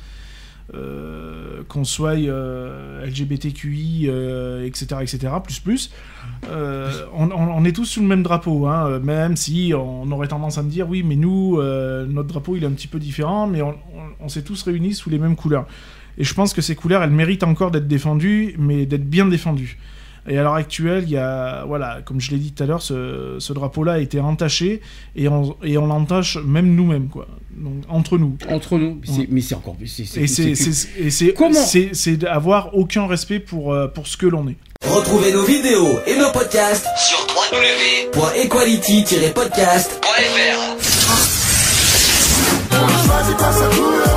E: qu'on soit LGBTQI, etc., etc., plus plus, on, est tous sous le même drapeau, hein, même si on aurait tendance à me dire, oui, mais nous, notre drapeau, il est un petit peu différent, mais on s'est tous réunis sous les mêmes couleurs. Et je pense que ces couleurs, elles méritent encore d'être défendues, mais d'être bien défendues. Et à l'heure actuelle, il y a, voilà, comme je l'ai dit tout à l'heure, ce, ce drapeau-là a été entaché, et on, et on l'entache même nous-mêmes, quoi. Donc, entre nous.
A: Entre nous. Mais c'est encore. c'est-
E: Et c'est
A: Comment
E: c'est- d'avoir aucun respect pour, euh, pour ce que l'on est.
F: Retrouvez nos vidéos et nos podcasts sur www.equality-podcast.fr.